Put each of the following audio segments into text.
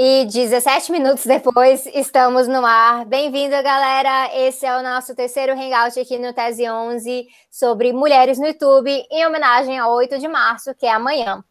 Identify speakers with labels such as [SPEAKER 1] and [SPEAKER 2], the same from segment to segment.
[SPEAKER 1] E 17 minutos depois, estamos no ar. Bem-vindo, galera! Esse é o nosso terceiro hangout aqui no Tese 11 sobre mulheres no YouTube, em homenagem ao 8 de março, que é amanhã.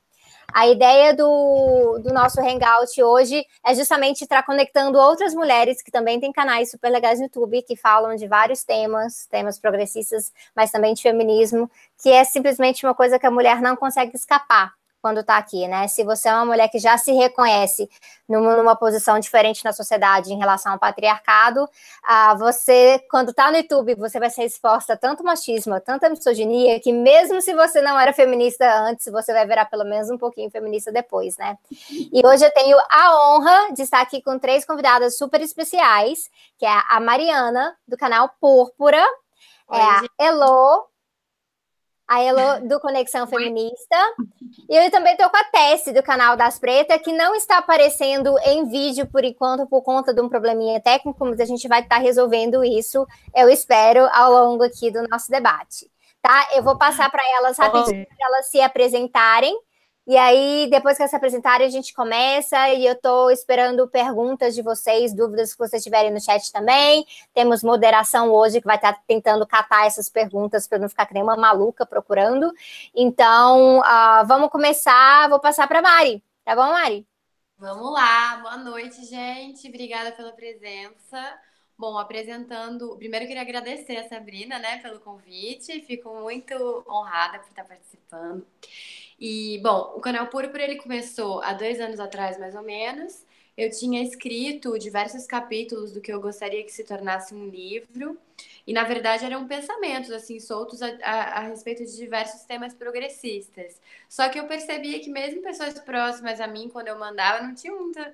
[SPEAKER 1] A ideia do, do nosso hangout hoje é justamente estar conectando outras mulheres que também têm canais super legais no YouTube, que falam de vários temas, temas progressistas, mas também de feminismo, que é simplesmente uma coisa que a mulher não consegue escapar quando está aqui, né? Se você é uma mulher que já se reconhece numa, numa posição diferente na sociedade em relação ao patriarcado, ah, você, quando está no YouTube, você vai ser exposta a tanto machismo, a tanta misoginia, que mesmo se você não era feminista antes, você vai virar pelo menos um pouquinho feminista depois, né? E hoje eu tenho a honra de estar aqui com três convidadas super especiais, que é a Mariana, do canal Púrpura, é a Elo, a Elo do Conexão Feminista. E eu também estou com a Tessie do canal das Pretas, que não está aparecendo em vídeo por enquanto por conta de um probleminha técnico, mas a gente vai estar resolvendo isso, eu espero, ao longo aqui do nosso debate. Tá? Eu vou passar para elas rapidinho para elas se apresentarem e aí, depois que elas se apresentarem, a gente começa. E eu estou esperando perguntas de vocês, dúvidas que vocês tiverem no chat também. Temos moderação hoje que vai estar tentando catar essas perguntas para não ficar que nem uma maluca procurando. Então, uh, vamos começar. Vou passar para Mari. Tá bom, Mari?
[SPEAKER 2] Vamos lá. Boa noite, gente. Obrigada pela presença. Bom, apresentando. Primeiro, eu queria agradecer a Sabrina, né, pelo convite. Fico muito honrada por estar participando. E, bom, o canal Púrpura ele começou há dois anos atrás, mais ou menos. Eu tinha escrito diversos capítulos do que eu gostaria que se tornasse um livro. E, na verdade, eram pensamentos, assim, soltos a, a, a respeito de diversos temas progressistas. Só que eu percebia que mesmo pessoas próximas a mim, quando eu mandava, não tinham muita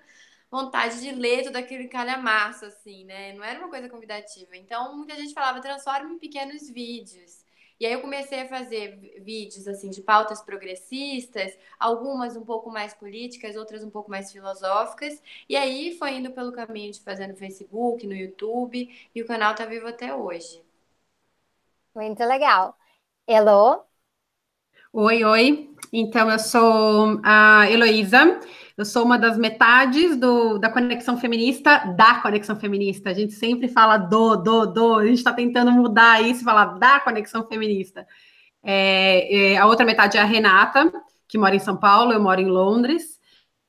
[SPEAKER 2] vontade de ler todo aquele calhamaço, assim, né? Não era uma coisa convidativa. Então, muita gente falava, transforma em pequenos vídeos. E aí eu comecei a fazer vídeos assim de pautas progressistas, algumas um pouco mais políticas, outras um pouco mais filosóficas. E aí foi indo pelo caminho de fazer no Facebook, no YouTube, e o canal tá vivo até hoje.
[SPEAKER 1] Muito legal. Elo?
[SPEAKER 3] Oi, oi. Então, eu sou a Heloísa. Eu sou uma das metades do, da Conexão Feminista, da Conexão Feminista. A gente sempre fala do, do, do. A gente está tentando mudar isso e falar da Conexão Feminista. É, é, a outra metade é a Renata, que mora em São Paulo, eu moro em Londres.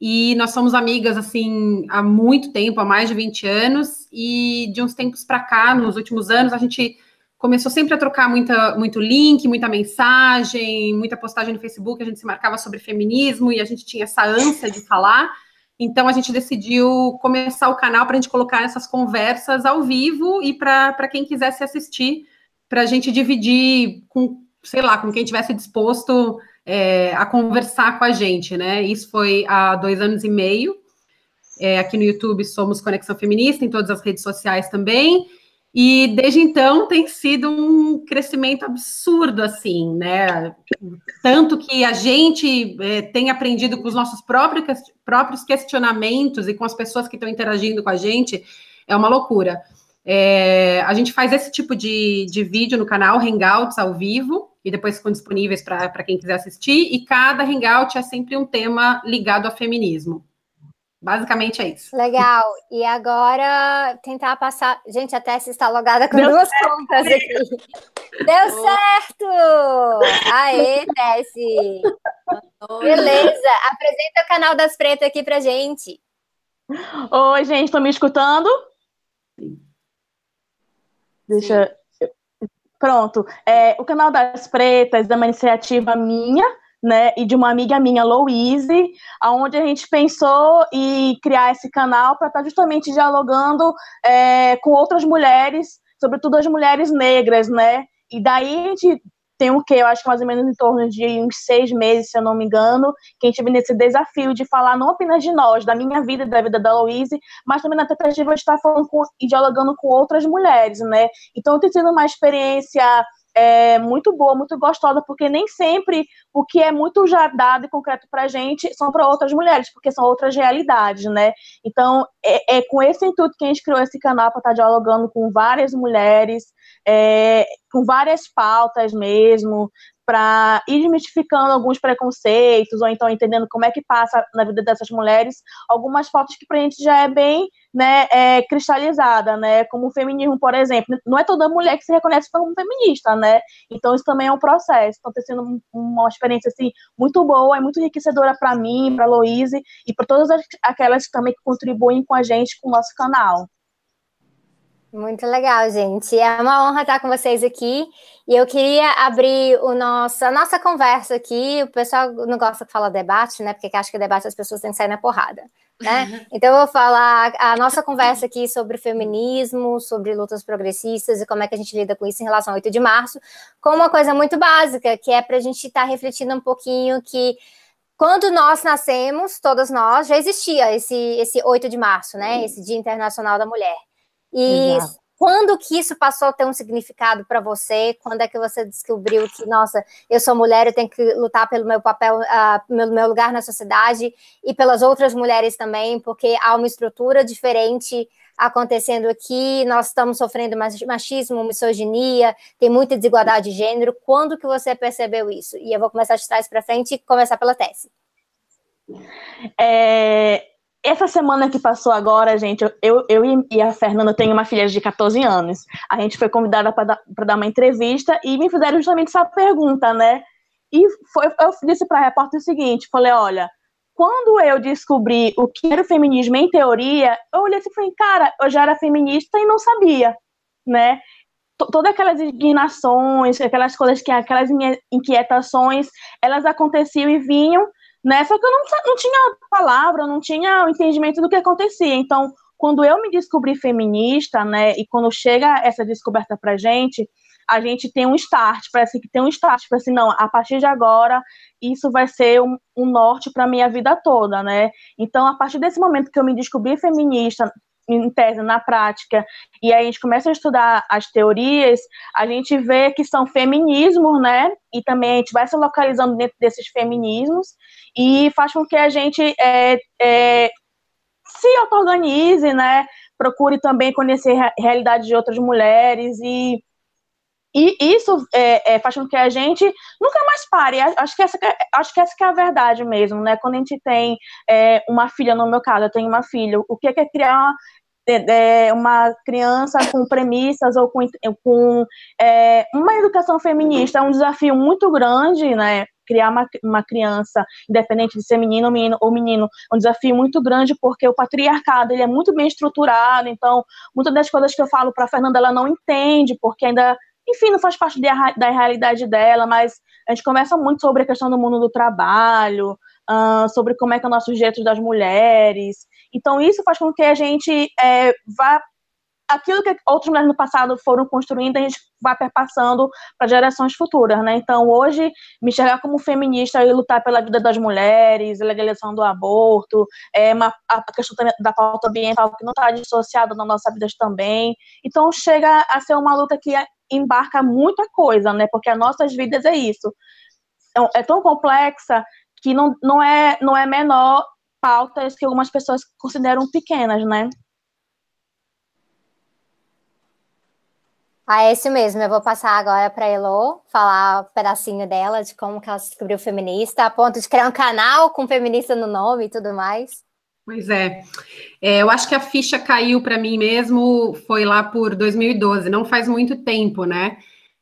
[SPEAKER 3] E nós somos amigas, assim, há muito tempo, há mais de 20 anos. E de uns tempos para cá, nos últimos anos, a gente começou sempre a trocar muita, muito link, muita mensagem, muita postagem no Facebook, a gente se marcava sobre feminismo e a gente tinha essa ânsia de falar. Então a gente decidiu começar o canal para a gente colocar essas conversas ao vivo e para quem quisesse assistir, para a gente dividir com, sei lá, com quem tivesse disposto é, a conversar com a gente, né? Isso foi há dois anos e meio. É, aqui no YouTube somos Conexão Feminista, em todas as redes sociais também. E desde então tem sido um crescimento absurdo, assim, né? Tanto que a gente é, tem aprendido com os nossos próprios, próprios questionamentos e com as pessoas que estão interagindo com a gente, é uma loucura. É, a gente faz esse tipo de, de vídeo no canal, Hangouts ao vivo, e depois ficam disponíveis para quem quiser assistir, e cada Hangout é sempre um tema ligado ao feminismo. Basicamente é isso.
[SPEAKER 1] Legal. E agora tentar passar. Gente, a Tess está logada com Deu duas certo. contas aqui. Deu certo! Aê, Tess! Beleza. Apresenta o canal das Pretas aqui pra gente.
[SPEAKER 4] Oi, gente, estão me escutando? Deixa. Pronto. É, o canal das Pretas é uma iniciativa minha né, e de uma amiga minha, Louise, aonde a gente pensou em criar esse canal para estar tá justamente dialogando é, com outras mulheres, sobretudo as mulheres negras, né? E daí a gente tem o que eu acho que mais ou menos em torno de uns seis meses, se eu não me engano, que a gente vem nesse desafio de falar não apenas de nós, da minha vida, da vida da Louise, mas também na tentativa de estar falando com, e dialogando com outras mulheres, né? Então tem sido uma experiência é muito boa, muito gostosa, porque nem sempre o que é muito já dado e concreto para a gente são para outras mulheres, porque são outras realidades, né? Então, é, é, com esse intuito que a gente criou esse canal para estar tá dialogando com várias mulheres, é, com várias pautas mesmo, para ir desmistificando alguns preconceitos, ou então entendendo como é que passa na vida dessas mulheres, algumas fotos que para a gente já é bem né, é, cristalizada, né, como o feminismo, por exemplo. Não é toda mulher que se reconhece como feminista, né, então isso também é um processo. Então, está sendo uma experiência, assim, muito boa, é muito enriquecedora para mim, para a Louise, e para todas aquelas também que contribuem com a gente, com o nosso canal.
[SPEAKER 1] Muito legal, gente. É uma honra estar com vocês aqui. E eu queria abrir o nosso, a nossa conversa aqui. O pessoal não gosta de falar debate, né? Porque acha que debate as pessoas têm que sair na porrada, né? Então eu vou falar a nossa conversa aqui sobre feminismo, sobre lutas progressistas e como é que a gente lida com isso em relação ao 8 de março, com uma coisa muito básica, que é para a gente estar refletindo um pouquinho que quando nós nascemos, todas nós, já existia esse, esse 8 de março, né? Esse Dia Internacional da Mulher. E Exato. quando que isso passou a ter um significado para você? Quando é que você descobriu que, nossa, eu sou mulher, eu tenho que lutar pelo meu papel, uh, pelo meu lugar na sociedade e pelas outras mulheres também, porque há uma estrutura diferente acontecendo aqui, nós estamos sofrendo machismo, misoginia, tem muita desigualdade de gênero. Quando que você percebeu isso? E eu vou começar de trás para frente e começar pela tese.
[SPEAKER 4] É, essa semana que passou agora, gente, eu, eu e a Fernanda tenho uma filha de 14 anos. A gente foi convidada para dar, dar uma entrevista e me fizeram justamente essa pergunta, né? E foi, eu disse para a repórter o seguinte: falei, olha, quando eu descobri o que era o feminismo em teoria, eu olhei assim e falei, cara, eu já era feminista e não sabia, né? Todas aquelas indignações, aquelas coisas que, aquelas inquietações, elas aconteciam e vinham né? Só que eu não, não tinha palavra, não tinha o entendimento do que acontecia. Então, quando eu me descobri feminista, né, e quando chega essa descoberta pra gente, a gente tem um start, parece que tem um start, tipo assim, não, a partir de agora, isso vai ser um, um norte para minha vida toda, né? Então, a partir desse momento que eu me descobri feminista, em tese, na prática, e aí a gente começa a estudar as teorias, a gente vê que são feminismos, né? E também a gente vai se localizando dentro desses feminismos e faz com que a gente é, é, se auto-organize, né? Procure também conhecer a realidade de outras mulheres e e isso é, é, faz com que a gente nunca mais pare. Acho que essa, é, acho que essa que é a verdade mesmo, né? Quando a gente tem é, uma filha, no meu caso, eu tenho uma filha, o que é criar uma, é, é, uma criança com premissas ou com, com é, uma educação feminista é um desafio muito grande, né? Criar uma, uma criança, independente de ser menino ou menino, ou menino, é um desafio muito grande porque o patriarcado ele é muito bem estruturado. Então, muitas das coisas que eu falo para Fernanda ela não entende porque ainda enfim, não faz parte da, da realidade dela, mas a gente conversa muito sobre a questão do mundo do trabalho, uh, sobre como é que é o nosso jeito das mulheres. Então, isso faz com que a gente é, vá aquilo que outras mulheres no passado foram construindo, a gente vai perpassando para gerações futuras, né? Então, hoje, me enxergar como feminista e lutar pela vida das mulheres, legalização do aborto, é uma, a questão da pauta ambiental que não está dissociada na nossa vida também. Então, chega a ser uma luta que embarca muita coisa, né? Porque as nossas vidas é isso. É, é tão complexa que não, não, é, não é menor pautas que algumas pessoas consideram pequenas, né?
[SPEAKER 1] Ah, é isso mesmo. Eu vou passar agora para Elo falar um pedacinho dela, de como que ela se descobriu feminista, a ponto de criar um canal com feminista no nome e tudo mais.
[SPEAKER 3] Pois é. é eu acho que a ficha caiu para mim mesmo, foi lá por 2012, não faz muito tempo, né?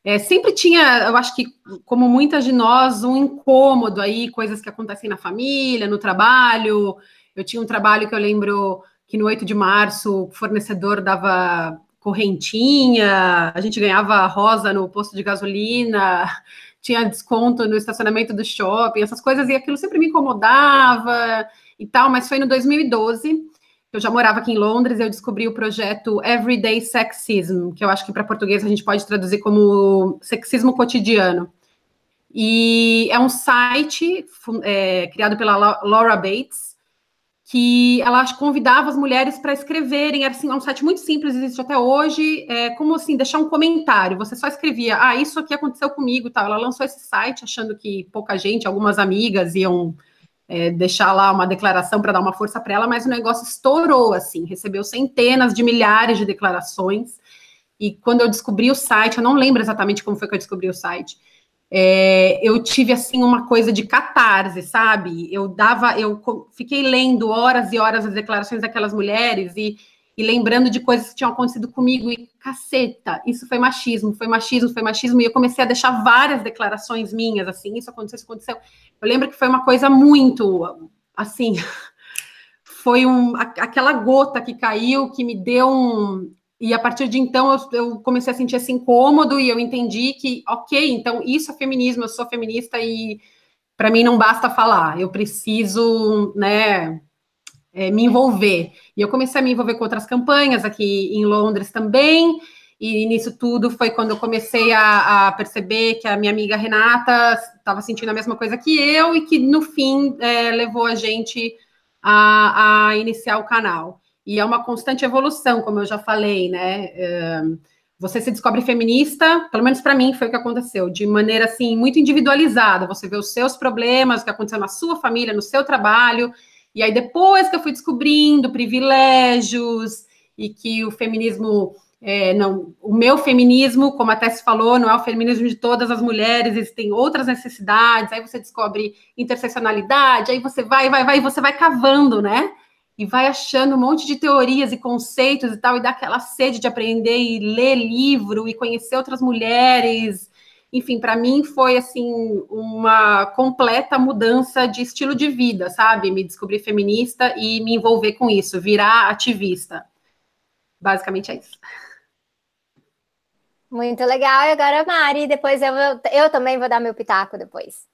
[SPEAKER 3] É, sempre tinha, eu acho que, como muitas de nós, um incômodo aí, coisas que acontecem na família, no trabalho. Eu tinha um trabalho que eu lembro que no 8 de março o fornecedor dava correntinha, a gente ganhava rosa no posto de gasolina, tinha desconto no estacionamento do shopping, essas coisas, e aquilo sempre me incomodava e tal, mas foi no 2012, eu já morava aqui em Londres, eu descobri o projeto Everyday Sexism, que eu acho que para português a gente pode traduzir como sexismo cotidiano. E é um site é, criado pela Laura Bates, que ela convidava as mulheres para escreverem, era assim, é um site muito simples, existe até hoje, é, como assim, deixar um comentário, você só escrevia, ah, isso aqui aconteceu comigo tal. Ela lançou esse site achando que pouca gente, algumas amigas iam é, deixar lá uma declaração para dar uma força para ela, mas o negócio estourou, assim, recebeu centenas de milhares de declarações, e quando eu descobri o site, eu não lembro exatamente como foi que eu descobri o site, é, eu tive assim uma coisa de catarse, sabe? Eu dava, eu fiquei lendo horas e horas as declarações daquelas mulheres e, e lembrando de coisas que tinham acontecido comigo e caceta, isso foi machismo, foi machismo, foi machismo e eu comecei a deixar várias declarações minhas assim, isso aconteceu, isso aconteceu. Eu lembro que foi uma coisa muito assim, foi um, aquela gota que caiu que me deu um, e a partir de então eu, eu, comecei a sentir esse incômodo e eu entendi que, ok, então isso é feminismo, eu sou feminista e para mim não basta falar, eu preciso, né, é, me envolver. E eu comecei a me envolver com outras campanhas aqui em Londres também. E nisso tudo foi quando eu comecei a, a perceber que a minha amiga Renata estava sentindo a mesma coisa que eu e que no fim é, levou a gente a, a iniciar o canal e é uma constante evolução, como eu já falei, né? Você se descobre feminista, pelo menos para mim foi o que aconteceu, de maneira assim muito individualizada. Você vê os seus problemas, o que aconteceu na sua família, no seu trabalho, e aí depois que eu fui descobrindo privilégios e que o feminismo é, não, o meu feminismo, como até se falou, não é o feminismo de todas as mulheres, existem outras necessidades, aí você descobre interseccionalidade, aí você vai, vai, vai, e você vai cavando, né? e vai achando um monte de teorias e conceitos e tal, e dá aquela sede de aprender e ler livro e conhecer outras mulheres. Enfim, para mim foi assim uma completa mudança de estilo de vida, sabe? Me descobrir feminista e me envolver com isso, virar ativista. Basicamente é isso.
[SPEAKER 1] Muito legal. E agora, Mari, depois eu, eu também vou dar meu pitaco depois.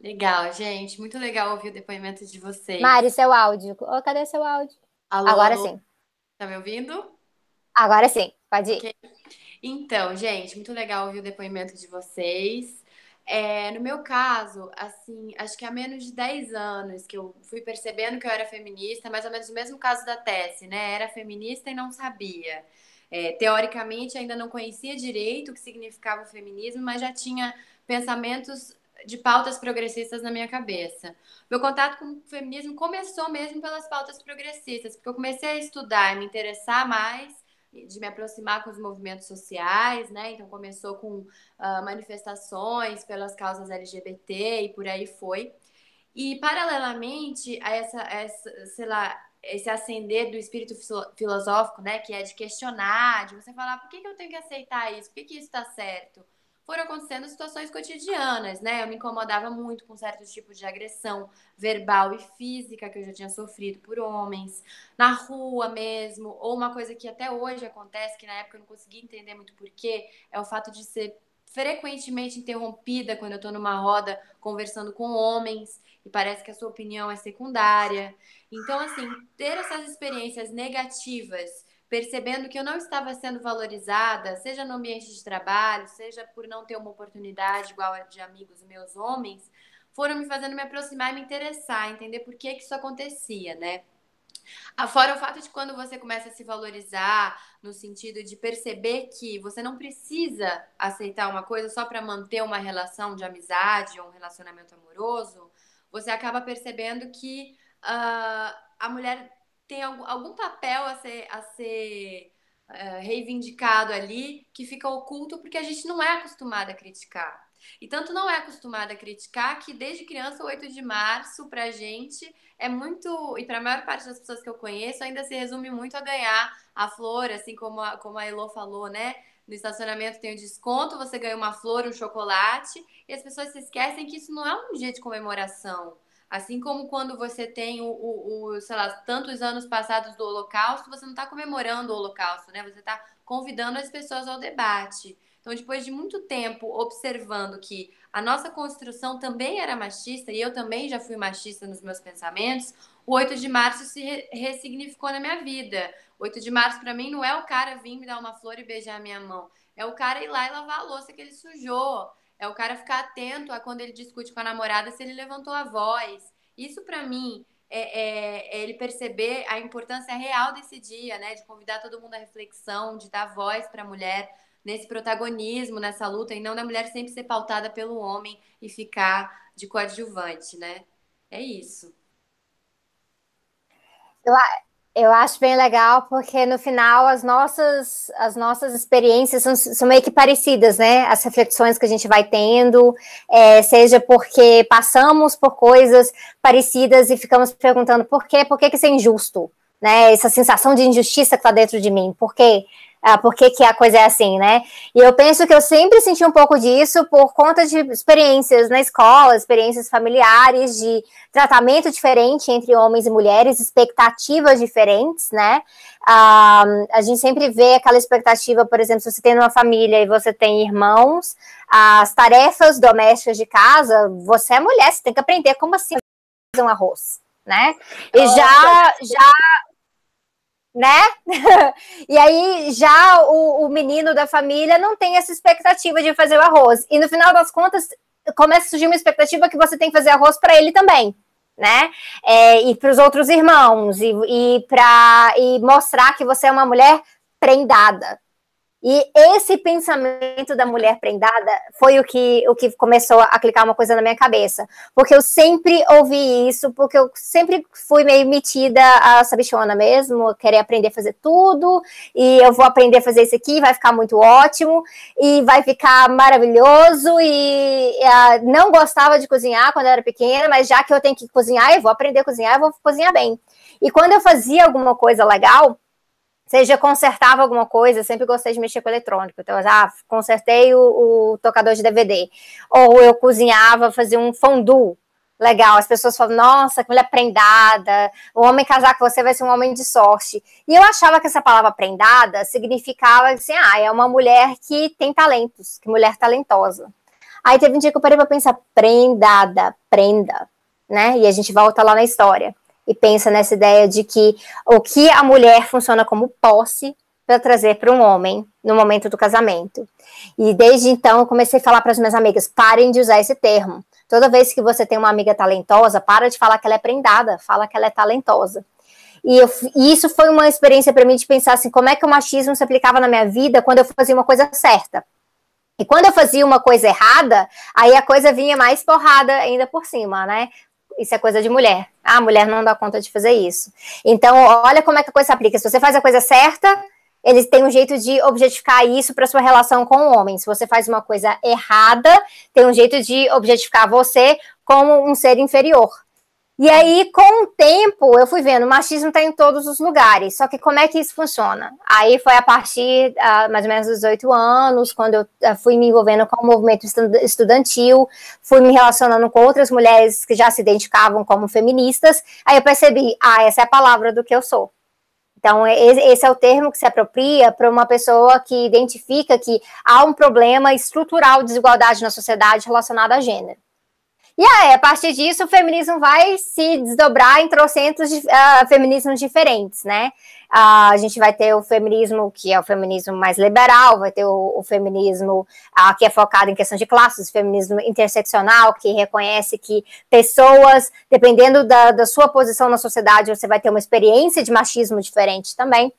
[SPEAKER 2] Legal, gente. Muito legal ouvir o depoimento de vocês.
[SPEAKER 1] Mari, seu áudio. Oh, cadê seu áudio?
[SPEAKER 2] Alô?
[SPEAKER 1] Agora sim.
[SPEAKER 2] Tá me ouvindo?
[SPEAKER 1] Agora sim, pode ir. Okay.
[SPEAKER 2] Então, gente, muito legal ouvir o depoimento de vocês. É, no meu caso, assim, acho que há menos de 10 anos que eu fui percebendo que eu era feminista, mais ou menos o mesmo caso da Tessie, né? Era feminista e não sabia. É, teoricamente, ainda não conhecia direito o que significava o feminismo, mas já tinha pensamentos de pautas progressistas na minha cabeça. Meu contato com o feminismo começou mesmo pelas pautas progressistas, porque eu comecei a estudar e me interessar mais, de me aproximar com os movimentos sociais, né? Então começou com uh, manifestações pelas causas LGBT e por aí foi. E paralelamente a essa, essa sei lá, esse ascender do espírito filosófico, né, que é de questionar, de você falar, por que, que eu tenho que aceitar isso? Por que, que isso está certo? Foram acontecendo situações cotidianas, né? Eu me incomodava muito com certos tipos de agressão verbal e física que eu já tinha sofrido por homens, na rua mesmo, ou uma coisa que até hoje acontece, que na época eu não conseguia entender muito porquê, é o fato de ser frequentemente interrompida quando eu estou numa roda conversando com homens e parece que a sua opinião é secundária. Então, assim, ter essas experiências negativas percebendo que eu não estava sendo valorizada, seja no ambiente de trabalho, seja por não ter uma oportunidade igual a de amigos meus homens, foram me fazendo me aproximar e me interessar, entender por que, que isso acontecia, né? Fora o fato de quando você começa a se valorizar, no sentido de perceber que você não precisa aceitar uma coisa só para manter uma relação de amizade ou um relacionamento amoroso, você acaba percebendo que uh, a mulher tem algum, algum papel a ser, a ser uh, reivindicado ali que fica oculto porque a gente não é acostumada a criticar. E tanto não é acostumada a criticar que desde criança o 8 de março pra gente é muito, e para a maior parte das pessoas que eu conheço, ainda se resume muito a ganhar a flor, assim como a, como a Elo falou, né? No estacionamento tem o desconto, você ganha uma flor, um chocolate, e as pessoas se esquecem que isso não é um dia de comemoração. Assim como quando você tem o, o, o, sei lá, tantos anos passados do Holocausto, você não está comemorando o Holocausto, né? Você está convidando as pessoas ao debate. Então, depois de muito tempo observando que a nossa construção também era machista, e eu também já fui machista nos meus pensamentos, o 8 de março se re ressignificou na minha vida. 8 de março, para mim, não é o cara vir me dar uma flor e beijar a minha mão. É o cara ir lá e lavar a louça que ele sujou. É o cara ficar atento a quando ele discute com a namorada se ele levantou a voz. Isso, para mim, é, é, é, ele perceber a importância real desse dia, né? De convidar todo mundo à reflexão, de dar voz para a mulher nesse protagonismo, nessa luta, e não da mulher sempre ser pautada pelo homem e ficar de coadjuvante, né? É isso.
[SPEAKER 1] Eu acho bem legal porque no final as nossas as nossas experiências são, são meio que parecidas, né? As reflexões que a gente vai tendo, é, seja porque passamos por coisas parecidas e ficamos perguntando por quê, por que, que isso é injusto, né? Essa sensação de injustiça que está dentro de mim, por quê? ah, por que, que a coisa é assim, né? E eu penso que eu sempre senti um pouco disso por conta de experiências na escola, experiências familiares, de tratamento diferente entre homens e mulheres, expectativas diferentes, né? Ah, a gente sempre vê aquela expectativa, por exemplo, se você tem uma família e você tem irmãos, as tarefas domésticas de casa, você é mulher, você tem que aprender como assim fazer um arroz, né? E já, já né? e aí já o, o, menino da família não tem essa expectativa de fazer o arroz. E no final das contas, começa a surgir uma expectativa que você tem que fazer arroz para ele também. Né? É, e para os outros irmãos, e, e para e mostrar que você é uma mulher prendada, e esse pensamento da mulher prendada foi o que, o que começou a clicar uma coisa na minha cabeça. Porque eu sempre ouvi isso, porque eu sempre fui meio metida a sabichona mesmo, querer aprender a fazer tudo, e eu vou aprender a fazer isso aqui, vai ficar muito ótimo, e vai ficar maravilhoso, e uh, não gostava de cozinhar quando eu era pequena, mas já que eu tenho que cozinhar, eu vou aprender a cozinhar, eu vou cozinhar bem. E quando eu fazia alguma coisa legal, seja consertava alguma coisa, sempre gostei de mexer com eletrônico. Então, ah, consertei o, o, tocador de DVD. Ou eu cozinhava, fazia um fondue legal. As pessoas falam, nossa, que mulher prendada. O homem casar com você vai ser um homem de sorte. E eu achava que essa palavra prendada significava assim, ah, é uma mulher que tem talentos, que mulher talentosa. Aí teve um dia que eu parei para pensar, prendada, prenda, né? E a gente volta lá na história e pensa nessa ideia de que o que a mulher funciona como posse para trazer para um homem no momento do casamento. E desde então eu comecei a falar para as minhas amigas: parem de usar esse termo. Toda vez que você tem uma amiga talentosa, para de falar que ela é prendada, fala que ela é talentosa. E, eu, e isso foi uma experiência para mim de pensar assim: como é que o machismo se aplicava na minha vida quando eu fazia uma coisa certa. E quando eu fazia uma coisa errada, aí a coisa vinha mais porrada ainda por cima, né? Isso é coisa de mulher. Ah, a mulher não dá conta de fazer isso. Então, olha como é que a coisa se aplica. Se você faz a coisa certa, eles têm um jeito de objetificar isso para sua relação com o homem. Se você faz uma coisa errada, tem um jeito de objetificar você como um ser inferior. E aí, com o tempo, eu fui vendo, o machismo está em todos os lugares. Só que como é que isso funciona? Aí foi a partir uh, mais ou menos dos 18 anos, quando eu uh, fui me envolvendo com o movimento estudantil, fui me relacionando com outras mulheres que já se identificavam como feministas. Aí eu percebi, ah, essa é a palavra do que eu sou. Então, esse é o termo que se apropria para uma pessoa que identifica que há um problema estrutural de desigualdade na sociedade relacionado a gênero. E aí, a partir disso, o feminismo vai se desdobrar em trocentos uh, feminismos diferentes, né? Uh, a gente vai ter o feminismo que é o feminismo mais liberal, vai ter o, o feminismo uh, que é focado em questão de classes, o feminismo interseccional, que reconhece que pessoas, dependendo da, da sua posição na sociedade, você vai ter uma experiência de machismo diferente também.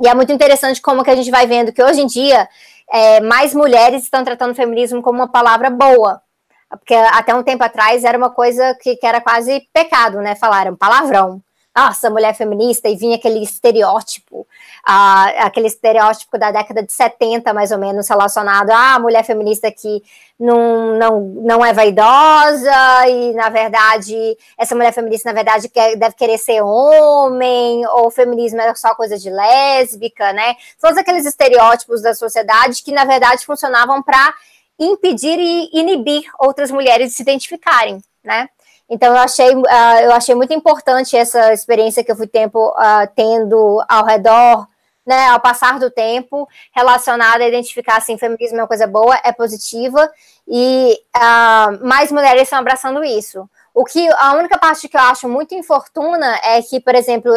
[SPEAKER 1] E é muito interessante como que a gente vai vendo que hoje em dia é, mais mulheres estão tratando o feminismo como uma palavra boa, porque até um tempo atrás era uma coisa que, que era quase pecado, né? Falar um palavrão. Nossa, mulher feminista, e vinha aquele estereótipo, ah, aquele estereótipo da década de 70, mais ou menos, relacionado à mulher feminista que não, não, não é vaidosa, e na verdade, essa mulher feminista, na verdade, quer, deve querer ser homem, ou feminismo é só coisa de lésbica, né? Todos aqueles estereótipos da sociedade que, na verdade, funcionavam para impedir e inibir outras mulheres de se identificarem, né? Então eu achei, uh, eu achei muito importante essa experiência que eu fui tempo uh, tendo ao redor, né, ao passar do tempo, relacionada a identificar assim, feminismo é uma coisa boa, é positiva, e uh, mais mulheres estão abraçando isso. O que a única parte que eu acho muito infortuna é que, por exemplo,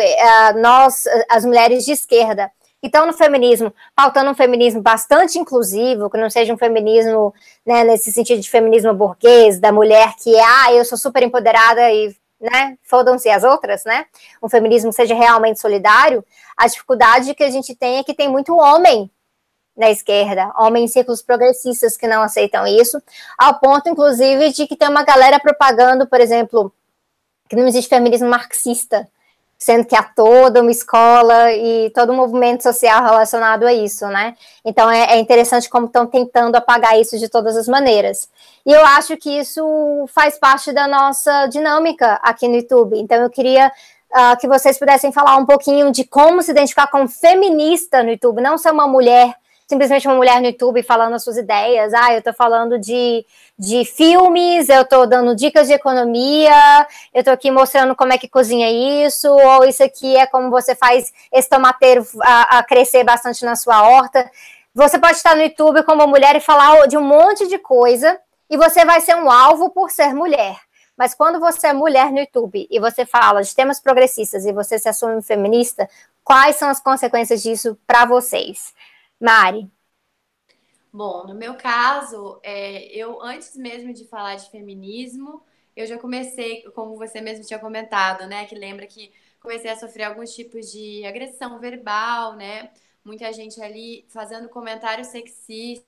[SPEAKER 1] nós, as mulheres de esquerda, então, no feminismo, pautando um feminismo bastante inclusivo, que não seja um feminismo, né, nesse sentido de feminismo burguês, da mulher que é, ah, eu sou super empoderada e, né, fodam-se as outras, né? Um feminismo que seja realmente solidário. A dificuldade que a gente tem é que tem muito homem na esquerda, homens em círculos progressistas que não aceitam isso, ao ponto, inclusive, de que tem uma galera propagando, por exemplo, que não existe feminismo marxista, sendo que há toda uma escola e todo um movimento social relacionado a isso, né? Então é, é interessante como estão tentando apagar isso de todas as maneiras. E eu acho que isso faz parte da nossa dinâmica aqui no YouTube. Então eu queria uh, que vocês pudessem falar um pouquinho de como se identificar como feminista no YouTube, não ser uma mulher simplesmente uma mulher no YouTube falando as suas ideias. Ah, eu tô falando de, de filmes, eu tô dando dicas de economia, eu tô aqui mostrando como é que cozinha isso, ou isso aqui é como você faz esse tomateiro a, a crescer bastante na sua horta. Você pode estar no YouTube como mulher e falar de um monte de coisa, e você vai ser um alvo por ser mulher. Mas quando você é mulher no YouTube e você fala de temas progressistas e você se assume feminista, quais são as consequências disso para vocês? Mari.
[SPEAKER 2] Bom, no meu caso, é, eu antes mesmo de falar de feminismo, eu já comecei, como você mesmo tinha comentado, né? Que lembra que comecei a sofrer alguns tipos de agressão verbal, né? Muita gente ali fazendo comentários sexistas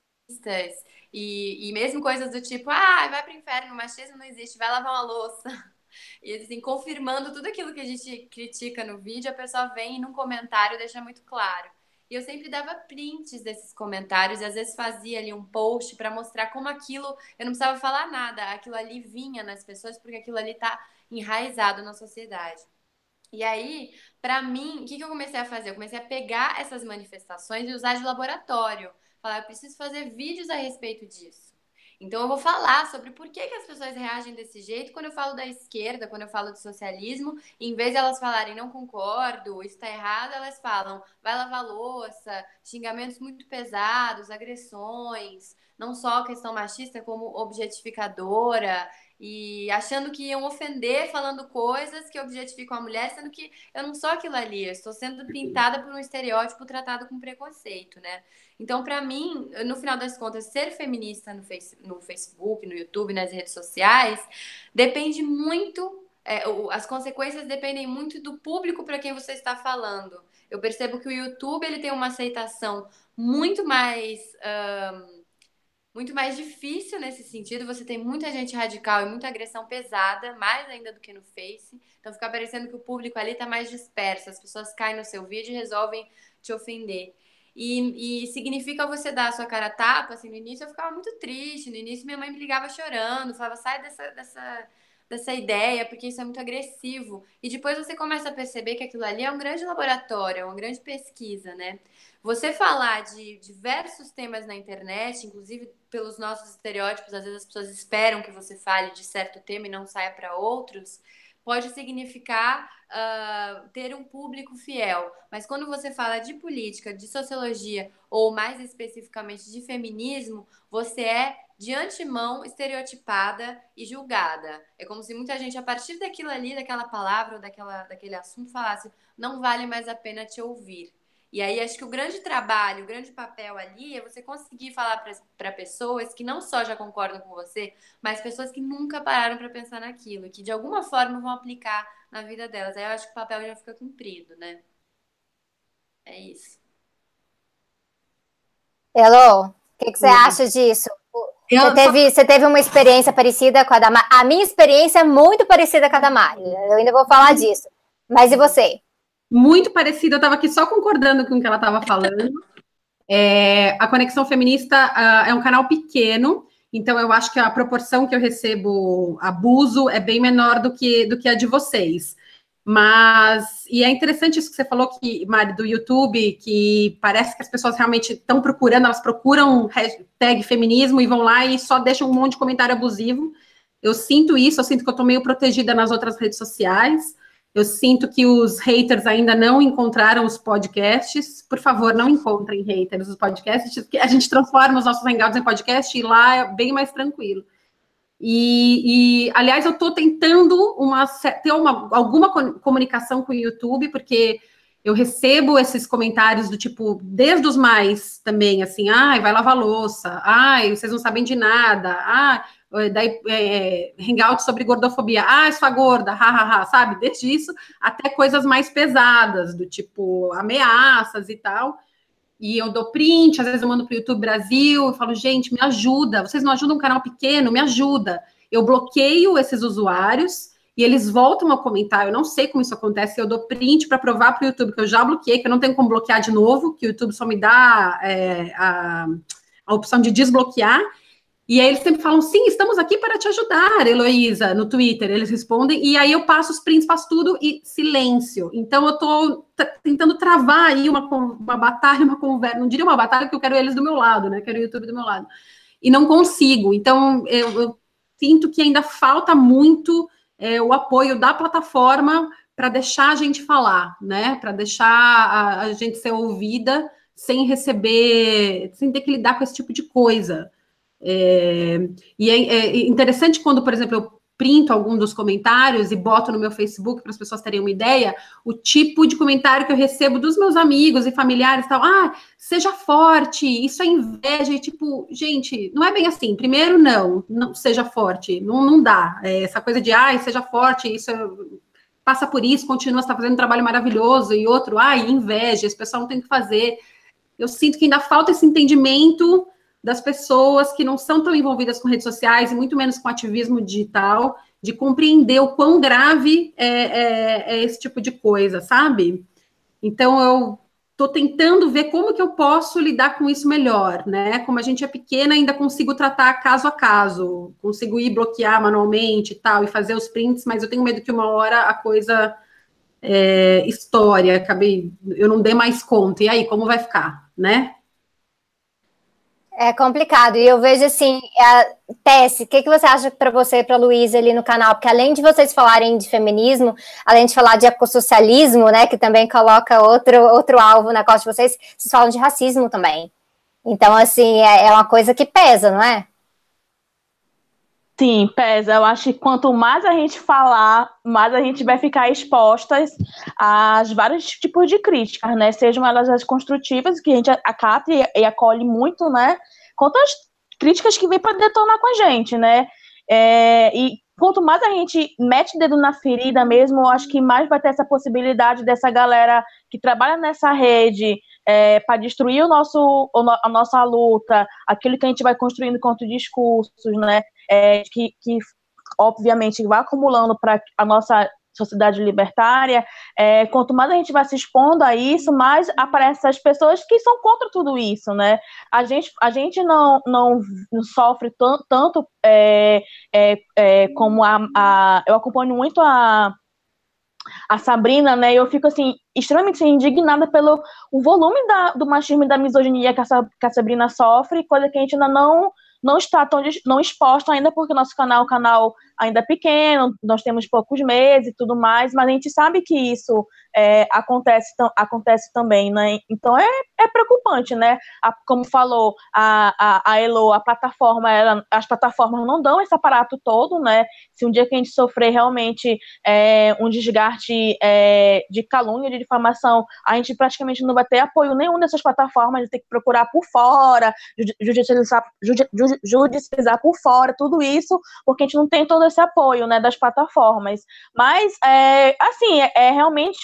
[SPEAKER 2] e, e mesmo coisas do tipo, ah, vai pro inferno, machismo não existe, vai lavar uma louça. E assim, confirmando tudo aquilo que a gente critica no vídeo, a pessoa vem e num comentário deixa muito claro. E eu sempre dava prints desses comentários e às vezes fazia ali um post para mostrar como aquilo, eu não precisava falar nada, aquilo ali vinha nas pessoas porque aquilo ali tá enraizado na sociedade. E aí, para mim, o que, que eu comecei a fazer? Eu comecei a pegar essas manifestações e usar de laboratório. Falar, eu preciso fazer vídeos a respeito disso. Então eu vou falar sobre por que, que as pessoas reagem desse jeito quando eu falo da esquerda, quando eu falo do socialismo, em vez de elas falarem não concordo, isso está errado, elas falam vai lavar louça, xingamentos muito pesados, agressões, não só questão machista, como objetificadora, e achando que iam ofender falando coisas que objetificam a mulher, sendo que eu não sou aquilo ali, eu estou sendo pintada por um estereótipo tratado com preconceito, né? Então, para mim, no final das contas, ser feminista no, face, no Facebook, no YouTube, nas redes sociais, depende muito, é, as consequências dependem muito do público para quem você está falando. Eu percebo que o YouTube ele tem uma aceitação muito mais. Um, muito mais difícil nesse sentido. Você tem muita gente radical e muita agressão pesada, mais ainda do que no Face. Então fica parecendo que o público ali está mais disperso. As pessoas caem no seu vídeo e resolvem te ofender. E, e, significa você dar a sua cara a tapa, assim, no início eu ficava muito triste, no início minha mãe me ligava chorando, falava, sai dessa, dessa, dessa ideia, porque isso é muito agressivo. E depois você começa a perceber que aquilo ali é um grande laboratório, é uma grande pesquisa, né? Você falar de diversos temas na internet, inclusive pelos nossos estereótipos, às vezes as pessoas esperam que você fale de certo tema e não saia para outros, pode significar uh, ter um público fiel. Mas quando você fala de política, de sociologia, ou mais especificamente de feminismo, você é de antemão estereotipada e julgada. É como se muita gente, a partir daquilo ali, daquela palavra daquela, daquele assunto, falasse: não vale mais a pena te ouvir. E aí acho que o grande trabalho, o grande papel ali é você conseguir falar para pessoas que não só já concordam com você, mas pessoas que nunca pararam para pensar naquilo, que de alguma forma vão aplicar na vida delas. Aí eu acho que o papel já fica cumprido, né? É isso.
[SPEAKER 1] Elo, o que, que, você uhum. acha disso? Você teve, você teve uma experiência parecida com a da Mari? A minha experiência é muito parecida com a da Mari. Eu ainda vou falar disso. Mas e você?
[SPEAKER 3] Muito parecida, eu estava aqui só concordando com o que ela estava falando. É, a Conexão Feminista uh, é um canal pequeno, então eu acho que a proporção que eu recebo abuso é bem menor do que, do que a de vocês. Mas, e é interessante isso que você falou, que, Mari, do YouTube, que parece que as pessoas realmente estão procurando, elas procuram hashtag feminismo e vão lá e só deixam um monte de comentário abusivo. Eu sinto isso, eu sinto que eu estou meio protegida nas outras redes sociais. Eu sinto que os haters ainda não encontraram os podcasts. Por favor, não encontrem haters os podcasts, a gente transforma os nossos hangouts em podcast e lá é bem mais tranquilo. E, e aliás, eu estou tentando uma, ter uma, alguma comunicação com o YouTube, porque eu recebo esses comentários do tipo, desde os mais também, assim, ai, vai lavar louça, ai, vocês não sabem de nada, ah, daí é, hangout sobre gordofobia, ah, sua gorda, hahaha, sabe? Desde isso até coisas mais pesadas, do tipo ameaças e tal. E eu dou print, às vezes eu mando para o YouTube Brasil, eu falo, gente, me ajuda, vocês não ajudam um canal pequeno, me ajuda. Eu bloqueio esses usuários e eles voltam a comentar. Eu não sei como isso acontece. Eu dou print para provar para o YouTube que eu já bloqueei, que eu não tenho como bloquear de novo, que o YouTube só me dá é, a, a opção de desbloquear. E aí eles sempre falam, sim, estamos aqui para te ajudar, Heloísa, no Twitter. Eles respondem, e aí eu passo os prints, faço tudo e silêncio. Então eu estou tentando travar aí uma, uma batalha, uma conversa. Não diria uma batalha, porque eu quero eles do meu lado, né? Quero o YouTube do meu lado. E não consigo. Então eu, eu sinto que ainda falta muito é, o apoio da plataforma para deixar a gente falar, né? Para deixar a, a gente ser ouvida sem receber, sem ter que lidar com esse tipo de coisa. É, e é, é, interessante quando, por exemplo, eu printo algum dos comentários e boto no meu Facebook para as pessoas terem uma ideia, o tipo de comentário que eu recebo dos meus amigos e familiares tal, ah, seja forte, isso é inveja, e tipo, gente, não é bem assim. Primeiro, não, não seja forte, não, não dá. É, essa coisa de, ah, seja forte, isso é, passa por isso, continua, está fazendo um trabalho maravilhoso, e outro, ah, inveja, esse pessoal não tem que fazer. Eu sinto que ainda falta esse entendimento das pessoas que não são tão envolvidas com redes sociais e muito menos com ativismo digital, de compreender o quão grave é, é, é esse tipo de coisa, sabe? Então eu estou tentando ver como que eu posso lidar com isso melhor, né? Como a gente é pequena, ainda consigo tratar caso a caso, consigo ir bloquear manualmente e tal, e fazer os prints, mas eu tenho medo que uma hora a coisa é, história, acabei, eu não dei mais conta, e aí, como vai ficar, né?
[SPEAKER 1] É complicado. E eu vejo assim, a Tess, o que, que você acha para você e para Luísa ali no canal? Porque além de vocês falarem de feminismo, além de falar de ecossocialismo, né, que também coloca outro, outro alvo na costa de vocês, vocês falam de racismo também. Então, assim, é, é uma coisa que pesa, não é?
[SPEAKER 4] Sim, pesa. Eu acho que quanto mais a gente falar, mais a gente vai ficar expostas a vários tipos de críticas, né? Sejam elas as construtivas, que a gente acata e, acolhe muito, né? Quanto as críticas que vêm para detonar com a gente, né? É, e quanto mais a gente mete o dedo na ferida mesmo, eu acho que mais vai ter essa possibilidade dessa galera que trabalha nessa rede é, para destruir o nosso, a nossa luta, aquilo que a gente vai construindo contra discursos, né? É, que, que obviamente vai acumulando para a nossa sociedade libertária, é, quanto mais a gente vai se expondo a isso, mais aparecem as pessoas que são contra tudo isso, né? A gente, a gente não, não, sofre tanto, é, é, é, como a, a, Eu acompanho muito a, a Sabrina, né? Eu fico assim, extremamente indignada pelo o volume da, do machismo e da misoginia que que a Sabrina sofre, coisa que a gente ainda não não está tão não exposto ainda porque nosso canal, canal ainda é pequeno, nós temos poucos meses e tudo mais, mas a gente sabe que isso é, acontece, acontece também, né? Então é, é preocupante, né? A, como falou a, a, a Elo, a plataforma, ela, as plataformas não dão esse aparato todo, né? Se um dia que a gente sofrer realmente é, um desgaste é, de calúnia, de difamação, a gente praticamente não vai ter apoio nenhum dessas plataformas, a gente tem que procurar por fora, judicializar, judicializar por fora, tudo isso, porque a gente não tem todo esse apoio, né, das plataformas. Mas, é, assim, é, é realmente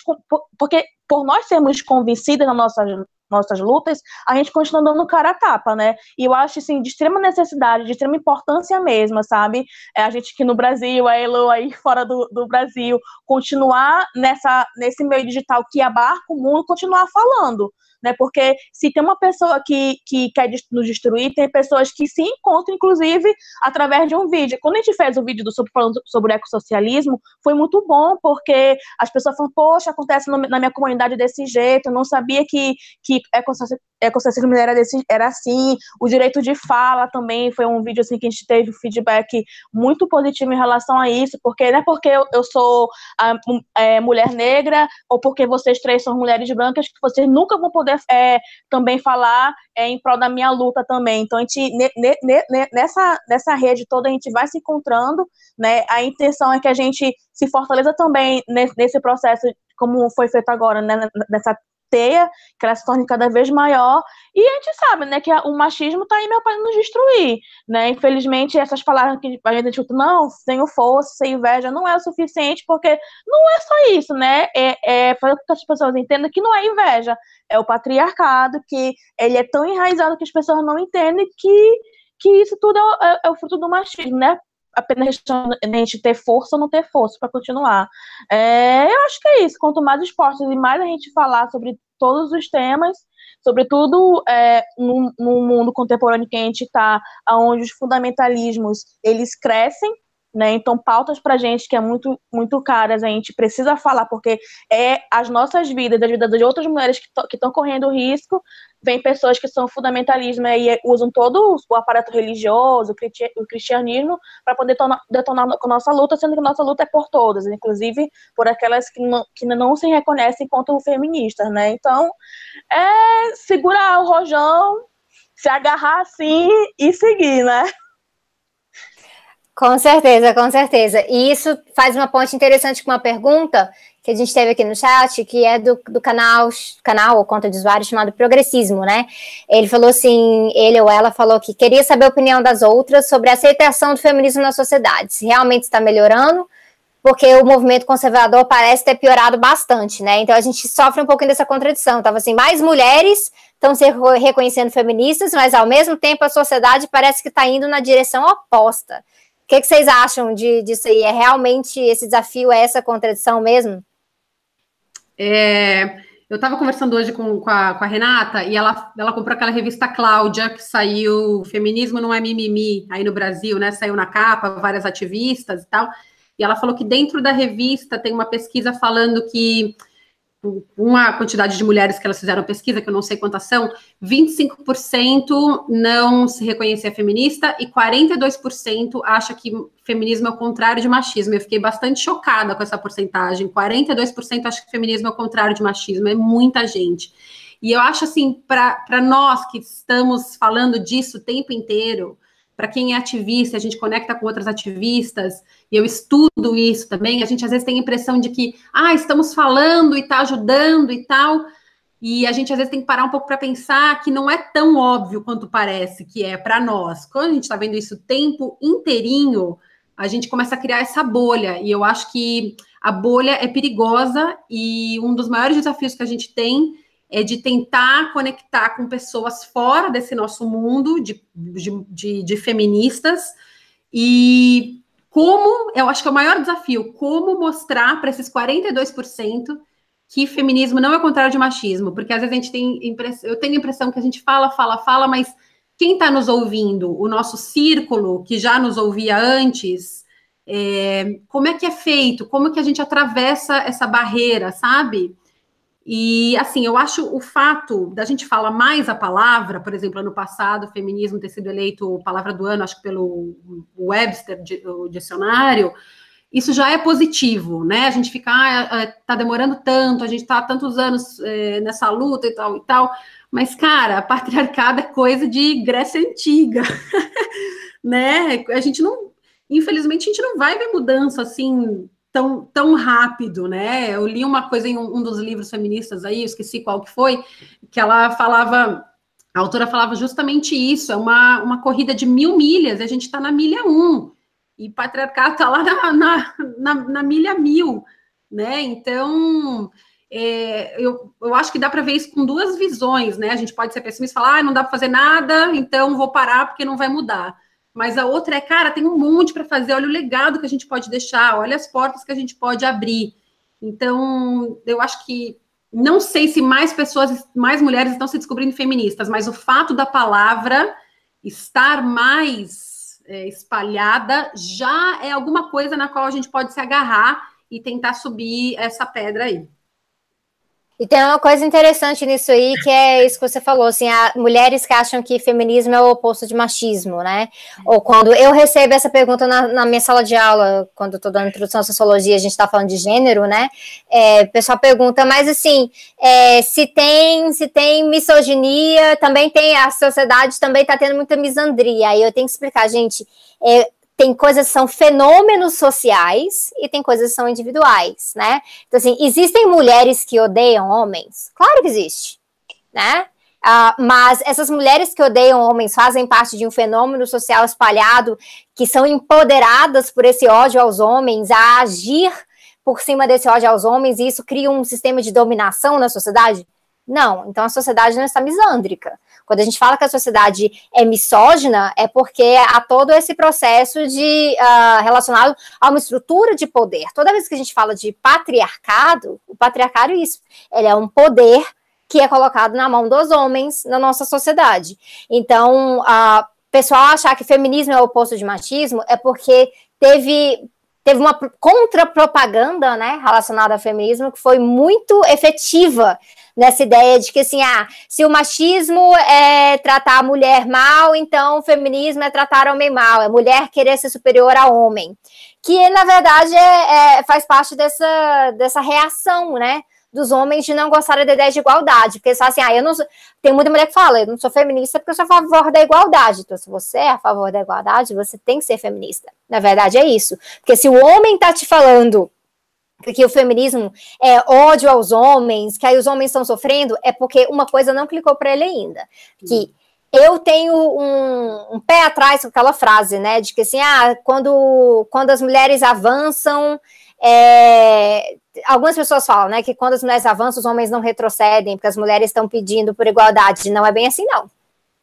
[SPEAKER 4] porque por nós sermos convencidas nas nossas, nossas lutas, a gente continua dando cara a tapa, né? E eu acho, assim, de extrema necessidade, de extrema importância mesmo, sabe? É a gente aqui no Brasil, a Elo aí fora do, do Brasil, continuar nessa, nesse meio digital que abarca o mundo, continuar falando, né? Porque se tem uma pessoa que, que quer nos destruir, tem pessoas que se encontram, inclusive, através de um vídeo. Quando a gente fez o vídeo do sobre, falando sobre o ecossocialismo, foi muito bom, porque as pessoas falam, poxa, acontece no, na minha comunidade desse jeito, eu não sabia que, que ecossocialismo era, desse, era assim, o direito de fala também foi um vídeo assim que a gente teve um feedback muito positivo em relação a isso, porque não é porque eu, eu sou a, é, mulher negra, ou porque vocês três são mulheres brancas, que vocês nunca vão poder poder é, também falar é, em prol da minha luta também. Então, a gente, ne, ne, ne, nessa, nessa rede toda, a gente vai se encontrando, né? A intenção é que a gente se fortaleça também nesse processo, como foi feito agora, né? Nessa teia, que ela se torne cada vez maior, e a gente sabe, né, que o machismo está aí meu para nos destruir, né, infelizmente essas palavras que a gente escuta, não, sem força, sem inveja, não é o suficiente, porque não é só isso, né, é, é com que as pessoas entendam que não é inveja, é o patriarcado, que ele é tão enraizado que as pessoas não entendem que, que isso tudo é, é, é o fruto do machismo, né, apenas gente ter força ou não ter força para continuar. É, eu acho que é isso. Quanto mais esportes e mais a gente falar sobre todos os temas, sobretudo é, no, no, mundo contemporâneo que a gente está, onde os fundamentalismos eles crescem, né? Então, pautas para gente que é muito, muito caras, a gente precisa falar, porque é as nossas vidas, as vidas de outras mulheres que estão correndo risco. Vem pessoas que são fundamentalismo e usam todo o aparato religioso, o cristianismo, para poder detonar com a nossa luta, sendo que a nossa luta é por todas, inclusive por aquelas que não, que não se reconhecem enquanto feministas, né? Então, é segurar o rojão, se agarrar assim e seguir, né?
[SPEAKER 1] Com certeza, com certeza. E isso faz uma ponte interessante com uma pergunta que a gente teve aqui no chat, que é do, do canal, canal ou conta de usuário chamado Progressismo, né? Ele falou assim, ele ou ela falou que queria saber a opinião das outras sobre a aceitação do feminismo na sociedade, se realmente está melhorando, porque o movimento conservador parece ter piorado bastante, né? Então a gente sofre um pouquinho dessa contradição. Tava assim, mais mulheres estão se reconhecendo feministas, mas ao mesmo tempo a sociedade parece que está indo na direção oposta que, que vocês acham de, disso aí? É realmente esse desafio, é essa contradição mesmo?
[SPEAKER 3] É, eu estava conversando hoje com, com, a, com, a, Renata e ela, ela comprou aquela revista Cláudia, que saiu Feminismo Não é Mimimi, aí no Brasil, né? Saiu na capa, várias ativistas e tal. E ela falou que dentro da revista tem uma pesquisa falando que uma quantidade de mulheres que elas fizeram pesquisa, que eu não sei quantas são, 25% não se reconhecia feminista e 42% acha que feminismo é o contrário de machismo. Eu fiquei bastante chocada com essa porcentagem. 42% acha que feminismo é o contrário de machismo, é muita gente. E eu acho assim, para nós que estamos falando disso o tempo inteiro, para quem é ativista, a gente conecta com outras ativistas, e eu estudo isso também, a gente às vezes tem a impressão de que, ah, estamos falando e está ajudando e tal, e a gente às vezes tem que parar um pouco para pensar que não é tão óbvio quanto parece que é para nós. Quando a gente está vendo isso o tempo inteirinho, a gente começa a criar essa bolha, e eu acho que a bolha é perigosa, e um dos maiores desafios que a gente tem é de tentar conectar com pessoas fora desse nosso mundo de, de, de, de feministas. E como, eu acho que é o maior desafio, como mostrar para esses 42% que feminismo não é o contrário de machismo, porque às vezes a gente tem eu tenho a impressão que a gente fala, fala, fala, mas quem está nos ouvindo, o nosso círculo que já nos ouvia antes, é, como é que é feito, como que a gente atravessa essa barreira, sabe? E, assim, eu acho o fato da gente falar mais a palavra, por exemplo, ano passado, o feminismo ter sido eleito palavra do ano, acho que pelo Webster, o dicionário, isso já é positivo, né? A gente fica, ah, é, tá demorando tanto, a gente tá há tantos anos é, nessa luta e tal e tal, mas, cara, patriarcado é coisa de Grécia Antiga, né? A gente não, infelizmente, a gente não vai ver mudança assim tão, tão rápido, né? Eu li uma coisa em um, um dos livros feministas aí, esqueci qual que foi, que ela falava a autora falava justamente isso, é uma, uma corrida de mil milhas, a gente está na milha um, e patriarcado está lá na, na, na, na, milha mil, né? Então, é, eu, eu acho que dá para ver isso com duas visões, né? A gente pode ser pessimista e falar, ah, não dá para fazer nada, então vou parar porque não vai mudar. Mas a outra é, cara, tem um monte para fazer, olha o legado que a gente pode deixar, olha as portas que a gente pode abrir. Então, eu acho que não sei se mais pessoas, mais mulheres estão se descobrindo feministas, mas o fato da palavra estar mais é, espalhada já é alguma coisa na qual a gente pode se agarrar e tentar subir essa pedra aí.
[SPEAKER 1] E tem uma coisa interessante nisso aí, que é isso que você falou, assim, há mulheres que acham que feminismo é o oposto de machismo, né? Ou quando eu recebo essa pergunta na, na minha sala de aula, quando eu estou dando introdução à sociologia, a gente está falando de gênero, né? É, o pessoal pergunta, mas assim, é, se tem se tem misoginia, também tem, a sociedade também está tendo muita misandria, aí eu tenho que explicar, gente, é, tem coisas que são fenômenos sociais e tem coisas que são individuais, né? Então, assim, existem mulheres que odeiam homens? Claro que existe, né? Uh, mas essas mulheres que odeiam homens fazem parte de um fenômeno social espalhado que são empoderadas por esse ódio aos homens a agir por cima desse ódio aos homens e isso cria um sistema de dominação na sociedade? Não, então a sociedade não está misândrica. Quando a gente fala que a sociedade é misógina, é porque há todo esse processo de uh, relacionado a uma estrutura de poder. Toda vez que a gente fala de patriarcado, o patriarcado é isso. Ele é um poder que é colocado na mão dos homens na nossa sociedade. Então, a uh, pessoal achar que feminismo é o oposto de machismo é porque teve teve uma contra-propaganda, né, relacionada ao feminismo que foi muito efetiva nessa ideia de que, assim, ah, se o machismo é tratar a mulher mal, então o feminismo é tratar o homem mal, é mulher querer ser superior a homem. Que, na verdade, é, é, faz parte dessa, dessa reação, né? Dos homens de não gostarem da ideia de igualdade, porque eles falam assim, ah, eu não sou... tem muita mulher que fala, eu não sou feminista porque eu sou a favor da igualdade, então se você é a favor da igualdade, você tem que ser feminista, na verdade é isso, porque se o homem tá te falando que o feminismo é ódio aos homens, que aí os homens estão sofrendo, é porque uma coisa não clicou para ele ainda. Que eu tenho um, um, pé atrás com aquela frase, né? De que assim, ah, quando, quando as mulheres avançam, é, algumas pessoas falam, né, que quando as mulheres avançam, os homens não retrocedem, porque as mulheres estão pedindo por igualdade. Não é bem assim, não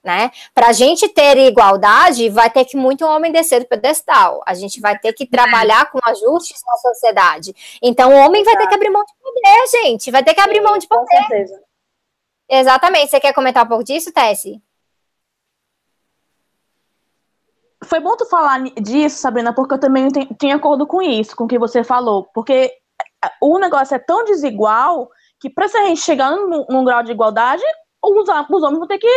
[SPEAKER 1] né? Para a gente ter igualdade, vai ter que muito homem descer do pedestal. A gente vai ter que trabalhar com ajustes na sociedade. Então, o homem vai ter que abrir mão de poder, gente. Vai ter que abrir mão de poder. Exatamente. Você quer comentar um pouco disso, Tessie?
[SPEAKER 4] Foi bom tu falar disso, Sabrina, porque eu também tinha acordo com isso, com o que você falou. Porque o negócio é tão desigual que para a gente chegar num, num grau de igualdade, os, os homens vão ter que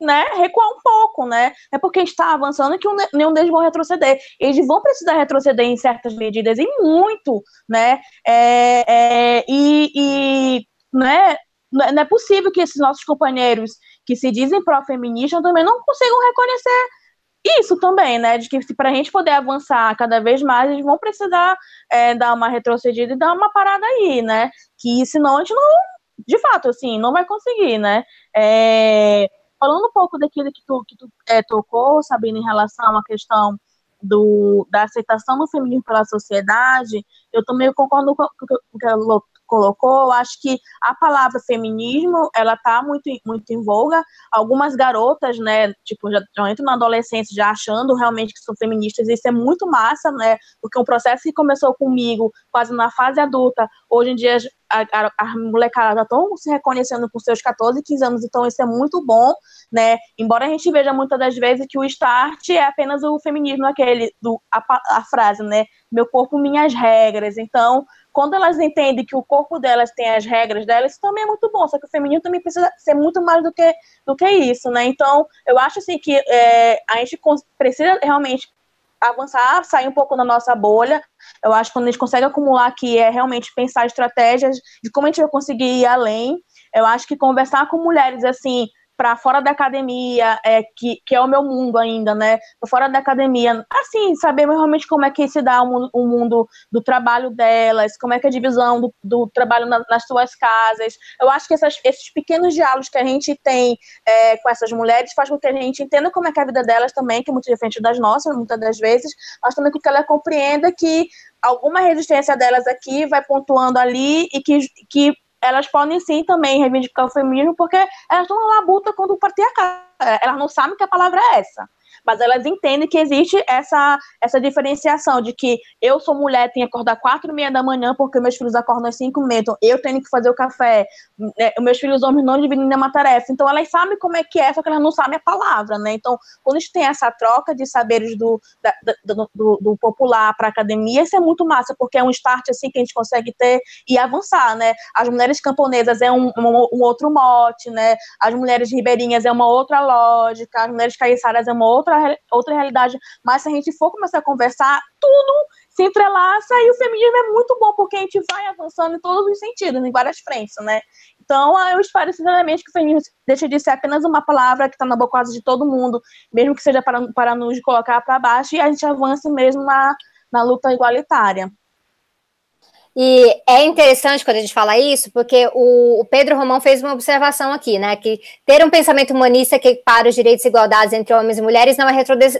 [SPEAKER 4] né, recuar um pouco, né? É porque a gente está avançando que nenhum deles vão retroceder. Eles vão precisar retroceder em certas medidas, e muito, né? É, é, e, e né, não é possível que esses nossos companheiros que se dizem pró-feministas também não consigam reconhecer isso também, né? De que para a gente poder avançar cada vez mais, eles vão precisar é, dar uma retrocedida e dar uma parada aí, né? Que senão a gente não, de fato, assim, não vai conseguir, né? É, falando um pouco daquilo que tu, que tu é, tocou, Sabina, em relação à questão do, da aceitação do feminismo pela sociedade, eu também concordo com o que a colocou, eu acho que a palavra feminismo, ela tá muito, muito em voga. Algumas garotas, né, tipo, já, já entram na adolescência já achando realmente que são feministas, isso é muito massa, né, porque um processo que começou comigo quase na fase adulta, hoje em dia a, a, a molecada já estão se reconhecendo com seus 14, 15 anos, então isso é muito bom, né, embora a gente veja muitas das vezes que o start é apenas o feminismo, aquele, do, a, a frase, né, meu corpo, minhas regras, então quando elas entendem que o corpo delas tem as regras delas, isso também é muito bom. Só que o feminino também precisa ser muito mais do que, do que isso, né? Então, eu acho assim que é, a gente precisa realmente avançar, sair um pouco da nossa bolha. Eu acho que quando a gente consegue acumular aqui é realmente pensar estratégias de como a gente vai conseguir ir além. Eu acho que conversar com mulheres assim, para fora da academia, é, que, que é o meu mundo ainda, né? Pra fora da academia, assim, saber realmente como é que se dá o mundo, o mundo do trabalho delas, como é que é a divisão do, do trabalho na, nas suas casas. Eu acho que essas, esses pequenos diálogos que a gente tem é, com essas mulheres faz com que a gente entenda como é que é a vida delas também, que é muito diferente das nossas, muitas das vezes, mas também com que ela compreenda que alguma resistência delas aqui vai pontuando ali e que, que elas podem sim também reivindicar o feminismo, porque elas estão na labuta quando o patriarcado. Elas não sabem que a palavra é essa mas elas entendem que existe essa, essa diferenciação de que eu sou mulher, tenho que acordar quatro e meia da manhã porque meus filhos acordam às cinco e meia, então eu tenho que fazer o café, né, meus filhos homens não dividem nenhuma tarefa, então elas sabem como é que é, só que elas não sabem a palavra, né, então quando a gente tem essa troca de saberes do, da, do, do, do, popular para academia, isso é muito massa, porque é um start assim que a gente consegue ter e avançar, né, as mulheres camponesas é um, um, um outro mote, né, as mulheres ribeirinhas é uma outra lógica, as mulheres caiçaras é uma outra outra, realidade. Mas se a gente for começar a conversar, tudo se entrelaça e o feminismo é muito bom, porque a gente vai avançando em todos os sentidos, em várias frentes, né? Então, eu espero sinceramente que o feminismo deixe de ser apenas uma palavra que está na boca de todo mundo, mesmo que seja para, para nos colocar para baixo, e a gente avance mesmo na, na luta igualitária.
[SPEAKER 1] E é interessante quando a gente fala isso, porque o, o, Pedro Romão fez uma observação aqui, né? Que ter um pensamento humanista que para os direitos e igualdades entre homens e mulheres não é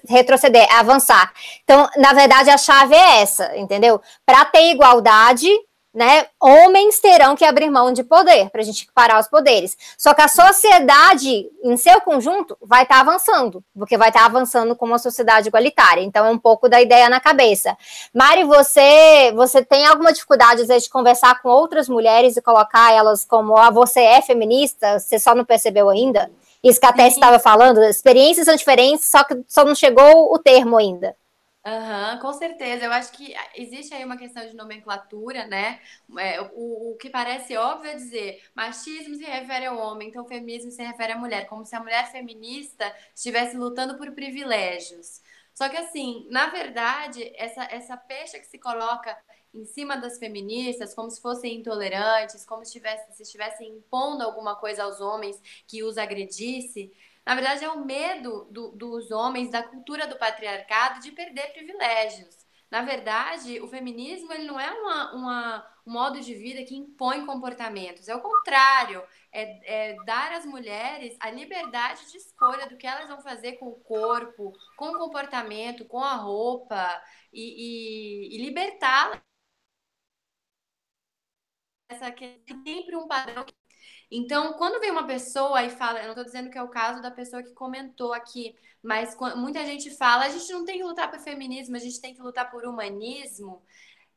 [SPEAKER 1] retroceder, é avançar. Então, na verdade, a chave é essa, entendeu? Para ter igualdade, né? Homens terão que abrir mão de poder para a gente parar os poderes. Só que a sociedade, em seu conjunto, vai estar tá avançando, porque vai estar tá avançando como uma sociedade igualitária. Então é um pouco da ideia na cabeça. Mari, você você tem alguma dificuldade às vezes de conversar com outras mulheres e colocar elas como ah, você é feminista? Você só não percebeu ainda? Isso que a Tess estava falando, experiências são diferentes, só que só não chegou o termo ainda.
[SPEAKER 2] Aham, com certeza. Eu acho que existe aí uma questão de nomenclatura, né? É, o, o que parece óbvio é dizer machismo se refere ao homem, então feminismo se refere à mulher, como se a mulher feminista estivesse lutando por privilégios. Só que assim, na verdade, essa, essa pecha que se coloca em cima das feministas, como se fossem intolerantes, como se estivessem, se estivessem impondo alguma coisa aos homens que os agredisse, na verdade, é o medo do, dos homens, da cultura do patriarcado, de perder privilégios. Na verdade, o feminismo ele não é uma, uma, um modo de vida que impõe comportamentos. É o contrário. É, é, dar às mulheres a liberdade de escolha do que elas vão fazer com o corpo, com o comportamento, com a roupa e, e, e libertá-las. Essa que é sempre um padrão então, quando vem uma pessoa e fala, eu não estou dizendo que é o caso da pessoa que comentou aqui, mas muita gente fala, a gente não tem que lutar por feminismo, a gente tem que lutar por humanismo.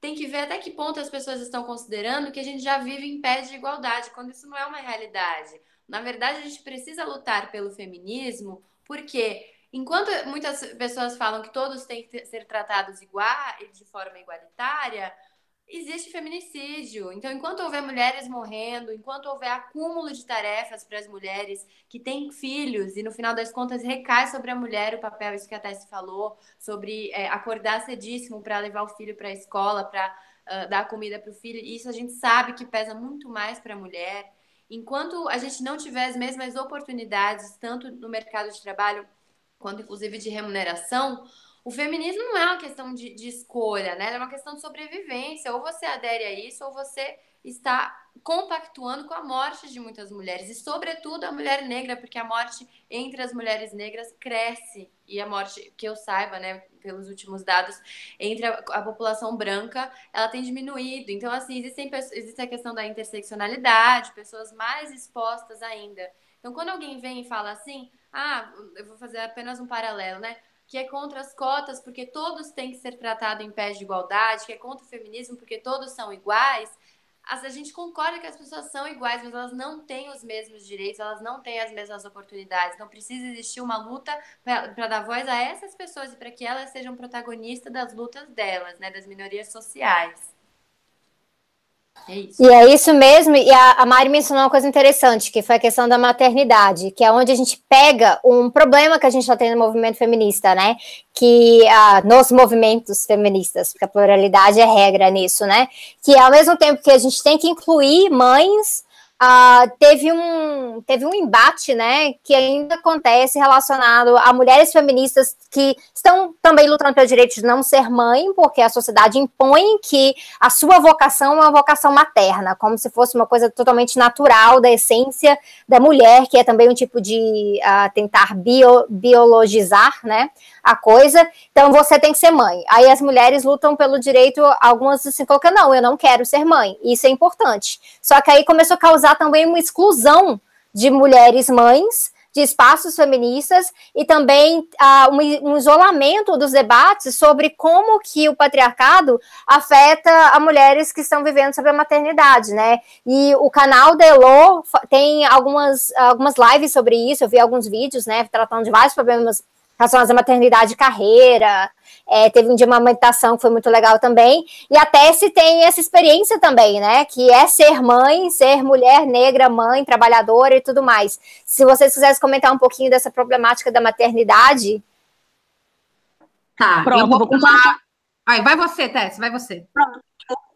[SPEAKER 2] Tem que ver até que ponto as pessoas estão considerando que a gente já vive em pé de igualdade, quando isso não é uma realidade. Na verdade, a gente precisa lutar pelo feminismo, porque enquanto muitas pessoas falam que todos têm que ser tratados iguais, de forma igualitária, existe feminicídio. Então, enquanto houver mulheres morrendo, enquanto houver acúmulo de tarefas para as mulheres que têm filhos, e no final das contas recai sobre a mulher o papel, isso que a Tessie falou, sobre é, acordar cedíssimo para levar o filho para a escola, para uh, dar comida para o filho, isso a gente sabe que pesa muito mais para a mulher. Enquanto a gente não tiver as mesmas oportunidades, tanto no mercado de trabalho quanto inclusive de remuneração, o feminismo não é uma questão de, de escolha, né? É uma questão de sobrevivência. Ou você adere a isso, ou você está compactuando com a morte de muitas mulheres e, sobretudo, a mulher negra, porque a morte entre as mulheres negras cresce e a morte, que eu saiba, né, pelos últimos dados, entre a, a população branca, ela tem diminuído. Então, assim, existem, existe a questão da interseccionalidade, pessoas mais expostas ainda. Então, quando alguém vem e fala assim, ah, eu vou fazer apenas um paralelo, né? Que é contra as cotas porque todos têm que ser tratados em pé de igualdade, que é contra o feminismo porque todos são iguais, a gente concorda que as pessoas são iguais, mas elas não têm os mesmos direitos, elas não têm as mesmas oportunidades. Não precisa existir uma luta para dar voz a essas pessoas e para que elas sejam protagonistas das lutas delas, né, das minorias sociais.
[SPEAKER 1] É isso. E é isso mesmo, e a, a Mari mencionou uma coisa interessante, que foi a questão da maternidade, que é onde a gente pega um problema que a gente está tendo no movimento feminista, né? Que ah, nos movimentos feministas, porque a pluralidade é regra nisso, né? Que ao mesmo tempo que a gente tem que incluir mães Uh, teve, um, teve um embate, né, que ainda acontece relacionado a mulheres feministas que estão também lutando pelo direito de não ser mãe, porque a sociedade impõe que a sua vocação é uma vocação materna, como se fosse uma coisa totalmente natural da essência da mulher, que é também um tipo de uh, tentar bio, biologizar, né, a coisa. Então você tem que ser mãe. Aí as mulheres lutam pelo direito, algumas assim colocam, não, eu não quero ser mãe. Isso é importante. Só que aí começou a causar também uma exclusão de mulheres mães de espaços feministas e também uh, um, um, isolamento dos debates sobre como que o patriarcado afeta a mulheres que estão vivendo sobre a maternidade, né? E o canal da Elo tem algumas, algumas lives sobre isso, eu vi alguns vídeos, né, tratando de vários problemas relacionadas à maternidade e carreira. É, teve um dia uma amamentação que foi muito legal também. E até se tem essa experiência também, né? Que é ser mãe, ser mulher negra, mãe, trabalhadora e tudo mais. Se vocês quisessem comentar um pouquinho dessa problemática da maternidade.
[SPEAKER 3] Tá, Pronto, eu vou, vou contar. Aí, vai você, Tess, vai você.
[SPEAKER 4] Pronto.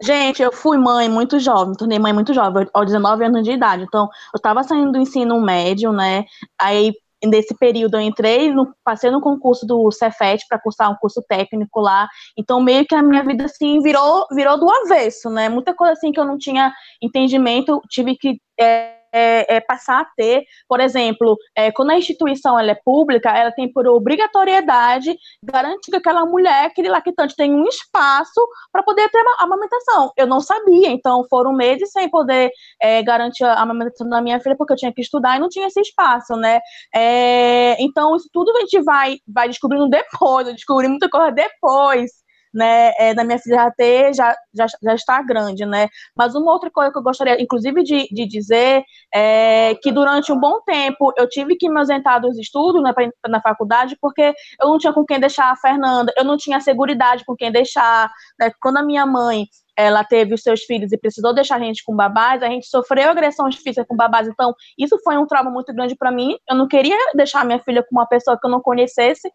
[SPEAKER 4] Gente, eu fui mãe muito jovem, tornei mãe muito jovem, aos 19 anos de idade. Então, eu estava saindo do ensino médio, né? Aí nesse período eu entrei, no, passei no concurso do Cefet para cursar um curso técnico lá, então meio que a minha vida assim virou virou do avesso, né? Muita coisa assim que eu não tinha entendimento, tive que é, é, é, passar a ter, por exemplo, é, quando a instituição ela é pública, ela tem por obrigatoriedade garantir que aquela mulher, aquele lactante, tem um espaço para poder ter a amamentação. Eu não sabia, então foram meses sem poder é, garantir a amamentação da minha filha, porque eu tinha que estudar e não tinha esse espaço, né? É, então, isso tudo a gente vai, vai descobrindo depois, eu descobri muita coisa depois né, é, da minha filha já ter, já, já, já está grande, né, mas uma outra coisa que eu gostaria, inclusive, de, de dizer, é que durante um bom tempo eu tive que me ausentar dos estudos né, pra, na faculdade, porque eu não tinha com quem deixar a Fernanda, eu não tinha segurança com quem deixar, né, quando a minha mãe ela teve os seus filhos e precisou deixar a gente com babás, a gente sofreu agressões físicas com babás, então isso foi um trauma muito grande para mim. Eu não queria deixar minha filha com uma pessoa que eu não conhecesse,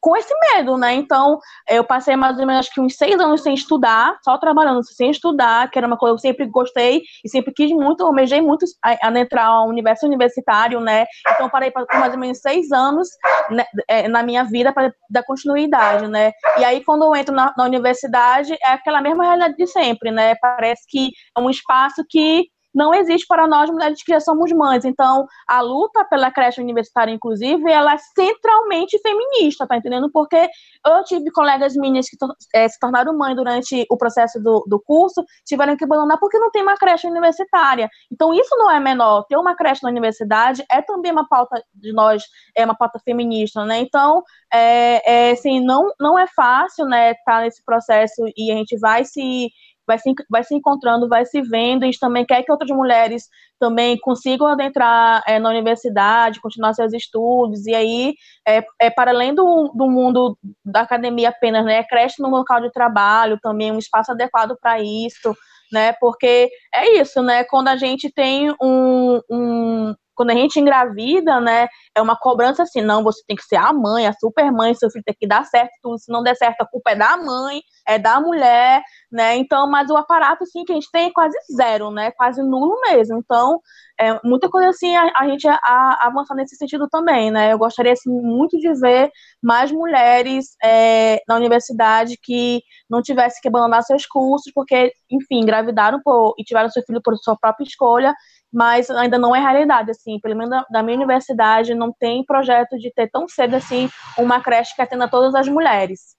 [SPEAKER 4] com esse medo, né? Então, eu passei mais ou menos acho que uns seis anos sem estudar, só trabalhando, sem estudar, que era uma coisa que eu sempre gostei e sempre quis muito, almejei muito a, a entrar ao universo universitário, né? Então, parei por mais ou menos seis anos né, é, na minha vida para dar continuidade, né? E aí, quando eu entro na, na universidade, é aquela mesma realidade de sempre, né? Parece que é um espaço que não existe para nós mulheres que já somos mães. Então, a luta pela creche universitária, inclusive, ela é centralmente feminista, tá entendendo? Porque eu tive colegas minhas que é, se tornaram mães durante o processo do, do curso, tiveram que abandonar porque não tem uma creche universitária. Então, isso não é menor. Ter uma creche na universidade é também uma pauta de nós, é uma pauta feminista, né? Então, é, é assim, não, não é fácil, né, estar tá nesse processo e a gente vai se vai se, vai se encontrando, vai se vendo, gente também quer que outras mulheres também consigam adentrar é, na universidade, continuar seus estudos, e aí, é, é para além do, do mundo da academia apenas, né, creche no local de trabalho também, um espaço adequado para isso, né, porque é isso, né, quando a gente tem um, um quando a gente engravida, né, é uma cobrança assim, não, você tem que ser a mãe, a super mãe, seu filho tem que dar certo, tudo, se não der certo, a culpa é da mãe, é da mulher, né, então, mas o aparato, assim, que a gente tem é quase zero, né, quase nulo mesmo, então, é muita coisa, assim, a, a gente a, a avançar nesse sentido também, né, eu gostaria, assim, muito de ver mais mulheres é, na universidade que não tivessem que abandonar seus cursos, porque, enfim, engravidaram por, e tiveram seu filho por sua própria escolha, mas ainda não é realidade, assim, pelo menos da minha universidade não tem projeto de ter tão cedo, assim, uma creche que atenda todas as mulheres.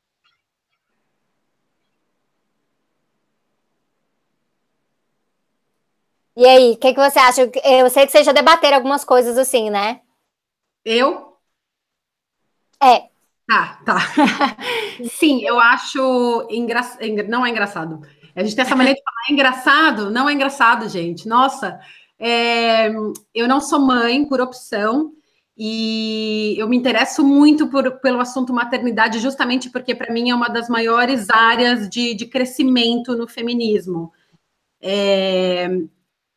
[SPEAKER 1] E aí, o que, que você acha? Eu sei que você já debateram algumas coisas assim, né?
[SPEAKER 3] Eu?
[SPEAKER 1] É.
[SPEAKER 3] Ah, tá. Sim, eu acho engraçado. Não é engraçado. A gente tem essa maneira de falar é engraçado. Não é engraçado, gente. Nossa, é, eu não sou mãe por opção e eu me interesso muito por, pelo assunto maternidade, justamente porque para mim é uma das maiores áreas de, de crescimento no feminismo. É,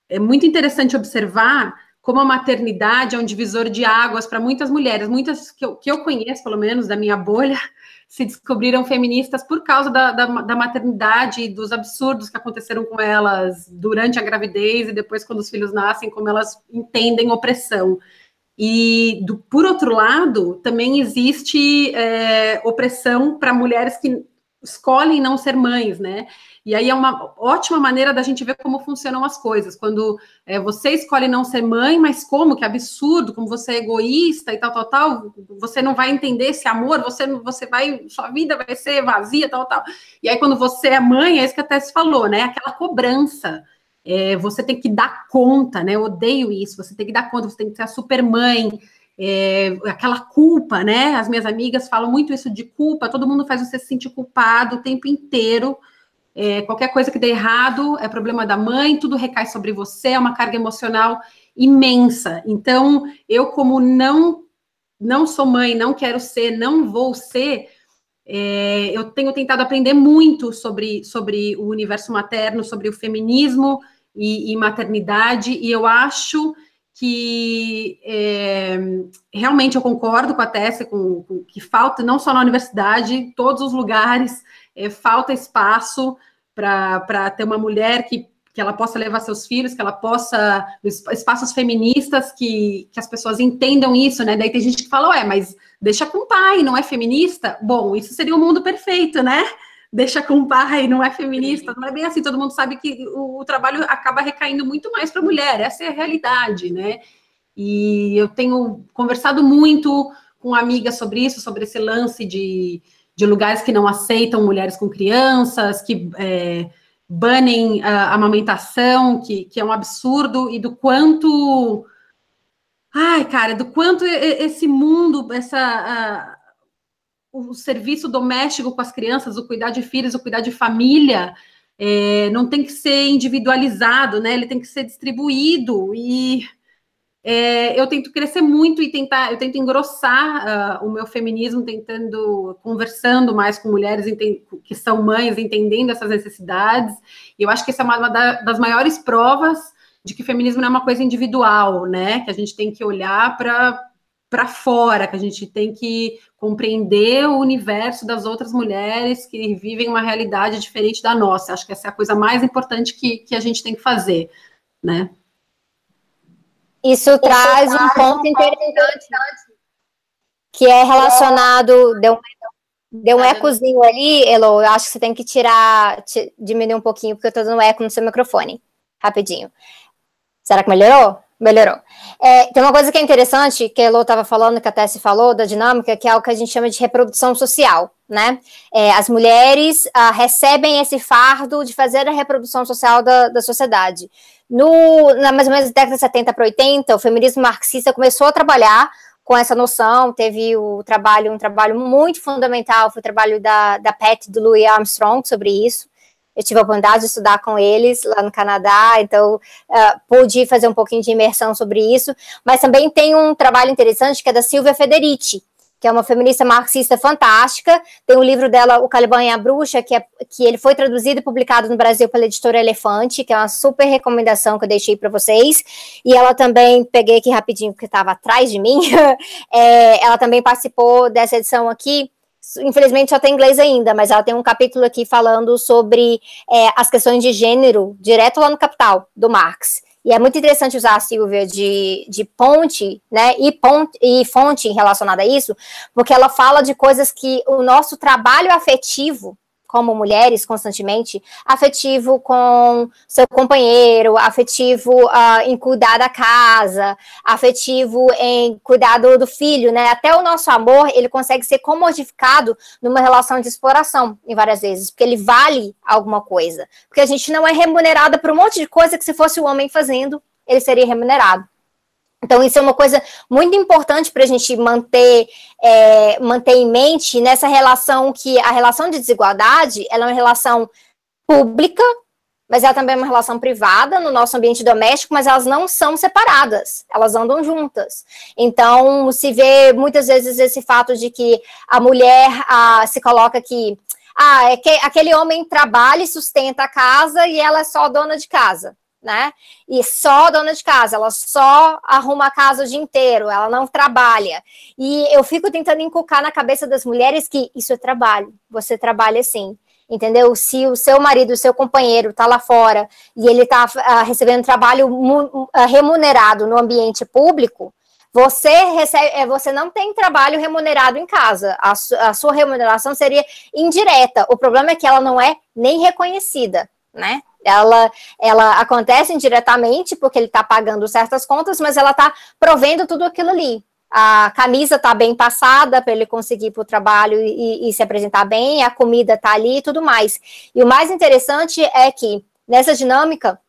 [SPEAKER 3] é muito interessante observar como a maternidade é um divisor de águas para muitas mulheres, muitas que eu, que eu conheço, pelo menos da minha bolha, se descobriram feministas por causa da, da, da, maternidade e dos absurdos que aconteceram com elas durante a gravidez e depois quando os filhos nascem, como elas entendem opressão. E, do, por outro lado, também existe é, opressão para mulheres que escolhem não ser mães, né? E aí é uma ótima maneira da gente ver como funcionam as coisas. Quando é, você escolhe não ser mãe, mas como? Que absurdo, como você é egoísta e tal, tal, tal. Você não vai entender esse amor, você, você vai, sua vida vai ser vazia, tal, tal. E aí quando você é mãe, é isso que a Tess falou, né? Aquela cobrança. É, você tem que dar conta, né? Eu odeio isso. Você tem que dar conta, você tem que ser a super mãe. É, aquela culpa, né? As minhas amigas falam muito isso de culpa. Todo mundo faz você se sentir culpado o tempo inteiro é, qualquer coisa que dê errado é problema da mãe, tudo recai sobre você, é uma carga emocional imensa. Então, eu, como não, não sou mãe, não quero ser, não vou ser, é, eu tenho tentado aprender muito sobre, sobre o universo materno, sobre o feminismo e, e maternidade, e eu acho que é, realmente eu concordo com a Tessa, com, com, que falta, não só na universidade, em todos os lugares, é, falta espaço para ter uma mulher que, que ela possa levar seus filhos, que ela possa, espaços feministas, que, que as pessoas entendam isso, né? Daí tem gente que fala, ué, mas deixa com o pai, não é feminista? Bom, isso seria o um mundo perfeito, né? deixa com pai, não é feminista, não é bem assim, todo mundo sabe que o, o trabalho acaba recaindo muito mais para a mulher, essa é a realidade, né? E eu tenho conversado muito com amigas sobre isso, sobre esse lance de, de lugares que não aceitam mulheres com crianças, que é, banem a amamentação, que, que é um absurdo, e do quanto. Ai, cara, do quanto esse mundo, essa. o serviço doméstico com as crianças, o cuidar de filhos, o cuidar de família, é, não tem que ser individualizado, né? Ele tem que ser distribuído. E é, eu tento crescer muito e tentar, eu tento engrossar uh, o meu feminismo, tentando, conversando mais com mulheres que são mães, entendendo essas necessidades. E eu acho que essa é uma das maiores provas de que feminismo não é uma coisa individual, né? Que a gente tem que olhar para para fora, que a gente tem que compreender o universo das outras mulheres que vivem uma realidade diferente da nossa. Acho que essa é a coisa mais importante que, que a gente tem que fazer, né?
[SPEAKER 1] Isso, Isso traz um ponto interessante que é relacionado. Deu, deu um ecozinho ali, Elo. Eu acho que você tem que tirar, diminuir um pouquinho, porque eu tô dando eco no seu microfone. Rapidinho. Será que melhorou? Melhorou. É, tem uma coisa que é interessante, que a Elo estava falando, que a Tessie falou, da dinâmica, que é o que a gente chama de reprodução social, né? É, as mulheres ah, recebem esse fardo de fazer a reprodução social da, da sociedade. No, na mais ou menos década de 70 para 80, o feminismo marxista começou a trabalhar com essa noção, teve o trabalho, um trabalho muito fundamental, foi o trabalho da, da Pat do Louis Armstrong sobre isso, eu tive a oportunidade de estudar com eles lá no Canadá, então uh, pude fazer um pouquinho de imersão sobre isso. Mas também tem um trabalho interessante que é da Silvia Federici, que é uma feminista marxista fantástica. Tem o um livro dela, O Caliban e a Bruxa, que, é, que ele foi traduzido e publicado no Brasil pela editora Elefante, que é uma super recomendação que eu deixei para vocês. E ela também, peguei aqui rapidinho, porque estava atrás de mim, é, ela também participou dessa edição aqui infelizmente só tem inglês ainda, mas ela tem um capítulo aqui falando sobre é, as questões de gênero, direto lá no Capital, do Marx. E é muito interessante usar a Silvia de, de ponte, né, e, ponte, e fonte relacionada a isso, porque ela fala de coisas que o nosso trabalho afetivo, como mulheres constantemente, afetivo com seu companheiro, afetivo uh, em cuidar da casa, afetivo em cuidar do, filho, né? Até o nosso amor, ele consegue ser comodificado numa relação de exploração, em várias vezes, porque ele vale alguma coisa. Porque a gente não é remunerada por um monte de coisa que se fosse o homem fazendo, ele seria remunerado. Então, isso é uma coisa muito importante para a gente manter, é, manter em mente nessa relação que a relação de desigualdade ela é uma relação pública, mas ela também é uma relação privada no nosso ambiente doméstico, mas elas não são separadas, elas andam juntas. Então, se vê muitas vezes esse fato de que a mulher ah, se coloca que ah, é que aquele homem trabalha e sustenta a casa e ela é só dona de casa né? E só dona de casa, ela só arruma a casa o dia inteiro, ela não trabalha. E eu fico tentando inculcar na cabeça das mulheres que isso é trabalho, você trabalha sim. Entendeu? Se o seu marido, o seu companheiro está lá fora e ele está uh, recebendo trabalho uh, remunerado no ambiente público, você recebe, é, você não tem trabalho remunerado em casa. A, su, a sua remuneração seria indireta. O problema é que ela não é nem reconhecida, né? Ela, ela acontece indiretamente porque ele está pagando certas contas, mas ela está provendo tudo aquilo ali. A camisa está bem passada para ele conseguir ir para o trabalho e, e, se apresentar bem, a comida está ali e tudo mais. E o mais interessante é que nessa dinâmica,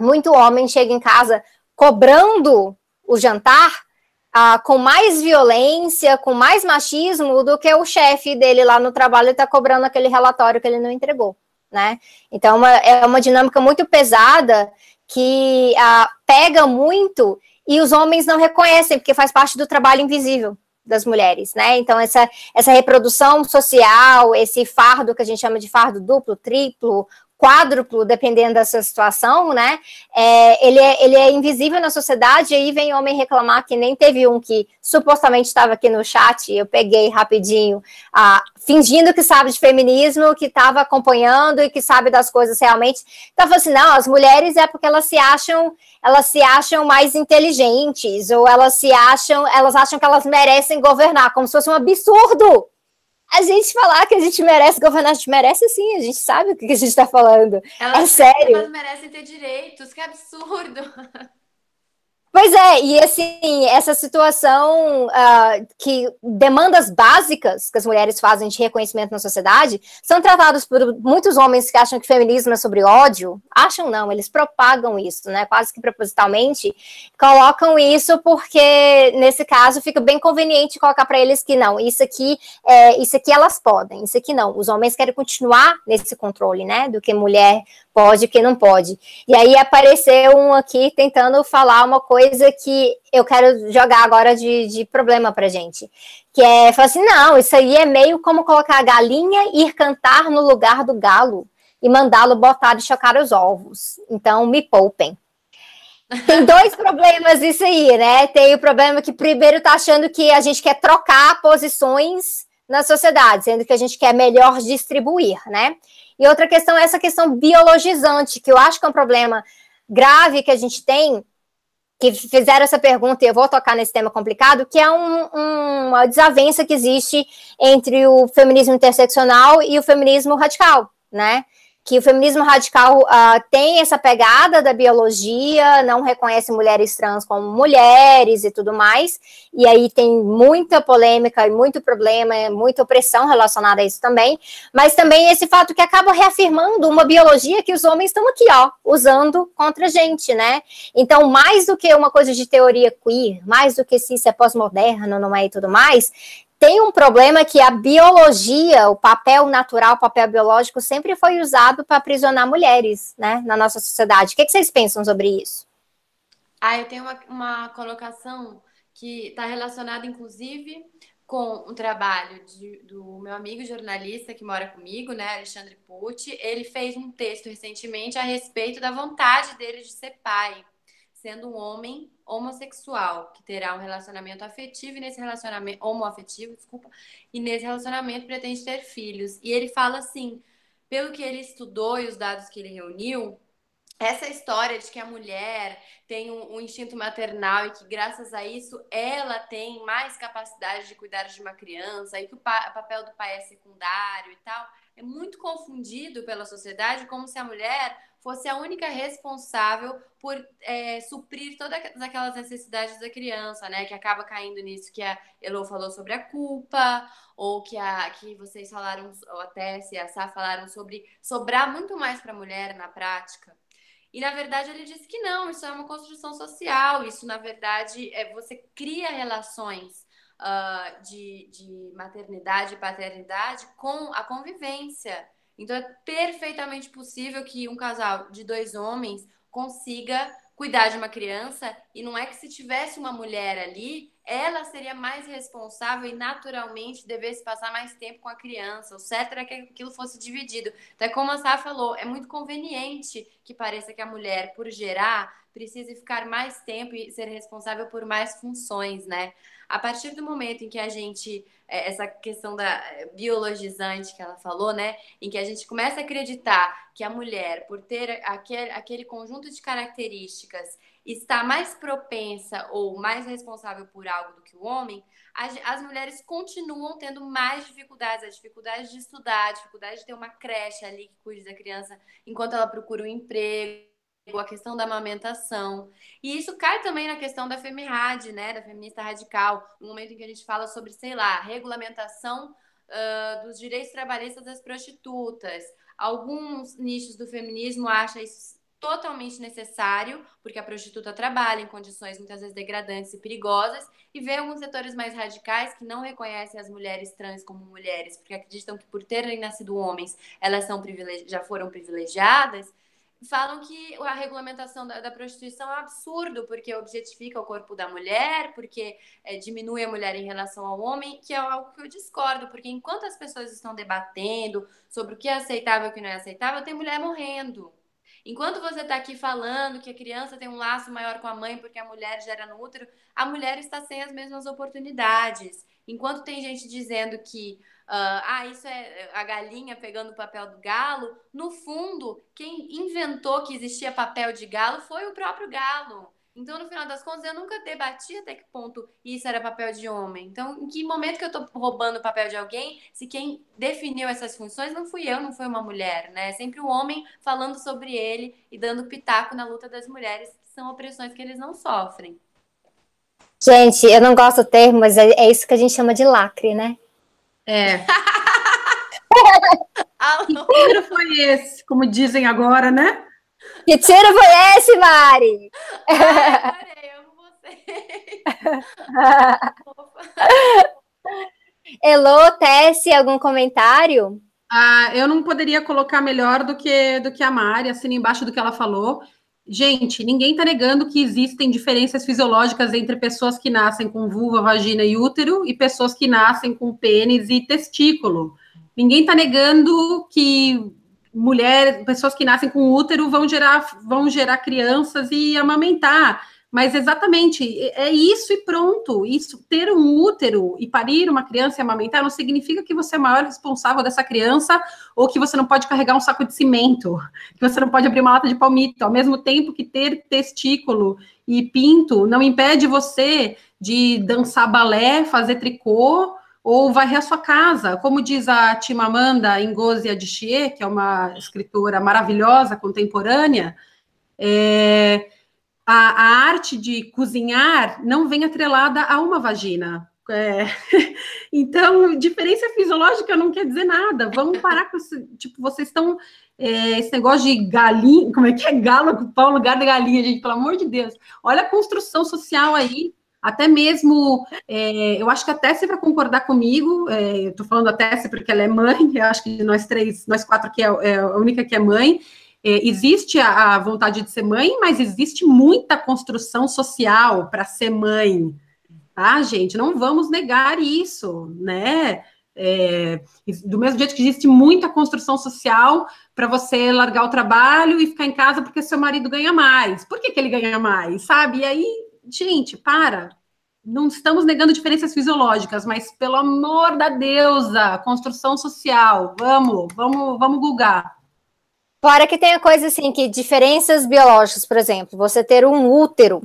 [SPEAKER 1] muito homem chega em casa cobrando o jantar ah, com mais violência, com mais machismo do que o chefe dele lá no trabalho está cobrando aquele relatório que ele não entregou né? Então, é uma, é uma dinâmica muito pesada que ah, pega muito e os homens não reconhecem, porque faz parte do trabalho invisível das mulheres, né? Então, essa, essa reprodução social, esse fardo que a gente chama de fardo duplo, triplo, quádruplo, dependendo da sua situação, né? É, ele, é, ele é invisível na sociedade, e aí vem homem reclamar que nem teve um que supostamente estava aqui no chat, eu peguei rapidinho, ah, fingindo que sabe de feminismo, que estava acompanhando e que sabe das coisas realmente. Então, falou assim, não, as mulheres é porque elas se acham, elas se acham mais inteligentes, ou elas se acham, elas acham que elas merecem governar, como se fosse um absurdo a gente falar que a gente merece governar, a gente merece sim, a gente sabe o que a gente está falando. Elas, é sério.
[SPEAKER 2] Elas merecem ter direitos, que absurdo.
[SPEAKER 1] Pois é, e assim, essa situação uh, que demandas básicas que as mulheres fazem de reconhecimento na sociedade são tratadas por muitos homens que acham que feminismo é sobre ódio. Acham não, eles propagam isso, né? Quase que propositalmente colocam isso porque nesse caso fica bem conveniente colocar para eles que não, isso aqui, é, isso aqui elas podem, isso aqui não. Os homens querem continuar nesse controle, né? Do que mulher pode, o que não pode. E aí apareceu um aqui tentando falar uma coisa que eu quero jogar agora de, de problema pra gente. Que é, falar assim, não, isso aí é meio como colocar a galinha e ir cantar no lugar do galo e mandá-lo botar e chocar os ovos. Então, me poupem. Tem dois problemas isso aí, né? Tem o problema que primeiro tá achando que a gente quer trocar posições na sociedade, sendo que a gente quer melhor distribuir, né? E outra questão é essa questão biologizante, que eu acho que é um problema grave que a gente tem, que fizeram essa pergunta, e eu vou tocar nesse tema complicado, que é um, um, uma desavença que existe entre o feminismo interseccional e o feminismo radical, né? Que o feminismo radical uh, tem essa pegada da biologia, não reconhece mulheres trans como mulheres e tudo mais, e aí tem muita polêmica e muito problema, muita opressão relacionada a isso também, mas também esse fato que acaba reafirmando uma biologia que os homens estão aqui, ó, usando contra a gente, né? Então, mais do que uma coisa de teoria queer, mais do que se isso é pós-moderno, não é e tudo mais, tem um problema que a biologia, o papel natural, o papel biológico, sempre foi usado para aprisionar mulheres, né, na nossa sociedade. O que, que vocês pensam sobre isso?
[SPEAKER 2] Ah, eu tenho uma, uma colocação que está relacionada, inclusive, com o trabalho de, do meu amigo jornalista que mora comigo, né, Alexandre Pucci. Ele fez um texto recentemente a respeito da vontade dele de ser pai sendo um homem homossexual, que terá um relacionamento afetivo e nesse relacionamento homoafetivo, desculpa, e nesse relacionamento pretende ter filhos. E ele fala assim, pelo que ele estudou e os dados que ele reuniu, essa história de que a mulher tem um, um, instinto maternal e que graças a isso ela tem mais capacidade de cuidar de uma criança e que o, pa o papel do pai é secundário e tal, é muito confundido pela sociedade como se a mulher fosse a única responsável por é, suprir todas aquelas necessidades da criança, né? Que acaba caindo nisso que a Elo falou sobre a culpa, ou que, a, que vocês falaram, ou até se a Sá falaram sobre sobrar muito mais para a mulher na prática. E na verdade ele disse que não, isso é uma construção social, isso na verdade é você cria relações uh, de, de maternidade e paternidade com a convivência. Então é perfeitamente possível que um casal de dois homens consiga cuidar de uma criança e não é que se tivesse uma mulher ali, ela seria mais responsável e naturalmente devesse passar mais tempo com a criança. O certo era que aquilo fosse dividido. Até como a Sá falou, é muito conveniente que pareça que a mulher, por gerar, precise ficar mais tempo e ser responsável por mais funções, né? A partir do momento em que a gente, é, essa questão da é, biologizante que ela falou, né? Em que a gente começa a acreditar que a mulher, por ter aquele, aquele conjunto de características, está mais propensa ou mais responsável por algo do que o homem, as, as mulheres continuam tendo mais dificuldades, a dificuldade de estudar, a dificuldade de ter uma creche ali que cuide da criança enquanto ela procura um emprego a questão da amamentação. E isso cai também na questão da femirrad, né, da feminista radical, no momento em que a gente fala sobre, sei lá, regulamentação uh, dos direitos trabalhistas das prostitutas. Alguns nichos do feminismo acham isso totalmente necessário, porque a prostituta trabalha em condições muitas vezes degradantes e perigosas, e vê alguns setores mais radicais que não reconhecem as mulheres trans como mulheres, porque acreditam que por terem nascido homens, elas são já foram privilegiadas, falam que a regulamentação da, da, prostituição é um absurdo, porque objetifica o corpo da mulher, porque é, diminui a mulher em relação ao homem, que é algo que eu discordo, porque enquanto as pessoas estão debatendo sobre o que é aceitável e o que não é aceitável, tem mulher morrendo. Enquanto você está aqui falando que a criança tem um laço maior com a mãe porque a mulher gera no útero, a mulher está sem as mesmas oportunidades. Enquanto tem gente dizendo que Uh, ah, isso é a galinha pegando o papel do galo. No fundo, quem inventou que existia papel de galo foi o próprio galo. Então, no final das contas, eu nunca debati até que ponto isso era papel de homem. Então, em que momento que eu tô roubando o papel de alguém, se quem definiu essas funções não fui eu, não foi uma mulher, né? É sempre o homem falando sobre ele e dando pitaco na luta das mulheres, que são opressões que eles não sofrem.
[SPEAKER 1] Gente, eu não gosto do termo, mas é, é isso que a gente chama de lacre, né?
[SPEAKER 3] É. que tiro foi esse, como dizem agora, né?
[SPEAKER 1] Que tiro foi esse, Mari?
[SPEAKER 2] Ai, eu amo
[SPEAKER 1] você. Elô, Tessie, algum comentário?
[SPEAKER 3] Ah, eu não poderia colocar melhor do que, do que a Mari, assim, embaixo do que ela falou. Gente, ninguém está negando que existem diferenças fisiológicas entre pessoas que nascem com vulva, vagina e útero e pessoas que nascem com pênis e testículo. Ninguém está negando que mulheres, pessoas que nascem com útero vão gerar, vão gerar crianças e amamentar. Mas exatamente, é isso e pronto. Isso, ter um útero e parir uma criança e amamentar não significa que você é o maior responsável dessa criança ou que você não pode carregar um saco de cimento, que você não pode abrir uma lata de palmito. Ao mesmo tempo que ter testículo e pinto não impede você de dançar balé, fazer tricô ou varrer a sua casa. Como diz a Timamanda Ngozi Adichie, que é uma escritora maravilhosa, contemporânea, é, a, a, arte de cozinhar não vem atrelada a uma vagina. É, então, diferença fisiológica não quer dizer nada. Vamos parar com esse. Tipo, vocês estão. É, esse negócio de galinha, como é que é galo ocupar o lugar da galinha, gente, pelo amor de Deus. Olha a construção social aí, até mesmo, é, eu acho que a Tessie vai concordar comigo, é, eu estou falando a Tessie porque ela é mãe, eu acho que nós três, nós quatro que é, é a única que é mãe, é, existe a, a, vontade de ser mãe, mas existe muita construção social para ser mãe, tá, gente? Não vamos negar isso, né? É, do mesmo jeito que existe muita construção social para você largar o trabalho e ficar em casa porque seu marido ganha mais. Por que, que ele ganha mais? Sabe? E aí, gente, para. Não estamos negando diferenças fisiológicas, mas pelo amor da deusa, construção social, vamos, vamos, vamos bugar.
[SPEAKER 1] Fora que tem a coisa assim, que diferenças biológicas, por exemplo, você ter um útero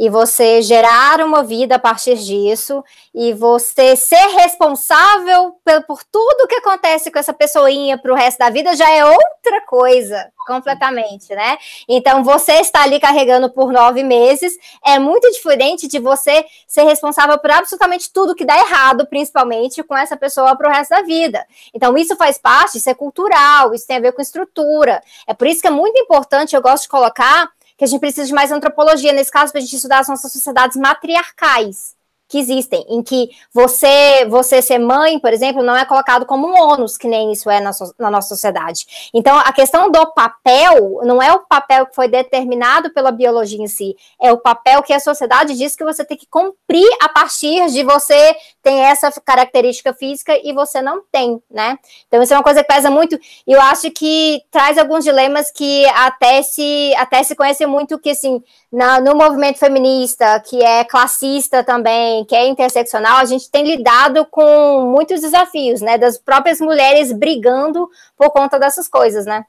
[SPEAKER 1] e você gerar uma vida a partir disso e você ser responsável por, por tudo que acontece com essa pessoinha para o resto da vida já é outra coisa, completamente, né? Então, você está ali carregando por nove meses é muito diferente de você ser responsável por absolutamente tudo que dá errado, principalmente com essa pessoa para o resto da vida. Então, isso faz parte, isso é cultural, isso tem a ver com estrutura. É por isso que é muito importante, eu gosto de colocar, que a gente precisa de mais antropologia, nesse caso, para a gente estudar as nossas sociedades matriarcais que existem, em que você você ser mãe, por exemplo, não é colocado como um ônus, que nem isso é na, so, na, nossa sociedade. Então, a questão do papel não é o papel que foi determinado pela biologia em si, é o papel que a sociedade diz que você tem que cumprir a partir de você ter essa característica física e você não tem, né? Então, isso é uma coisa que pesa muito, e eu acho que traz alguns dilemas que até se, até se conhece muito que, assim, na, no movimento feminista, que é classista também, que é interseccional, a gente tem lidado com muitos desafios, né? Das próprias mulheres brigando por conta dessas coisas, né?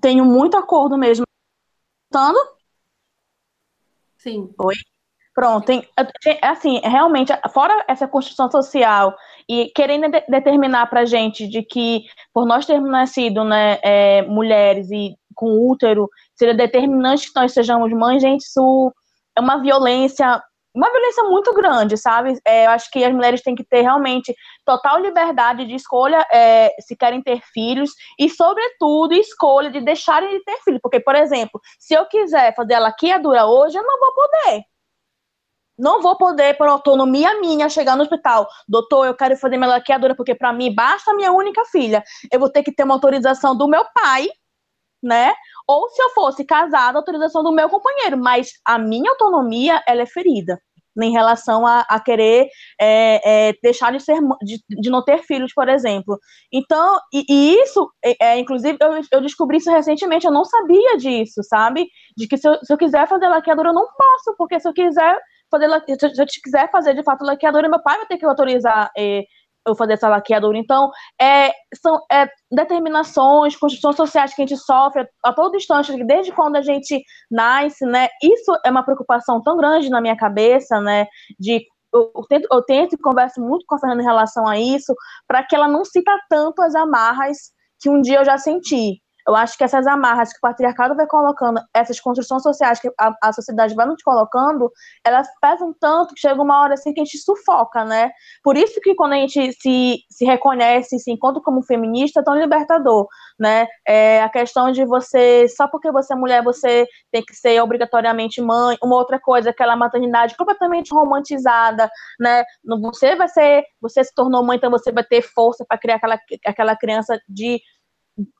[SPEAKER 4] Tenho muito acordo mesmo. Escutando?
[SPEAKER 3] Sim.
[SPEAKER 4] Oi? Pronto, tem, assim, realmente, fora essa construção social e querendo de, determinar para gente de que, por nós termos nascido, né, é, mulheres e com útero, seria determinante que nós sejamos mães, gente, isso é uma violência, uma violência muito grande, sabe? É, eu acho que as mulheres têm que ter realmente total liberdade de escolha é, se querem ter filhos e, sobretudo, escolha de deixarem de ter filhos. Porque, por exemplo, se eu quiser fazer a laqueadura hoje, eu não vou poder. Não vou poder, por autonomia minha, chegar no hospital. Doutor, eu quero fazer minha laqueadura porque, para mim, basta a minha única filha. Eu vou ter que ter uma autorização do meu pai né? Ou se eu fosse casada, autorização do meu companheiro, mas a minha autonomia, ela é ferida em relação a, a querer é, é, deixar de ser de, de, não ter filhos, por exemplo. Então, e, e isso, é, é, inclusive, eu, eu, descobri isso recentemente, eu não sabia disso, sabe? De que se eu, se eu quiser fazer laqueadura, eu não posso, porque se eu quiser fazer se eu quiser fazer de fato laqueadura, meu pai vai ter que autorizar eu fazer essa laqueadura. Então, é, são é, determinações, construções sociais que a gente sofre a todo instante, desde quando a gente nasce, né? Isso é uma preocupação tão grande na minha cabeça, né? De eu, tento, eu tento e converso muito com a Fernanda em relação a isso, para que ela não sinta tanto as amarras que um dia eu já senti. Eu acho que essas amarras que o patriarcado vai colocando, essas construções sociais que a, a, sociedade vai nos colocando, elas pesam tanto que chega uma hora assim que a gente sufoca, né? Por isso que quando a gente se, se reconhece, se encontra como feminista, é tão libertador, né? É a questão de você, só porque você é mulher, você tem que ser obrigatoriamente mãe. Uma outra coisa, aquela maternidade completamente romantizada, né? Você vai ser, você se tornou mãe, então você vai ter força para criar aquela, aquela criança de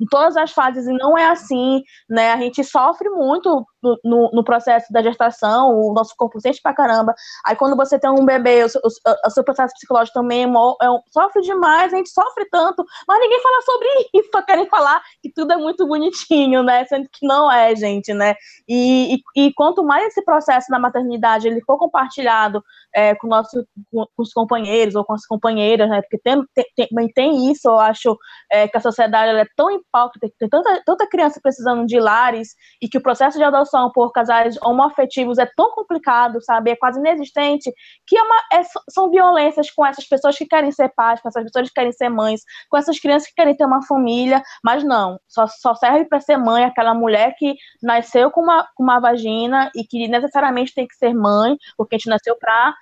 [SPEAKER 4] em todas as fases e não é assim, né? A gente sofre muito no, no, processo da gestação, o nosso corpo sente pra caramba. Aí quando você tem um bebê, o, o, o seu processo psicológico também é, é, sofre demais, a gente sofre tanto, mas ninguém fala sobre isso, só querem falar que tudo é muito bonitinho, né? Sendo que não é, gente, né? E, e, e quanto mais esse processo da maternidade ele for compartilhado é, com, nosso, com, com, os companheiros ou com as companheiras, né? Porque tem, tem, tem isso, eu acho é, que a sociedade é tão que tem tanta, tanta criança precisando de lares e que o processo de adoção por casais homoafetivos é tão complicado, sabe? É quase inexistente, que é uma, é, são violências com essas pessoas que querem ser pais, com essas pessoas que querem ser mães, com essas crianças que querem ter uma família, mas não, só, só serve para ser mãe aquela mulher que nasceu com uma, com uma vagina e que necessariamente tem que ser mãe, porque a gente nasceu para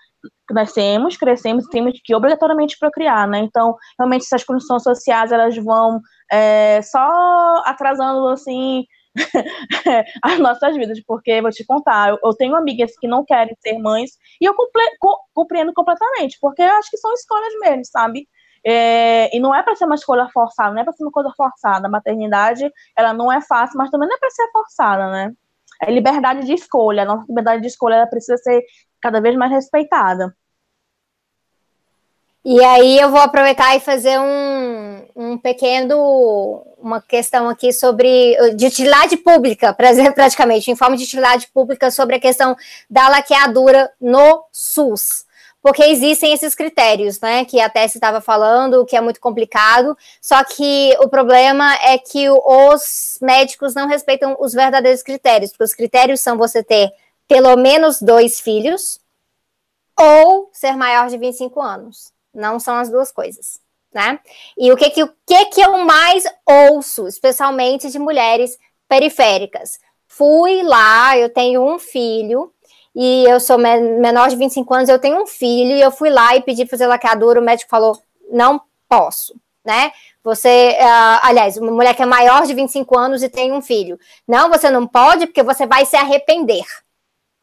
[SPEAKER 4] nascemos, crescemos e temos que obrigatoriamente procriar, né? Então, realmente, essas condições sociais, elas vão é, só atrasando, assim, as nossas vidas, porque vou te contar, eu, tenho amigas que não querem ser mães e eu co compreendo completamente, porque eu acho que são escolhas mesmo, sabe? É, e não é para ser uma escolha forçada, não é para ser uma coisa forçada. A maternidade, ela não é fácil, mas também não é para ser forçada, né? É liberdade de escolha. A nossa liberdade de escolha precisa ser cada vez mais respeitada.
[SPEAKER 1] E aí eu vou aproveitar e fazer um, um pequeno, uma questão aqui sobre de utilidade pública, praticamente, em forma de utilidade pública sobre a questão da laqueadura no SUS. Porque existem esses critérios, né? Que a Tessie estava falando, que é muito complicado. Só que o problema é que os médicos não respeitam os verdadeiros critérios, porque os critérios são você ter pelo menos dois filhos ou ser maior de 25 anos. Não são as duas coisas, né? E o que que, o que, que eu mais ouço, especialmente de mulheres periféricas? Fui lá, eu tenho um filho, e eu sou menor de 25 anos, eu tenho um filho, e eu fui lá e pedi para fazer laqueadura, o médico falou, não posso, né? Você, uh, aliás, uma mulher que é maior de 25 anos e tem um filho. Não, você não pode, porque você vai se arrepender.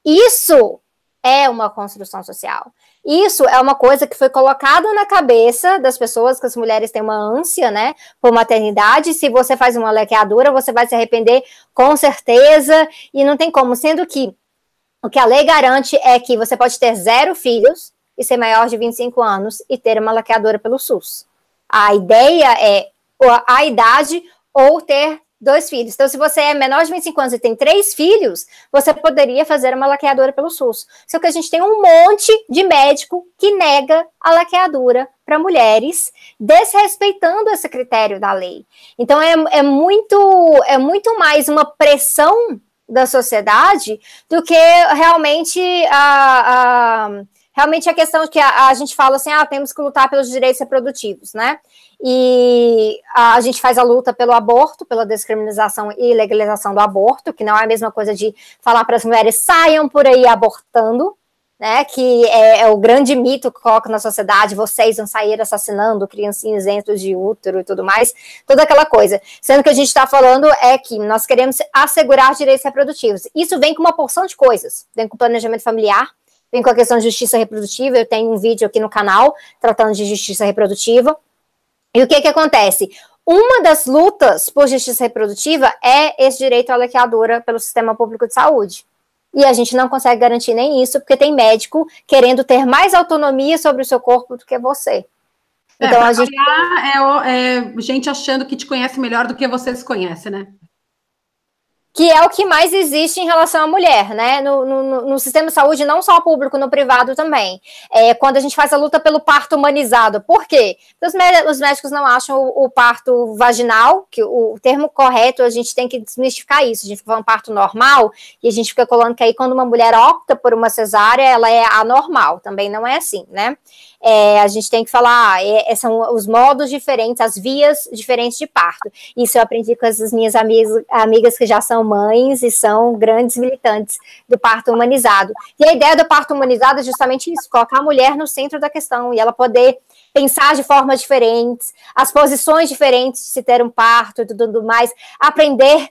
[SPEAKER 1] Isso é uma construção social. Isso é uma coisa que foi colocada na cabeça das pessoas, que as mulheres têm uma ânsia, né, por maternidade. Se você faz uma lequeadura, você vai se arrepender com certeza, e não tem como. Sendo que o que a lei garante é que você pode ter zero filhos e ser maior de 25 anos e ter uma laqueadora pelo SUS. A ideia é a idade ou ter dois filhos. Então, se você é menor de 25 anos e tem três filhos, você poderia fazer uma laqueadura pelo SUS. Só que a gente tem um monte de médico que nega a laqueadura para mulheres, desrespeitando esse critério da lei. Então, é, é, muito, é muito mais uma pressão da sociedade do que realmente a, a realmente a questão que a, a, gente fala assim, ah, temos que lutar pelos direitos reprodutivos, né? E a, a, gente faz a luta pelo aborto, pela descriminalização e legalização do aborto, que não é a mesma coisa de falar para as mulheres saiam por aí abortando, né? Que é, é, o grande mito que coloca na sociedade, vocês vão sair assassinando criancinhas dentro de útero e tudo mais, toda aquela coisa. Sendo que a gente está falando é que nós queremos assegurar direitos reprodutivos. Isso vem com uma porção de coisas, vem com planejamento familiar, vem com a questão de justiça reprodutiva. Eu tenho um vídeo aqui no canal tratando de justiça reprodutiva. E o que que acontece? Uma das lutas por justiça reprodutiva é esse direito à laqueadura pelo sistema público de saúde. E a gente não consegue garantir nem isso, porque tem médico querendo ter mais autonomia sobre o seu corpo do que você.
[SPEAKER 3] É, então, a gente... é, é gente achando que te conhece melhor do que você se conhece, né?
[SPEAKER 1] Que é o que mais existe em relação à mulher, né? No, no, no sistema de saúde, não só público, no privado também. É, quando a gente faz a luta pelo parto humanizado. Por quê? Os, os médicos não acham o, o, parto vaginal, que o, o, termo correto, a gente tem que desmistificar isso. A gente fica um parto normal e a gente fica colando que aí quando uma mulher opta por uma cesárea, ela é anormal. Também não é assim, né? É, a gente tem que falar, é, é, são os modos diferentes, as vias diferentes de parto. Isso eu aprendi com as minhas amigas, amigas que já são mães e são grandes militantes do parto humanizado. E a ideia do parto humanizado é justamente isso, colocar a mulher no centro da questão e ela poder pensar de formas diferentes, as posições diferentes de se ter um parto e tudo mais, aprender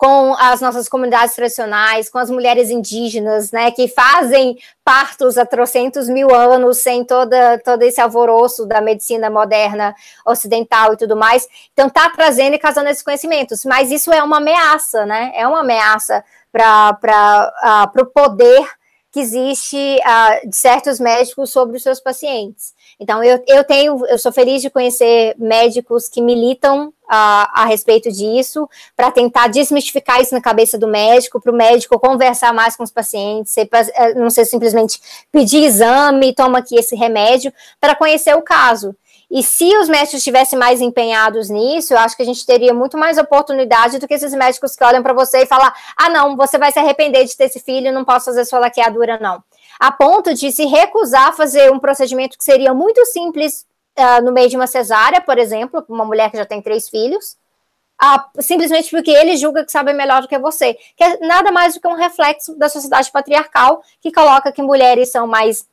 [SPEAKER 1] com as nossas comunidades tradicionais, com as mulheres indígenas, né, que fazem partos há trocentos mil anos sem toda, todo esse alvoroço da medicina moderna ocidental e tudo mais. Então, está trazendo e casando esses conhecimentos, mas isso é uma ameaça, né, é uma ameaça para uh, o poder que existe uh, de certos médicos sobre os seus pacientes. Então, eu, eu tenho, eu sou feliz de conhecer médicos que militam a, a respeito disso, para tentar desmistificar isso na cabeça do médico, para o médico conversar mais com os pacientes, ser, eh, não ser simplesmente pedir exame, toma aqui esse remédio, para conhecer o caso. E se os médicos estivessem mais empenhados nisso, eu acho que a gente teria muito mais oportunidade do que esses médicos que olham para você e falam: ah, não, você vai se arrepender de ter esse filho, não posso fazer sua laqueadura, não a ponto de se recusar a fazer um procedimento que seria muito simples uh, no meio de uma cesárea, por exemplo, uma mulher que já tem três filhos, uh, simplesmente porque ele julga que sabe melhor do que você, que é nada mais do que um reflexo da sociedade patriarcal que coloca que mulheres são mais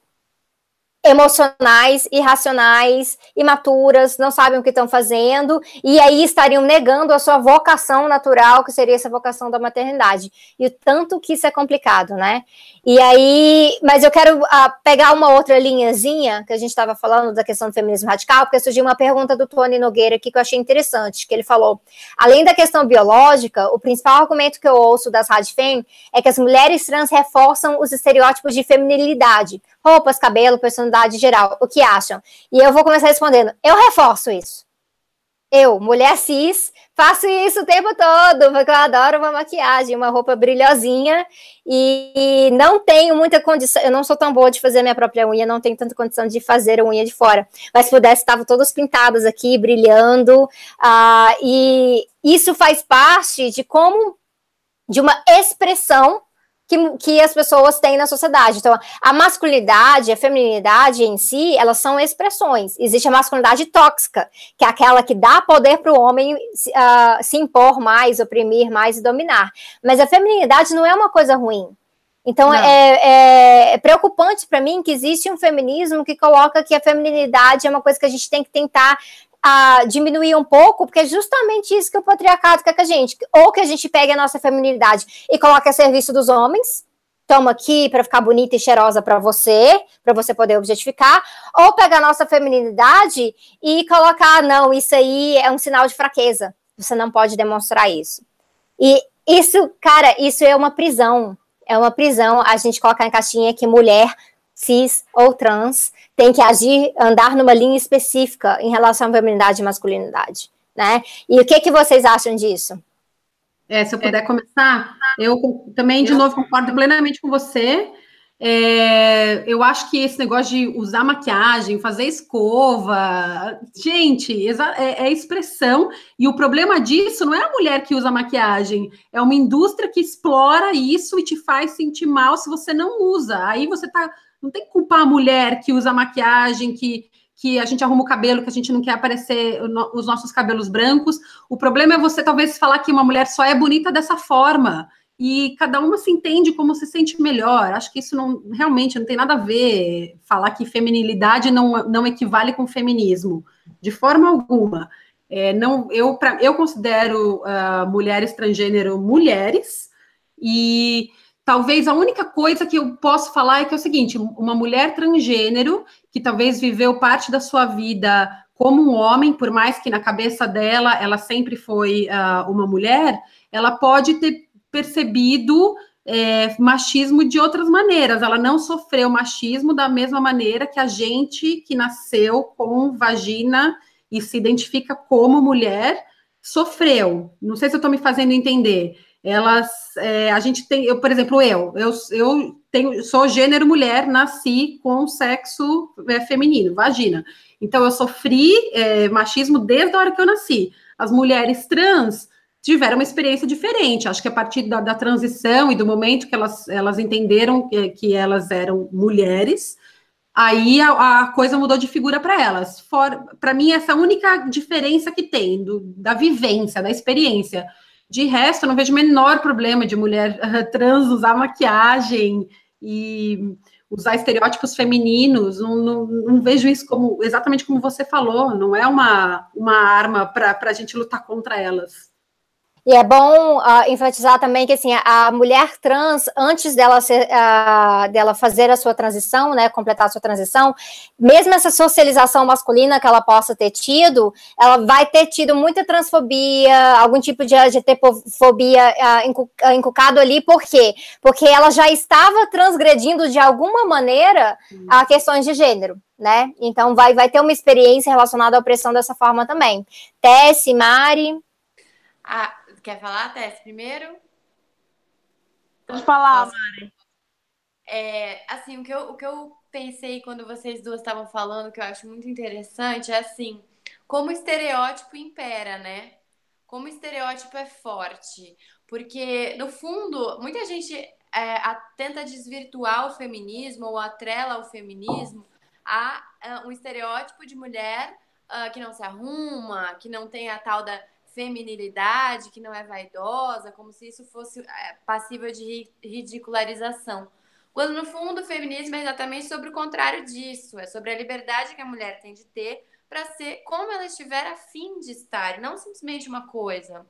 [SPEAKER 1] emocionais, irracionais, imaturas, não sabem o que estão fazendo, e aí estariam negando a sua vocação natural, que seria essa vocação da maternidade. E o tanto que isso é complicado, né? E aí, mas eu quero uh, pegar uma outra linhazinha que a gente estava falando da questão do feminismo radical, porque surgiu uma pergunta do Tony Nogueira aqui que eu achei interessante, que ele falou, além da questão biológica, o principal argumento que eu ouço das radfem é que as mulheres trans reforçam os estereótipos de feminilidade, roupas, cabelo, personalidade geral. O que acham? E eu vou começar respondendo. Eu reforço isso. Eu, mulher cis, faço isso o tempo todo, porque eu adoro uma maquiagem, uma roupa brilhosinha, e não tenho muita condição, eu não sou tão boa de fazer a minha própria unha, não tenho tanta condição de fazer a unha de fora, mas se pudesse, estavam todas pintadas aqui, brilhando, uh, e isso faz parte de como, de uma expressão que, que as pessoas têm na sociedade. Então, a masculinidade, a feminilidade em si, elas são expressões. Existe a masculinidade tóxica, que é aquela que dá poder para o homem uh, se impor mais, oprimir mais e dominar. Mas a feminilidade não é uma coisa ruim. Então é, é, é, preocupante para mim que existe um feminismo que coloca que a feminilidade é uma coisa que a gente tem que tentar a diminuir um pouco, porque é justamente isso que o patriarcado quer que a gente, ou que a gente pegue a nossa feminilidade e coloque a serviço dos homens, toma aqui para ficar bonita e cheirosa para você, para você poder objetificar, ou pegar a nossa feminilidade e colocar, não, isso aí é um sinal de fraqueza, você não pode demonstrar isso. E isso, cara, isso é uma prisão, é uma prisão a gente colocar em caixinha que mulher cis ou trans tem que agir, andar numa linha específica em relação à feminidade e masculinidade, né? E o que que vocês acham disso?
[SPEAKER 3] É, se eu puder começar, eu também, de novo, concordo plenamente com você. É, eu acho que esse negócio de usar maquiagem, fazer escova, gente, é, é, expressão. E o problema disso não é a mulher que usa maquiagem, é uma indústria que explora isso e te faz sentir mal se você não usa. Aí você tá não tem que culpar a mulher que usa maquiagem, que, que a gente arruma o cabelo, que a gente não quer aparecer os nossos cabelos brancos. O problema é você talvez falar que uma mulher só é bonita dessa forma. E cada uma se entende como se sente melhor. Acho que isso não realmente não tem nada a ver falar que feminilidade não, não equivale com feminismo, de forma alguma. É, não, eu, pra, eu considero uh, mulheres transgênero mulheres, e talvez a única coisa que eu posso falar é que é o seguinte: uma mulher transgênero que talvez viveu parte da sua vida como um homem, por mais que na cabeça dela ela sempre foi uh, uma mulher, ela pode ter percebido é, machismo de outras maneiras. Ela não sofreu machismo da mesma maneira que a gente que nasceu com vagina e se identifica como mulher sofreu. Não sei se eu estou me fazendo entender. Elas, é, a gente tem, eu, por exemplo, eu, eu, eu tenho, sou gênero mulher, nasci com sexo é, feminino, vagina. Então, eu sofri é, machismo desde a hora que eu nasci. As mulheres trans tiveram uma experiência diferente. Acho que a partir da, da transição e do momento que elas, elas entenderam que, que elas eram mulheres, aí a, a coisa mudou de figura para elas. Para mim, essa é única diferença que tem do, da vivência, da experiência. De resto, eu não vejo o menor problema de mulher trans usar maquiagem e usar estereótipos femininos. Não, não, não, vejo isso como exatamente como você falou. Não é uma, uma arma para a gente lutar contra elas.
[SPEAKER 1] E é bom uh, enfatizar também que assim a mulher trans, antes dela, ser, uh, dela fazer a sua transição, né, completar a sua transição, mesmo essa socialização masculina que ela possa ter tido, ela vai ter tido muita transfobia, algum tipo de LGBTfobia uh, inculcado ali, por quê? Porque ela já estava transgredindo de alguma maneira a questões de gênero. Né? Então vai, vai ter uma experiência relacionada à opressão dessa forma também. Tessie, Mari.
[SPEAKER 2] Ah, Quer falar, Tess, primeiro?
[SPEAKER 4] Pode falar, Mari.
[SPEAKER 2] É, assim, o que, eu, o que eu pensei quando vocês duas estavam falando, que eu acho muito interessante, é assim, como o estereótipo impera, né? Como o estereótipo é forte. Porque, no fundo, muita gente é, a, tenta desvirtuar o feminismo ou atrela o feminismo a, a um estereótipo de mulher uh, que não se arruma, que não tem a tal da feminilidade, que não é vaidosa, como se isso fosse é, passível de ridicularização. Quando no fundo o feminismo é exatamente sobre o contrário disso, é sobre a liberdade que a mulher tem de ter para ser como ela estiver afim de estar, não simplesmente uma coisa.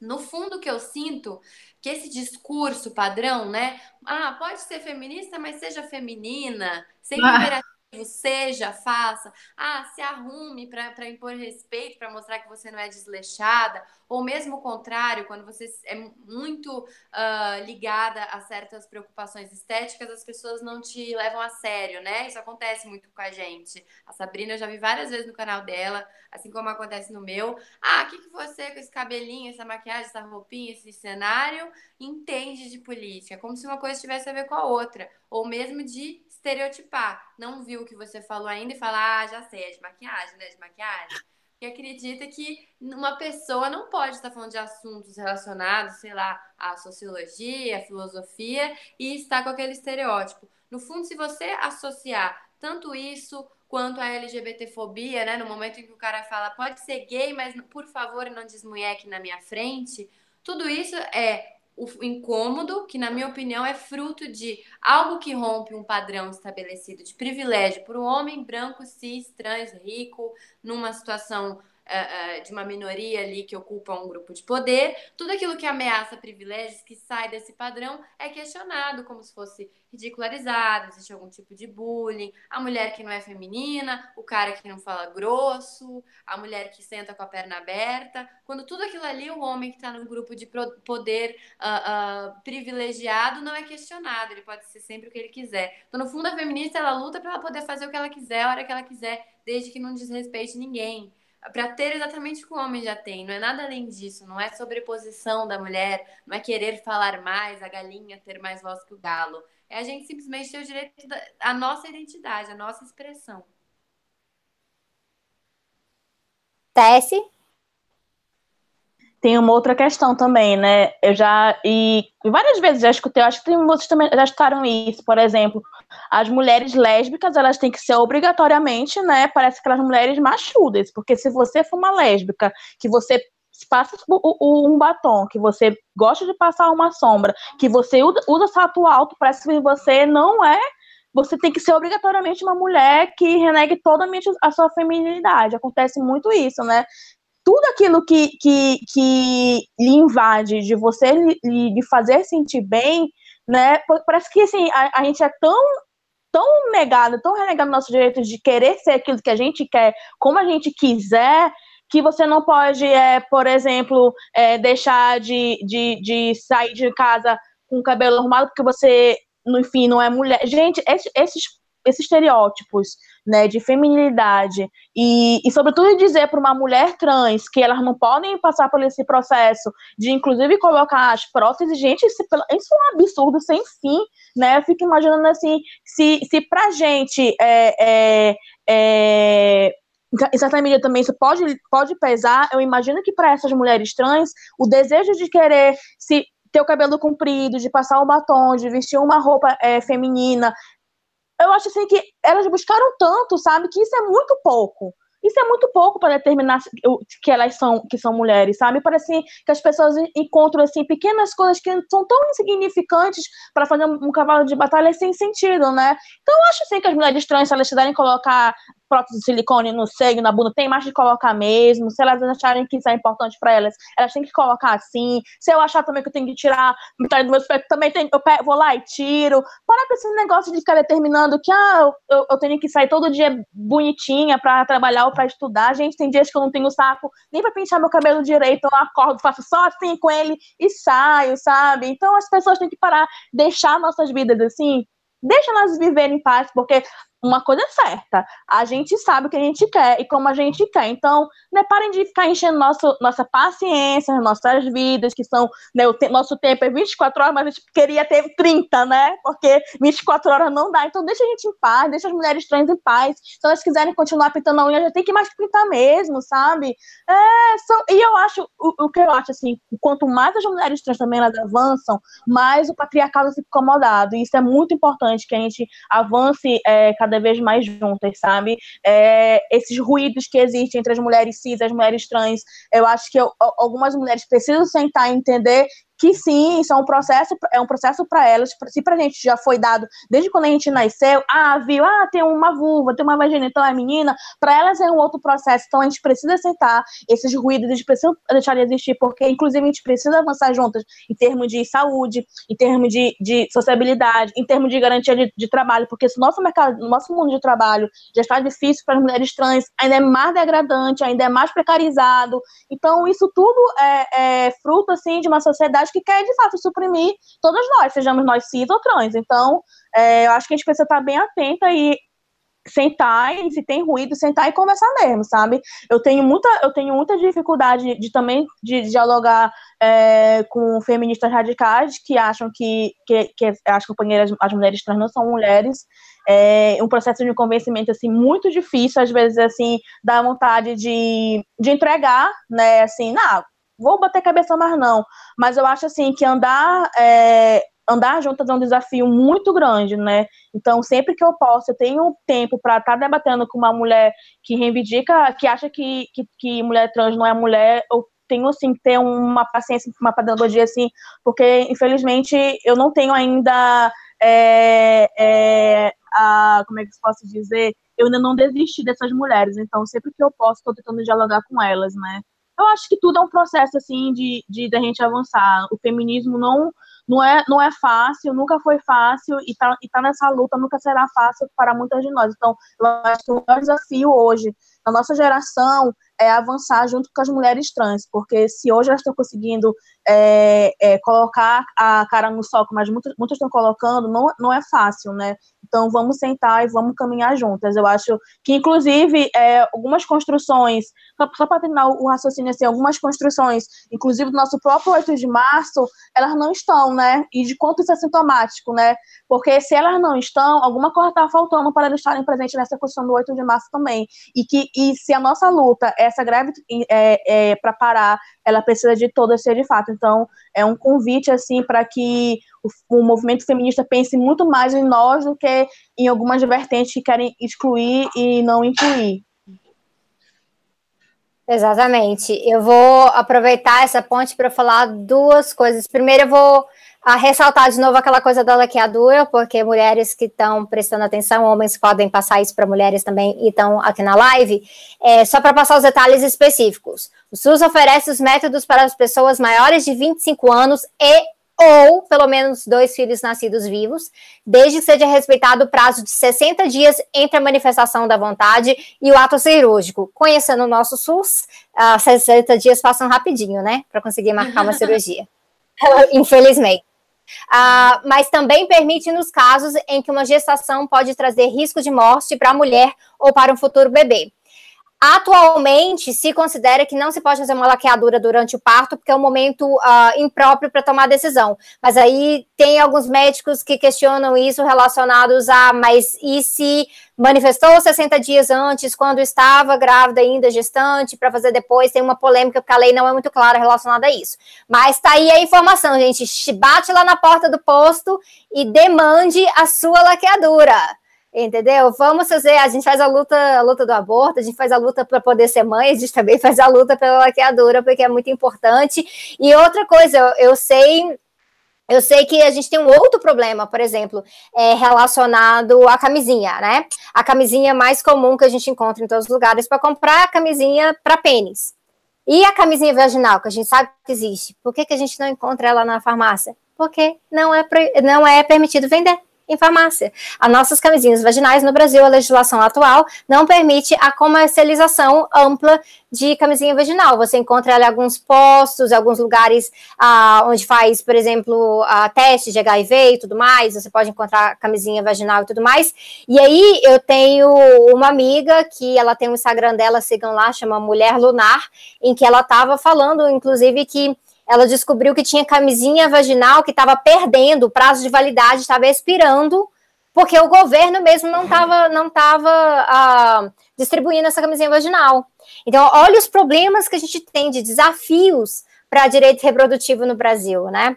[SPEAKER 2] No fundo, o que eu sinto que esse discurso padrão, né? Ah, pode ser feminista, mas seja feminina, sem ah seja, faça. Ah, se arrume para impor respeito, para mostrar que você não é desleixada. Ou mesmo o contrário, quando você é muito uh, ligada a certas preocupações estéticas, as pessoas não te levam a sério, né? Isso acontece muito com a gente. A Sabrina eu já vi várias vezes no canal dela, assim como acontece no meu. Ah, o que, que você com esse cabelinho, essa maquiagem, essa roupinha, esse cenário entende de política? Como se uma coisa tivesse a ver com a outra. Ou mesmo de estereotipar. Não viu o que você falou ainda e fala, ah, já sei, é de maquiagem, né? De maquiagem. E acredita que uma pessoa não pode estar falando de assuntos relacionados, sei lá, à sociologia, à filosofia e estar com aquele estereótipo. No fundo, se você associar tanto isso quanto a LGBTfobia, né? No momento em que o cara fala, pode ser gay, mas por favor não desmunheque na minha frente, tudo isso é o incômodo, que na minha opinião é fruto de algo que rompe um padrão estabelecido de privilégio por um homem branco, cis, trans, rico, numa situação uh, de uma minoria ali que ocupa um grupo de poder, tudo aquilo que ameaça privilégios, que sai desse padrão, é questionado como se fosse ridicularizado, existe algum tipo de bullying, a mulher que não é feminina, o cara que não fala grosso, a mulher que senta com a perna aberta, quando tudo aquilo ali, o homem que está no grupo de poder uh, privilegiado não é questionado, ele pode ser sempre o que ele quiser. Então, no fundo, a feminista, ela luta para ela poder fazer o que ela quiser, a hora que ela quiser, desde que não desrespeite ninguém para ter exatamente o que o homem já tem. Não é nada além disso. Não é sobreposição da mulher, não é querer falar mais, a galinha ter mais voz que o galo. É a gente simplesmente ter o direito da a nossa identidade, a nossa expressão.
[SPEAKER 1] Tesse?
[SPEAKER 4] tem uma outra questão também, né? Eu já e várias vezes já escutei, acho que tem, vocês também já escutaram isso, por exemplo, as mulheres lésbicas, elas têm que ser obrigatoriamente, né? Parece aquelas mulheres machudas, porque se você for uma lésbica, que você passa um batom, que você gosta de passar uma sombra, que você usa salto alto, parece que você não é você tem que ser obrigatoriamente uma mulher que renegue totalmente a sua feminilidade. Acontece muito isso, né? tudo aquilo que, que, que lhe invade, de você lhe, lhe fazer sentir bem, né? Parece que assim, a, a gente é tão tão negado, tão renegado nosso direito de querer ser aquilo que a gente quer, como a gente quiser, que você não pode, é, por exemplo, é, deixar de, de, de sair de casa com o cabelo arrumado porque você, enfim, não é mulher. Gente, esses esses estereótipos né, de feminilidade e, e sobretudo dizer para uma mulher trans que elas não podem passar por esse processo de inclusive colocar as próteses, gente, isso, é um absurdo sem fim, né? Eu fico imaginando assim, se, se pra gente é, é, é em certa medida também isso pode, pode pesar. Eu imagino que para essas mulheres trans, o desejo de querer se ter o cabelo comprido, de passar um batom, de vestir uma roupa é, feminina, eu acho assim que elas buscaram tanto, sabe, que isso é muito pouco. Isso é muito pouco para determinar que elas são, que são mulheres, sabe? Parece assim, que as pessoas encontram assim pequenas coisas que são tão insignificantes para fazer um, cavalo de batalha sem sentido, né? Então eu acho assim que as mulheres trans, se elas quiserem colocar prótese de silicone no seio, na bunda, tem mais de colocar mesmo. Se elas acharem que isso é importante para elas, elas têm que colocar assim. Se eu achar também que eu tenho que tirar metade do meu espectro, também tem, eu pego, vou lá e tiro. Para com esse negócio de ficar determinando que ah, eu, eu tenho que sair todo dia bonitinha para trabalhar ou para estudar. Gente, tem dias que eu não tenho saco nem para pintar meu cabelo direito, eu acordo, faço só assim com ele e saio, sabe? Então as pessoas têm que parar, deixar nossas vidas assim deixa nós viver em paz, porque uma coisa é certa, a gente sabe o que a gente quer e como a gente quer. Então, né, parem de ficar enchendo nosso, nossa paciência, nossas vidas, que são, né, o te nosso tempo é 24 horas, mas a gente queria ter 30, né? Porque 24 horas não dá. Então, deixa a gente em paz, deixa as mulheres trans em paz. Se elas quiserem continuar pintando a unha, já tem que mais pintar mesmo, sabe? É, são, e eu acho, o, o, que eu acho, assim, quanto mais as mulheres trans também elas avançam, mais o patriarcado fica incomodado. E isso é muito importante que a gente avance é, cada vez mais juntas, sabe? É, esses ruídos que existem entre as mulheres cis e as mulheres trans, eu acho que eu, algumas mulheres precisam sentar e entender que sim, isso é um processo, é um processo para elas. Se pra gente já foi dado desde quando a gente nasceu, ah, viu, ah, tem uma vulva, tem uma vagina, então é menina, para elas é um outro processo. Então a gente precisa aceitar esses ruídos, a gente precisa deixar de existir, porque inclusive a gente precisa avançar juntas em termos de saúde, em termos de, de sociabilidade, em termos de garantia de, de trabalho, porque se o nosso mercado, nosso mundo de trabalho já está difícil para as mulheres trans, ainda é mais degradante, ainda é mais precarizado. Então isso tudo é, é fruto assim de uma sociedade sociedade que quer, de fato, suprimir todos nós, sejamos nós cis ou trans. Então, é, eu acho que a gente precisa estar bem atenta e sentar e se tem ruído, sentar e conversar mesmo, sabe? Eu tenho muita, eu tenho muita dificuldade de também de dialogar é, com feministas radicais que acham que, que, que as companheiras, as mulheres trans não são mulheres. É um processo de convencimento assim muito difícil, às vezes assim dá vontade de, de entregar, né? Assim, não, vou bater cabeça mais não. Mas eu acho assim que andar é, andar juntas é um desafio muito grande, né? Então, sempre que eu posso, eu tenho tempo para estar tá debatendo com uma mulher que reivindica, que acha que, que, que mulher trans não é mulher, eu tenho, assim, ter uma paciência, uma pedagogia, assim, porque, infelizmente, eu não tenho ainda é, é, a, como é que eu posso dizer, eu ainda não desisti dessas mulheres, então, sempre que eu posso, estou tentando dialogar com elas, né? Eu acho que tudo é um processo, assim, de, de, de gente avançar. O feminismo não, não, é, não é fácil, nunca foi fácil, e tá, e tá nessa luta nunca será fácil para muitas de nós. Então, eu acho que o maior desafio hoje, na nossa geração, é avançar junto com as mulheres trans, porque se hoje elas estão conseguindo é, é, colocar a cara no sol, mas muitas, muitas estão colocando, não, não é fácil, né? Então vamos sentar e vamos caminhar juntas. Eu acho que, inclusive, é, algumas construções, só para terminar o raciocínio assim, algumas construções, inclusive do nosso próprio 8 de março, elas não estão, né? E de quanto isso é sintomático, né? Porque se elas não estão, alguma coisa está faltando para elas estarem presentes nessa construção do 8 de março também. E que e se a nossa luta é essa greve é, é para parar, ela precisa de todas ser de fato. Então, é um convite assim para que o, o, movimento feminista pense muito mais em nós do que em algumas vertentes que querem excluir e não incluir.
[SPEAKER 1] Exatamente. Eu vou aproveitar essa ponte para falar duas coisas. Primeiro, eu vou a ressaltar de novo aquela coisa da laqueadura, porque mulheres que estão prestando atenção, homens podem passar isso para mulheres também e estão aqui na live, é, só para passar os detalhes específicos. O SUS oferece os métodos para as pessoas maiores de 25 anos e ou pelo menos dois filhos nascidos vivos, desde que seja respeitado o prazo de 60 dias entre a manifestação da vontade e o ato cirúrgico. Conhecendo o nosso SUS, uh, 60 dias passam rapidinho, né, para conseguir marcar uma cirurgia. Infelizmente. Uh, mas também permite nos casos em que uma gestação pode trazer risco de morte para a mulher ou para um futuro bebê. Atualmente, se considera que não se pode fazer uma laqueadura durante o parto, porque é um momento uh, impróprio para tomar decisão. Mas aí tem alguns médicos que questionam isso relacionados a, mas e se manifestou 60 dias antes, quando estava grávida ainda, gestante, para fazer depois? Tem uma polêmica, porque a lei não é muito clara relacionada a isso. Mas tá aí a informação, gente. Bate lá na porta do posto e demande a sua laqueadura entendeu? Vamos fazer, a gente faz a luta, a luta do aborto, a gente faz a luta para poder ser mãe, a gente também faz a luta pela laqueadura, porque é muito importante. E outra coisa, eu, eu sei eu sei que a gente tem um outro problema, por exemplo, é relacionado à camisinha, né? A camisinha mais comum que a gente encontra em todos os lugares para comprar é a camisinha para pênis. E a camisinha vaginal, que a gente sabe que existe, por que, que a gente não encontra ela na farmácia? Porque não é, não é permitido vender em farmácia. As nossas camisinhas vaginais no Brasil, a legislação atual não permite a comercialização ampla de camisinha vaginal. Você encontra ela em alguns postos, em alguns lugares ah, onde faz, por exemplo, ah, teste de HIV e tudo mais. Você pode encontrar camisinha vaginal e tudo mais. E aí eu tenho uma amiga que ela tem um Instagram dela, sigam lá, chama Mulher Lunar, em que ela estava falando, inclusive, que ela descobriu que tinha camisinha vaginal que estava perdendo o prazo de validade, estava expirando, porque o governo mesmo não estava não tava, ah, distribuindo essa camisinha vaginal. Então, olha os problemas que a gente tem de desafios para direito reprodutivo no Brasil, né?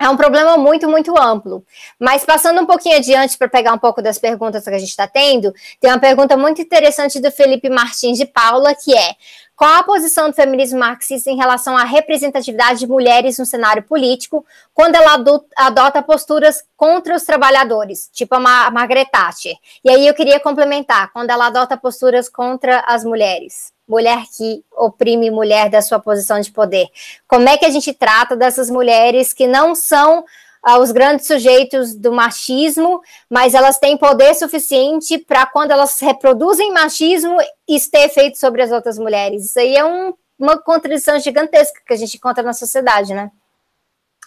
[SPEAKER 1] É um problema muito, muito amplo. Mas passando um pouquinho adiante para pegar um pouco das perguntas que a gente está tendo, tem uma pergunta muito interessante do Felipe Martins de Paula, que é: qual a posição do feminismo marxista em relação à representatividade de mulheres no cenário político, quando ela adota posturas contra os trabalhadores, tipo a Margaret Thatcher? E aí eu queria complementar, quando ela adota posturas contra as mulheres, mulher que oprime mulher da sua posição de poder. Como é que a gente trata dessas mulheres que não são os grandes sujeitos do machismo, mas elas têm poder suficiente para, quando elas reproduzem machismo, isso ter efeito sobre as outras mulheres. Isso aí é um, uma contradição gigantesca que a gente encontra na sociedade, né?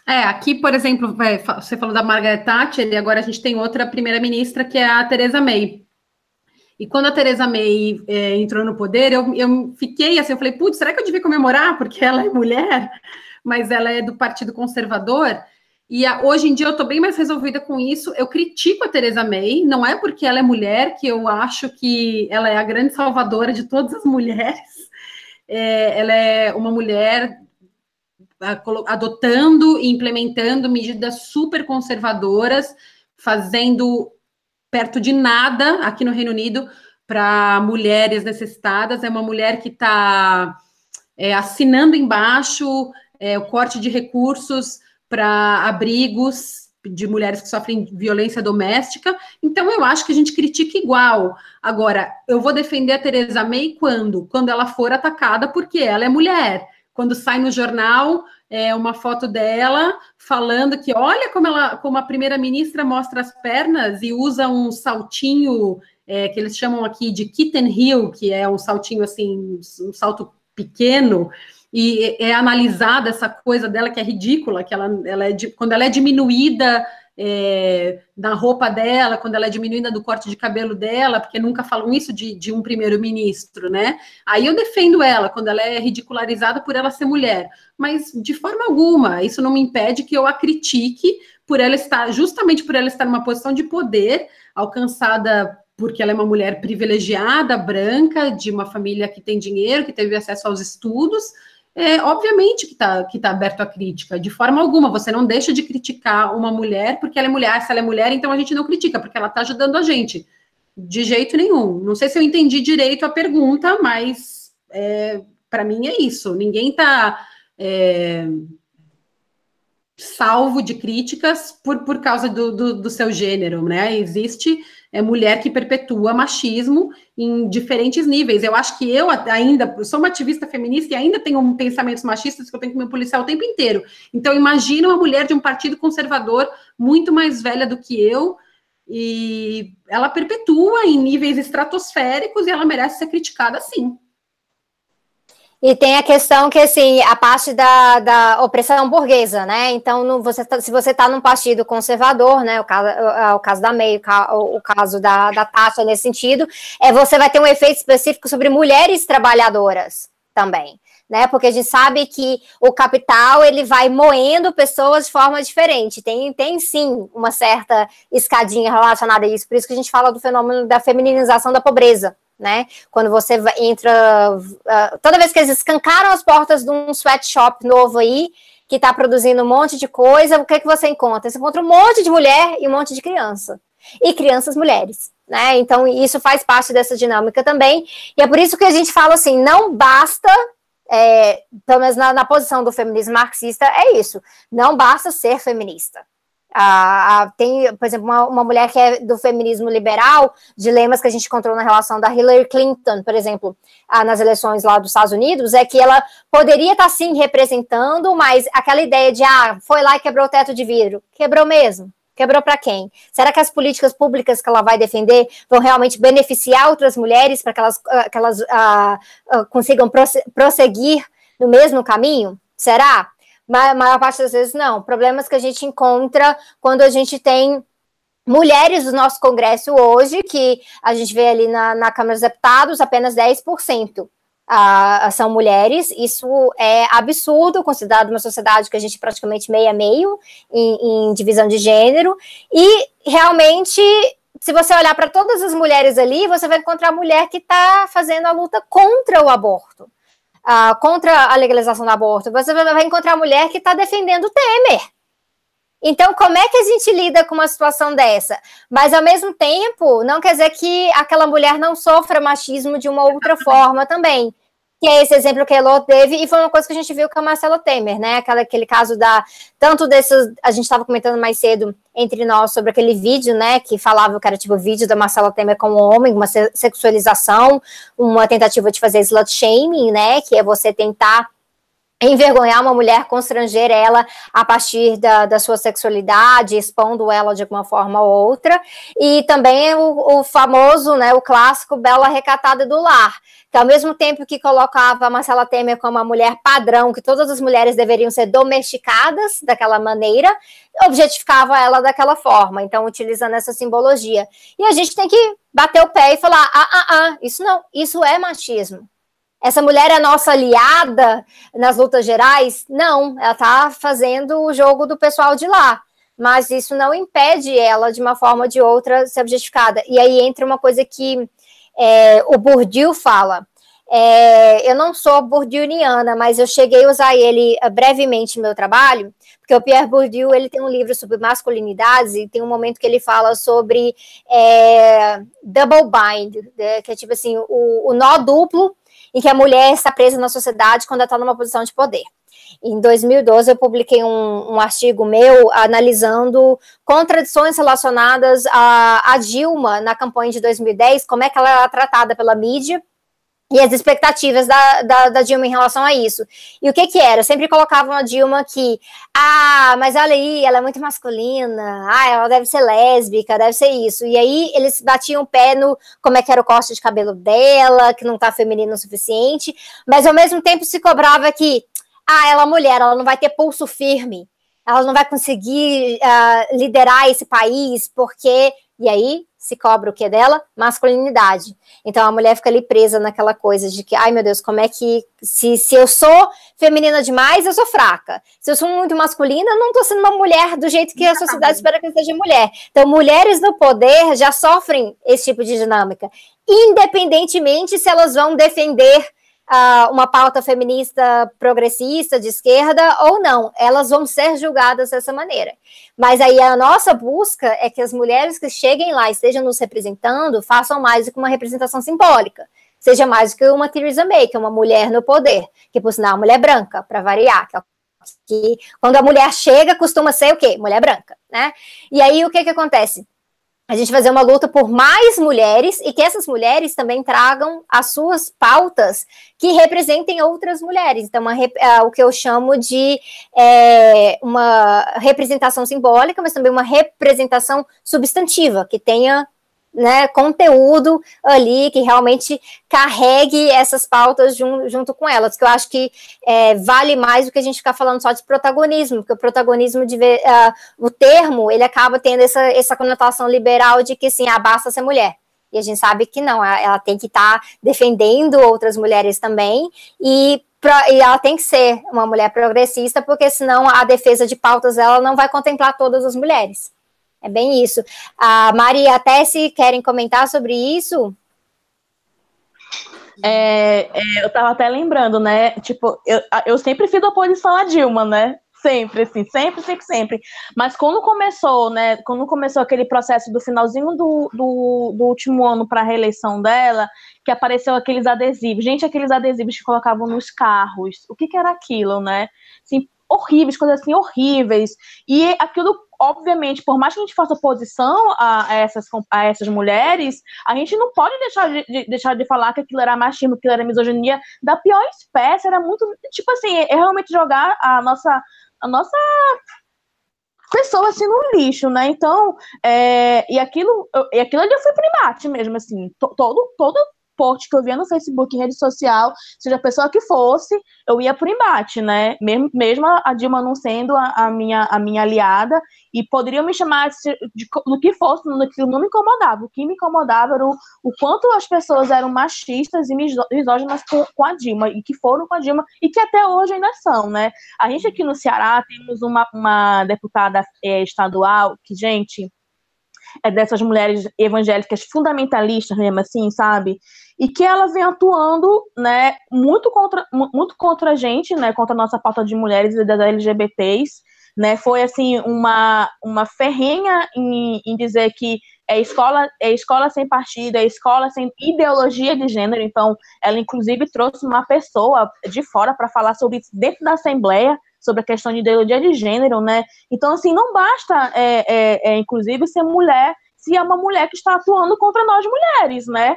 [SPEAKER 3] É, aqui, por exemplo, você falou da Margaret Thatcher e agora a gente tem outra primeira-ministra que é a Theresa May. E quando a Theresa May é, entrou no poder, eu, eu fiquei assim, eu falei, putz, será que eu devia comemorar porque ela é mulher, mas ela é do Partido Conservador? E a, hoje em dia eu estou bem mais resolvida com isso. Eu critico a Teresa May, não é porque ela é mulher que eu acho que ela é a grande salvadora de todas as mulheres. É, ela é uma mulher adotando e implementando medidas super conservadoras, fazendo perto de nada aqui no Reino Unido para mulheres necessitadas. É uma mulher que está é, assinando embaixo é, o corte de recursos para abrigos de mulheres que sofrem violência doméstica. Então, eu acho que a gente critica igual. Agora, eu vou defender a Teresa May quando? Quando ela for atacada porque ela é mulher. Quando sai no jornal é, uma foto dela falando que olha como ela, como a primeira-ministra mostra as pernas e usa um saltinho é, que eles chamam aqui de kitten heel, que é um saltinho assim, um salto pequeno e é analisada essa coisa dela que é ridícula, que ela, ela é quando ela é diminuída é, na roupa dela, quando ela é diminuída do corte de cabelo dela, porque nunca falam isso de, de um primeiro-ministro, né? Aí eu defendo ela quando ela é ridicularizada por ela ser mulher, mas de forma alguma, isso não me impede que eu a critique por ela estar, justamente por ela estar numa posição de poder, alcançada porque ela é uma mulher privilegiada, branca, de uma família que tem dinheiro, que teve acesso aos estudos, é, obviamente que está que tá aberto à crítica, de forma alguma. Você não deixa de criticar uma mulher porque ela é mulher. Se ela é mulher, então a gente não critica, porque ela está ajudando a gente. De jeito nenhum. Não sei se eu entendi direito a pergunta, mas é, para mim é isso. Ninguém está é, salvo de críticas por, por causa do, do, do seu gênero, né? Existe é mulher que perpetua machismo em diferentes níveis. Eu acho que eu ainda sou uma ativista feminista e ainda tenho pensamentos machistas que eu tenho que me policiar o tempo inteiro. Então, imagina uma mulher de um partido conservador muito mais velha do que eu, e ela perpetua em níveis estratosféricos e ela merece ser criticada sim.
[SPEAKER 1] E tem a questão que, assim, a parte da, da opressão burguesa, né? Então, no, você tá, se você está num partido conservador, né? O caso, o, caso da MEI, o, o, caso da, da taxa nesse sentido, é você vai ter um efeito específico sobre mulheres trabalhadoras também. Né, porque a gente sabe que o capital ele vai moendo pessoas de forma diferente. Tem, tem sim uma certa escadinha relacionada a isso. Por isso que a gente fala do fenômeno da femininização da pobreza, né? Quando você entra. Uh, toda vez que eles escancaram as portas de um sweatshop novo aí, que está produzindo um monte de coisa, o que, é que você encontra? Você encontra um monte de mulher e um monte de criança. E crianças mulheres. Né? Então, isso faz parte dessa dinâmica também. E é por isso que a gente fala assim: não basta é, pelo menos na, na, posição do feminismo marxista, é isso. Não basta ser feminista. Ah, tem, por exemplo, uma, uma, mulher que é do feminismo liberal, dilemas que a gente encontrou na relação da Hillary Clinton, por exemplo, ah, nas eleições lá dos Estados Unidos, é que ela poderia estar sim representando, mas aquela ideia de, ah, foi lá e quebrou o teto de vidro. Quebrou mesmo. Quebrou para quem? Será que as políticas públicas que ela vai defender vão realmente beneficiar outras mulheres para que elas, ah, que elas uh, consigam prosseguir no mesmo caminho? Será? a maior parte das vezes não. Problemas que a gente encontra quando a gente tem mulheres do nosso Congresso hoje, que a gente vê ali na, na Câmara dos Deputados, apenas 10%. São mulheres, isso é absurdo, considerado uma sociedade que a gente praticamente meio a meio em, em divisão de gênero, e realmente, se você olhar para todas as mulheres ali, você vai encontrar mulher que está fazendo a luta contra o aborto uh, contra a legalização do aborto, você vai encontrar mulher que está defendendo o Temer. Então, como é que a gente lida com uma situação dessa? Mas, ao mesmo tempo, não quer dizer que aquela mulher não sofra machismo de uma outra forma também que é esse exemplo que a Elô teve, e foi uma coisa que a gente viu com a Marcela Temer, né? Aquela, aquele caso da. Tanto desses. A gente estava comentando mais cedo entre nós sobre aquele vídeo, né? Que falava que era tipo o vídeo da Marcela Temer com um homem, uma sexualização, uma tentativa de fazer slut shaming, né? Que é você tentar envergonhar uma mulher, constranger ela a partir da, da sua sexualidade, expondo ela de alguma forma ou outra, e também o, o famoso, né, o clássico Bela Recatada do Lar, que ao mesmo tempo que colocava Marcela Temer como uma mulher padrão, que todas as mulheres deveriam ser domesticadas daquela maneira, objetificava ela daquela forma, então utilizando essa simbologia. E a gente tem que bater o pé e falar, ah, ah, ah, isso não, isso é machismo. Essa mulher é nossa aliada nas lutas gerais? Não, ela está fazendo o jogo do pessoal de lá. Mas isso não impede ela, de uma forma ou de outra, ser objetificada. E aí entra uma coisa que é, o Bourdieu fala. É, eu não sou bourdieuiana, mas eu cheguei a usar ele uh, brevemente no meu trabalho, porque o Pierre Bourdieu ele tem um livro sobre masculinidades e tem um momento que ele fala sobre é, double bind, né, que é tipo assim, o, o nó duplo em que a mulher está presa na sociedade quando ela está numa posição de poder. Em 2012, eu publiquei um, um, artigo meu analisando contradições relacionadas a, a Dilma na campanha de 2010, como é que ela era tratada pela mídia e as expectativas da, da, da, Dilma em relação a isso. E o que que era? Sempre colocavam a Dilma que, ah, mas olha aí, ela é muito masculina, ah, ela deve ser lésbica, deve ser isso. E aí eles batiam o pé no como é que era o corte de cabelo dela, que não tá feminino o suficiente, mas ao mesmo tempo se cobrava que, ah, ela é mulher, ela não vai ter pulso firme, ela não vai conseguir uh, liderar esse país, porque. E aí se cobra o que dela? Masculinidade. Então a mulher fica ali presa naquela coisa de que, ai meu Deus, como é que. Se, se eu sou feminina demais, eu sou fraca. Se eu sou muito masculina, eu não estou sendo uma mulher do jeito que a sociedade espera que eu seja mulher. Então, mulheres no poder já sofrem esse tipo de dinâmica, independentemente se elas vão defender uh, uma pauta feminista progressista, de esquerda, ou não. Elas vão ser julgadas dessa maneira. Mas aí a nossa busca é que as mulheres que cheguem lá e estejam nos representando façam mais do que uma representação simbólica. Seja mais do que uma Theresa May, que é uma mulher no poder, que por sinal é uma mulher branca, para variar, que, é que quando a mulher chega costuma ser o quê? Mulher branca, né? E aí o que que acontece? A gente fazer uma luta por mais mulheres e que essas mulheres também tragam as suas pautas que representem outras mulheres. Então, uma, é, o que eu chamo de é, uma representação simbólica, mas também uma representação substantiva, que tenha né, conteúdo ali que realmente carregue essas pautas jun, junto com elas, que eu acho que é, vale mais do que a gente ficar falando só de protagonismo, porque o protagonismo de uh, o termo ele acaba tendo essa, essa conotação liberal de que sim, ah, basta ser mulher. E a gente sabe que não, ela tem que estar tá defendendo outras mulheres também, e, e ela tem que ser uma mulher progressista, porque senão a defesa de pautas dela não vai contemplar todas as mulheres. É bem isso. A Maria, até se querem comentar sobre isso.
[SPEAKER 4] É, é, eu estava até lembrando, né? Tipo, eu, eu sempre fiz oposição a Dilma, né? Sempre, assim, sempre, sempre, sempre. Mas quando começou, né? Quando começou aquele processo do finalzinho do, do, do último ano para a reeleição dela, que apareceu aqueles adesivos. Gente, aqueles adesivos que colocavam nos carros. O que, que era aquilo, né? Assim, horríveis, coisas assim horríveis. E aquilo, obviamente, por mais que a gente faça oposição a, a essas, a essas mulheres, a gente não pode deixar de, de, deixar de falar que aquilo era machismo, que aquilo era misoginia da pior espécie. Era muito, tipo assim, é realmente jogar a nossa, a nossa pessoa assim no lixo, né? Então, é, e aquilo, e aquilo ali foi primate mesmo, assim, to, todo, todo post que eu via no Facebook, em rede social, seja a pessoa que fosse, eu ia pro embate, né? Mesmo, mesmo a Dilma não sendo a, a minha, a minha aliada, e poderiam me chamar de, de, do que fosse, no que não me incomodava. O que me incomodava era o, o quanto as pessoas eram machistas e misóginas com, com a Dilma, e que foram com a Dilma, e que até hoje ainda são, né? A gente aqui no Ceará temos uma, uma deputada é, estadual que, gente, é dessas mulheres evangélicas fundamentalistas mesmo assim, sabe? E que ela vem atuando, né, muito contra, muito contra a gente, né, contra a nossa pauta de mulheres e das LGBTs, né, foi assim uma, uma ferrenha em, em dizer que é escola, é escola sem partido, é escola sem ideologia de gênero. Então, ela inclusive trouxe uma pessoa de fora para falar sobre isso dentro da Assembleia, sobre a questão de ideologia de gênero, né? Então, assim, não basta, é, é, é, inclusive, ser mulher se é uma mulher que está atuando contra nós mulheres, né?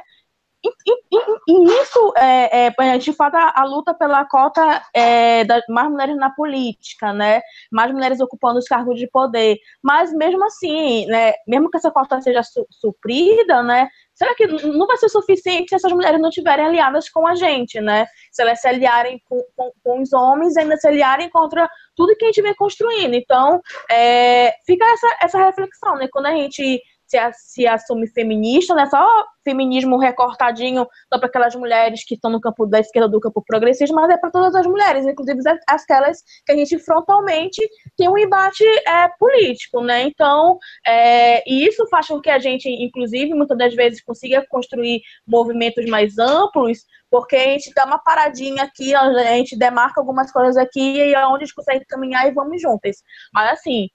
[SPEAKER 4] E, e, e, isso é, é, a gente fala a, luta pela cota é, mais mulheres na política, né? Mais mulheres ocupando os cargos de poder. Mas mesmo assim, né? Mesmo que essa cota seja su suprida, né? Será que não vai ser suficiente se essas mulheres não estiverem aliadas com a gente, né? Se elas se aliarem com, com, com os homens e ainda se aliarem contra tudo que a gente vem construindo. Então, é, fica essa, essa reflexão, né? Quando a gente se, se assume feminista, né? Só feminismo recortadinho só para aquelas mulheres que estão no campo da esquerda do campo progressista, mas é para todas as mulheres, inclusive aquelas que a gente frontalmente tem um embate é, político, né? Então, é, e isso faz com que a gente, inclusive, muitas das vezes consiga construir movimentos mais amplos, porque a gente dá uma paradinha aqui, a gente demarca algumas coisas aqui e é onde a gente consegue caminhar e vamos juntas. Mas assim,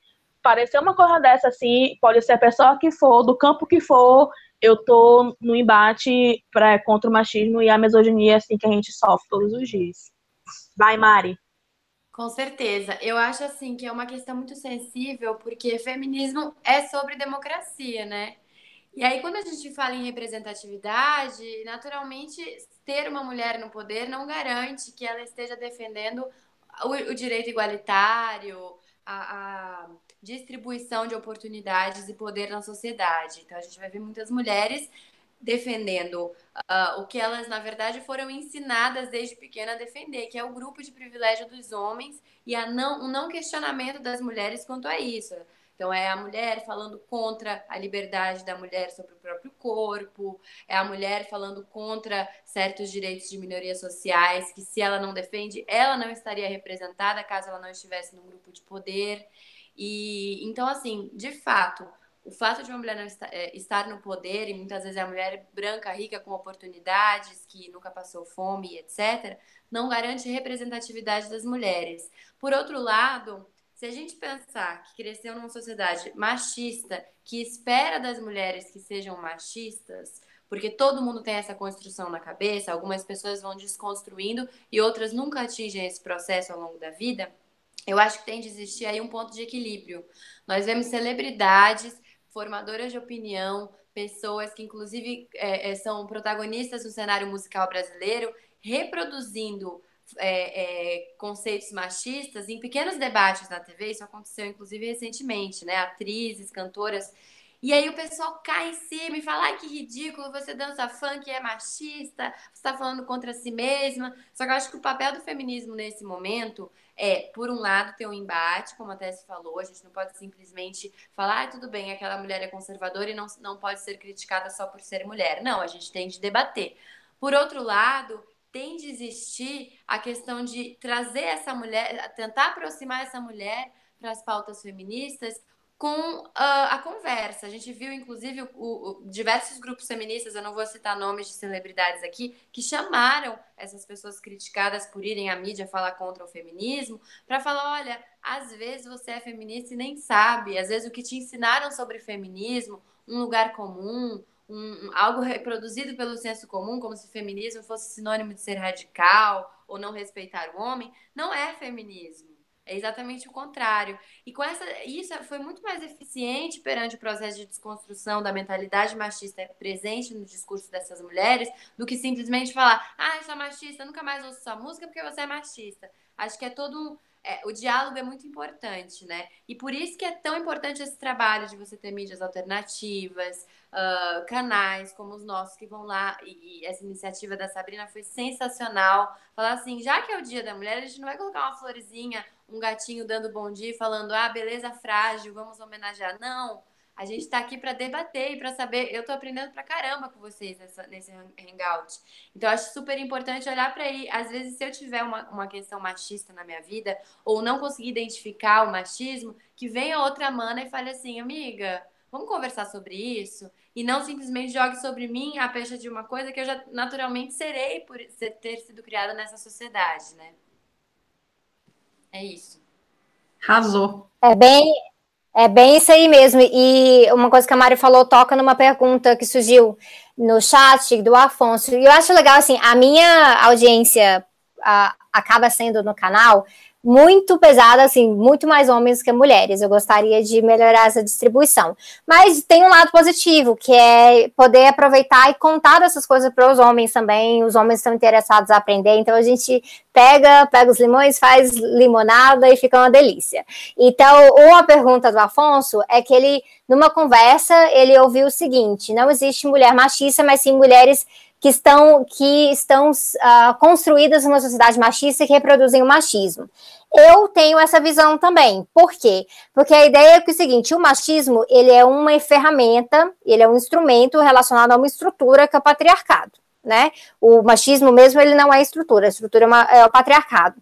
[SPEAKER 4] parecer uma coisa dessa assim, pode ser a pessoa que for, do campo que for, eu tô no embate pra, contra o machismo e a misoginia assim que a gente sofre todos os dias. Vai, Mari.
[SPEAKER 2] Com certeza. Eu acho assim que é uma questão muito sensível, porque feminismo é sobre democracia, né? E aí, quando a gente fala em representatividade, naturalmente, ter uma mulher no poder não garante que ela esteja defendendo o, o direito igualitário, a, a distribuição de oportunidades e poder na sociedade. Então, a gente vai ver muitas mulheres defendendo uh, o que elas, na verdade, foram ensinadas desde pequena a defender, que é o grupo de privilégio dos homens e a não, o não questionamento das mulheres quanto a isso. Então, é a mulher falando contra a liberdade da mulher sobre o próprio corpo, é a mulher falando contra certos direitos de minorias sociais, que se ela não defende, ela não estaria representada caso ela não estivesse num grupo de poder. E então, assim, de fato, o fato de uma mulher é, estar no poder, e muitas vezes é a mulher branca, rica, com oportunidades, que nunca passou fome, etc., não garante representatividade das mulheres. Por outro lado, se a gente pensar que cresceu numa sociedade machista, que espera das mulheres que sejam machistas, porque todo mundo tem essa construção na cabeça, algumas pessoas vão desconstruindo e outras nunca atingem esse processo ao longo da vida eu acho que tem de existir aí um ponto de equilíbrio. Nós vemos celebridades, formadoras de opinião, pessoas que inclusive é, é, são protagonistas do cenário musical brasileiro, reproduzindo é, é, conceitos machistas em pequenos debates na TV. Isso aconteceu inclusive recentemente, né? Atrizes, cantoras. E aí o pessoal cai em cima e fala, ai, que ridículo, você dança funk é machista, você está falando contra si mesma. Só que eu acho que o papel do feminismo nesse momento é, por um lado, ter um embate, como a Tessie falou, a gente não pode simplesmente falar, ah, tudo bem, aquela mulher é conservadora e não, não pode ser criticada só por ser mulher. Não, a gente tem de debater. Por outro lado, tem de existir a questão de trazer essa mulher, tentar aproximar essa mulher para as pautas feministas com uh, a conversa. A gente viu, inclusive, o, o, diversos grupos feministas, eu não vou citar nomes de celebridades aqui, que chamaram essas pessoas criticadas por irem à mídia falar contra o feminismo, para falar: olha, às vezes você é feminista e nem sabe, às vezes o que te ensinaram sobre feminismo, um lugar comum, um, algo reproduzido pelo senso comum, como se feminismo fosse sinônimo de ser radical ou não respeitar o homem, não é feminismo. É exatamente o contrário. E com essa, isso foi muito mais eficiente perante o processo de desconstrução da mentalidade machista presente no discurso dessas mulheres do que simplesmente falar: ah, eu sou machista, nunca mais ouço sua música porque você é machista. Acho que é todo um. É, o diálogo é muito importante, né? E por isso que é tão importante esse trabalho de você ter mídias alternativas, uh, canais como os nossos que vão lá. E, e, essa iniciativa da Sabrina foi sensacional. Falar assim, já que é o Dia da Mulher, a gente não vai colocar uma florzinha um gatinho dando bom dia, falando, ah, beleza frágil, vamos homenagear. Não, a gente está aqui para debater e para saber. Eu estou aprendendo para caramba com vocês nessa, nesse hangout. Então, acho super importante olhar para aí. Às vezes, se eu tiver uma, uma questão machista na minha vida, ou não conseguir identificar o machismo, que venha outra mana e fale assim, amiga, vamos conversar sobre isso? E não simplesmente jogue sobre mim a pecha de uma coisa que eu já naturalmente serei por ter sido criada nessa sociedade, né? É isso.
[SPEAKER 3] Arrasou.
[SPEAKER 1] É bem, é bem isso aí mesmo. E uma coisa que a Mari falou toca numa pergunta que surgiu no chat do Afonso. E eu acho legal, assim, a minha audiência a, acaba sendo no canal muito pesada, assim, muito mais homens que mulheres. Eu gostaria de melhorar essa distribuição. Mas tem um lado positivo, que é poder aproveitar e contar essas coisas para os homens também. Os homens estão interessados a aprender, então a gente pega, pega os limões, faz limonada e fica uma delícia. Então, uma pergunta do Afonso é que ele, numa conversa, ele ouviu o seguinte: não existe mulher machista, mas sim mulheres que estão, que estão uh, construídas numa sociedade machista e que reproduzem o machismo. Eu tenho essa visão também. Por quê? Porque a ideia é que é o seguinte, o machismo, ele é uma ferramenta, ele é um instrumento relacionado a uma estrutura que é o patriarcado, né? O machismo mesmo, ele não é estrutura, a estrutura é, uma, é o patriarcado.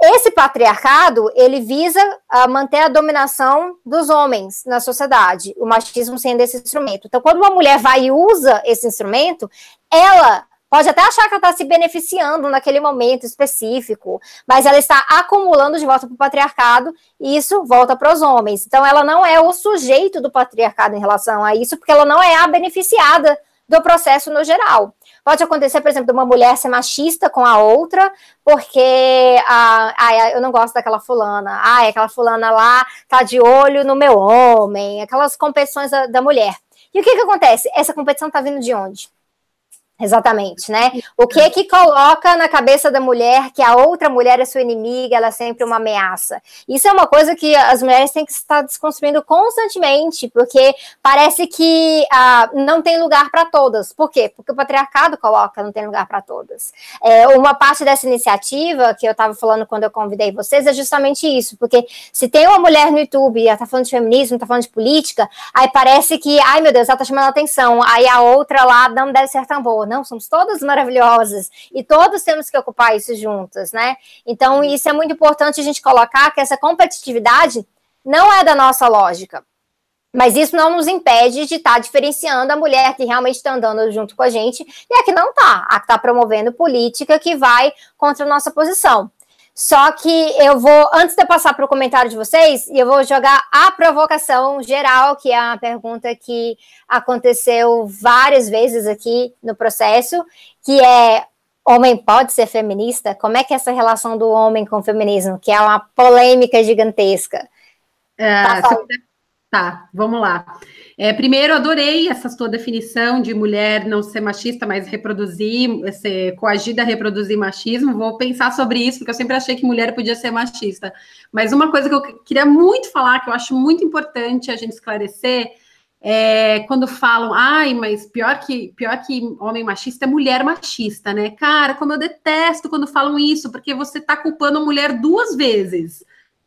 [SPEAKER 1] Esse patriarcado, ele visa uh, manter a dominação dos homens na sociedade, o machismo sendo esse instrumento. Então, quando uma mulher vai e usa esse instrumento, ela pode até achar que ela está se beneficiando naquele momento específico, mas ela está acumulando de volta para o patriarcado e isso volta para os homens. Então, ela não é o sujeito do patriarcado em relação a isso, porque ela não é a beneficiada do processo no geral. Pode acontecer, por exemplo, de uma mulher ser machista com a outra, porque ah, ah, eu não gosto daquela fulana, ah, aquela fulana lá tá de olho no meu homem, aquelas competições da, da mulher. E o que, que acontece? Essa competição tá vindo de onde? Exatamente, né? O que que coloca na cabeça da mulher que a outra mulher é sua inimiga, ela é sempre uma ameaça? Isso é uma coisa que as mulheres têm que estar desconstruindo constantemente, porque parece que ah, não tem lugar para todas. Por quê? Porque o patriarcado coloca não tem lugar para todas. É, uma parte dessa iniciativa que eu estava falando quando eu convidei vocês é justamente isso, porque se tem uma mulher no YouTube e ela está falando de feminismo, está falando de política, aí parece que, ai meu Deus, ela está chamando atenção, aí a outra lá não deve ser tão boa não, somos todas maravilhosas e todos temos que ocupar isso juntas, né? Então, isso é muito importante a gente colocar que essa competitividade não é da nossa lógica. Mas isso não nos impede de estar tá diferenciando a mulher que realmente está andando junto com a gente e a que não está, a que está promovendo política que vai contra a nossa posição. Só que eu vou, antes de eu passar para o comentário de vocês, eu vou jogar a provocação geral, que é uma pergunta que aconteceu várias vezes aqui no processo, que é homem pode ser feminista? Como é que é essa relação do homem com o feminismo, que é uma polêmica gigantesca?
[SPEAKER 3] É, tá, tá, vamos lá. É, primeiro, adorei essa tua definição de mulher não ser machista, mas reproduzir, ser coagida a reproduzir machismo. Vou pensar sobre isso, porque eu sempre achei que mulher podia ser machista. Mas uma coisa que eu queria muito falar, que eu acho muito importante a gente esclarecer, é, quando falam, ai, mas pior que pior que homem machista é mulher machista, né? Cara, como eu detesto quando falam isso, porque você está culpando a mulher duas vezes.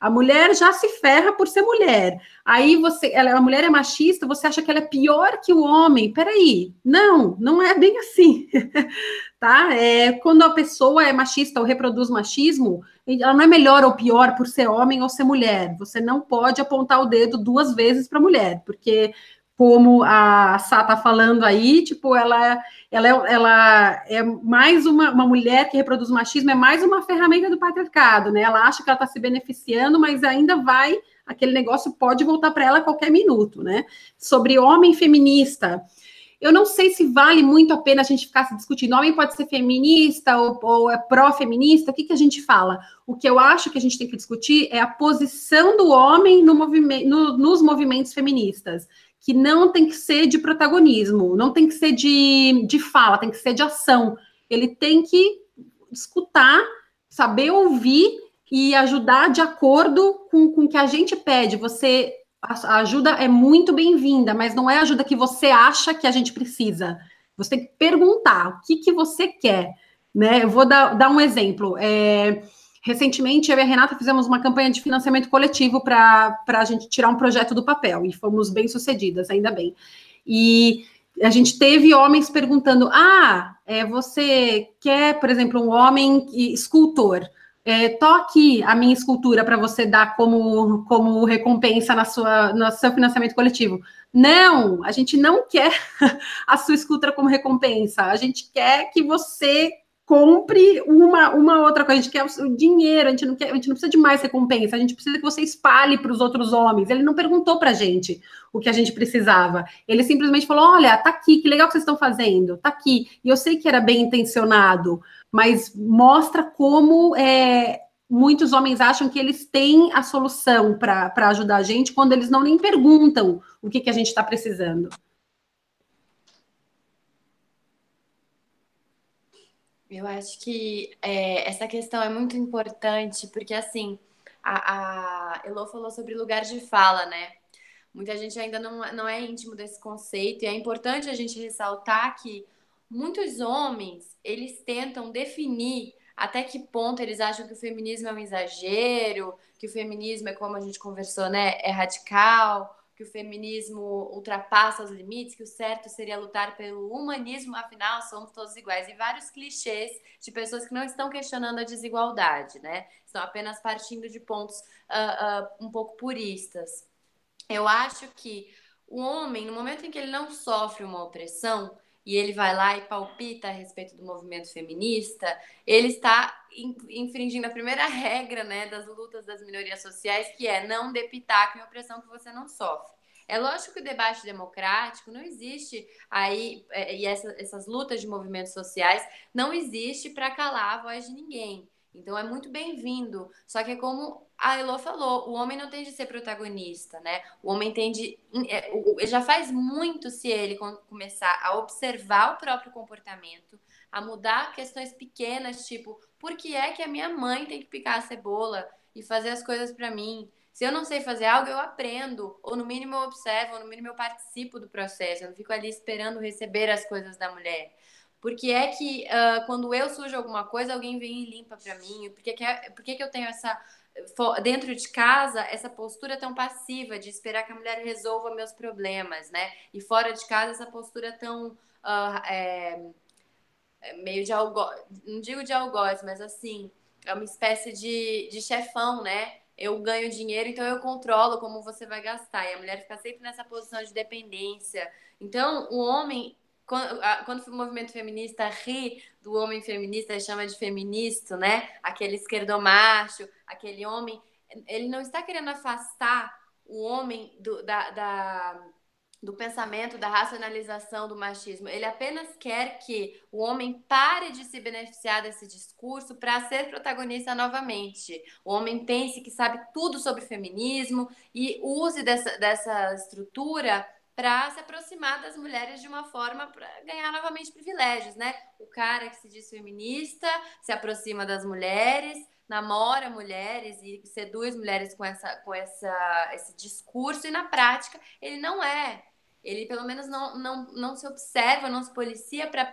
[SPEAKER 3] A mulher já se ferra por ser mulher. Aí você, ela, a mulher é machista, você acha que ela é pior que o homem? Peraí, não, não é bem assim, tá? É, quando a pessoa é machista ou reproduz machismo, ela não é melhor ou pior por ser homem ou ser mulher. Você não pode apontar o dedo duas vezes para a mulher, porque como a Sá está falando aí, tipo, ela, ela, é, ela é mais uma, uma mulher que reproduz machismo, é mais uma ferramenta do patriarcado, né? Ela acha que ela está se beneficiando, mas ainda vai, aquele negócio pode voltar para ela a qualquer minuto, né? Sobre homem feminista. Eu não sei se vale muito a pena a gente ficar se discutindo. Homem pode ser feminista ou, ou é pró-feminista. O que, que a gente fala? O que eu acho que a gente tem que discutir é a posição do homem no no, nos movimentos feministas que não tem que ser de protagonismo, não tem que ser de, de fala, tem que ser de ação. Ele tem que escutar, saber ouvir e ajudar de acordo com, com o que a gente pede. Você a ajuda é muito bem-vinda, mas não é a ajuda que você acha que a gente precisa. Você tem que perguntar o que, que você quer. Né? Eu vou dar, dar um exemplo. É, Recentemente, eu e a Renata fizemos uma campanha de financiamento coletivo para a gente tirar um projeto do papel, e fomos bem sucedidas, ainda bem. E a gente teve homens perguntando: ah, é, você quer, por exemplo, um homem escultor? É, toque a minha escultura para você dar como, como recompensa na sua, no seu financiamento coletivo. Não, a gente não quer a sua escultura como recompensa. A gente quer que você compre uma, uma outra coisa. A gente quer o dinheiro, a gente, não quer, a gente não precisa de mais recompensa, a gente precisa que você espalhe para os outros homens. Ele não perguntou para a gente o que a gente precisava. Ele simplesmente falou: olha, tá aqui, que legal que vocês estão fazendo, tá aqui. E eu sei que era bem intencionado, mas mostra como é, muitos homens acham que eles têm a solução para ajudar a gente quando eles não nem perguntam o que, que a gente está precisando.
[SPEAKER 2] Eu acho que é, essa questão é muito importante, porque assim, a, a Elo falou sobre lugar de fala, né? Muita gente ainda não, não é íntimo desse conceito, e é importante a gente ressaltar que muitos homens, eles tentam definir até que ponto eles acham que o feminismo é um exagero, que o feminismo é como a gente conversou, né? É radical, que o feminismo ultrapassa os limites, que o certo seria lutar pelo humanismo, afinal somos todos iguais. E vários clichês de pessoas que não estão questionando a desigualdade, né? Estão apenas partindo de pontos uh, uh, um pouco puristas. Eu acho que o homem, no momento em que ele não sofre uma opressão, e ele vai lá e palpita a respeito do movimento feminista, ele está infringindo a primeira regra né, das lutas das minorias sociais, que é não depitar com opressão que você não sofre. É lógico que o debate democrático não existe aí, é, e essa, essas lutas de movimentos sociais não existe para calar a voz de ninguém. Então é muito bem-vindo. Só que é como a Elo falou, o homem não tem de ser protagonista, né? O homem tem de. É, já faz muito se ele começar a observar o próprio comportamento, a mudar questões pequenas, tipo, por que é que a minha mãe tem que picar a cebola e fazer as coisas para mim? Se eu não sei fazer algo, eu aprendo, ou no mínimo eu observo, ou no mínimo eu participo do processo, eu não fico ali esperando receber as coisas da mulher. Porque é que uh, quando eu sujo alguma coisa, alguém vem e limpa para mim? Por que, que, é, por que, que eu tenho essa. Dentro de casa, essa postura tão passiva de esperar que a mulher resolva meus problemas, né? E fora de casa, essa postura tão. Uh, é, meio de algoz. Não digo de algoz, mas assim. É uma espécie de, de chefão, né? eu ganho dinheiro, então eu controlo como você vai gastar. E a mulher fica sempre nessa posição de dependência. Então, o homem, quando, quando o movimento feminista ri do homem feminista, chama de feminista, né? Aquele esquerdomacho, aquele homem, ele não está querendo afastar o homem do, da, da, do pensamento, da racionalização do machismo. Ele apenas quer que o homem pare de se beneficiar desse discurso para ser protagonista novamente. O homem pense que sabe tudo sobre feminismo e use dessa, dessa estrutura para se aproximar das mulheres de uma forma para ganhar novamente privilégios, né? O cara que se diz feminista se aproxima das mulheres, namora mulheres e seduz mulheres com essa com essa esse discurso e na prática ele não é. Ele pelo menos não, não, não se observa, não se policia para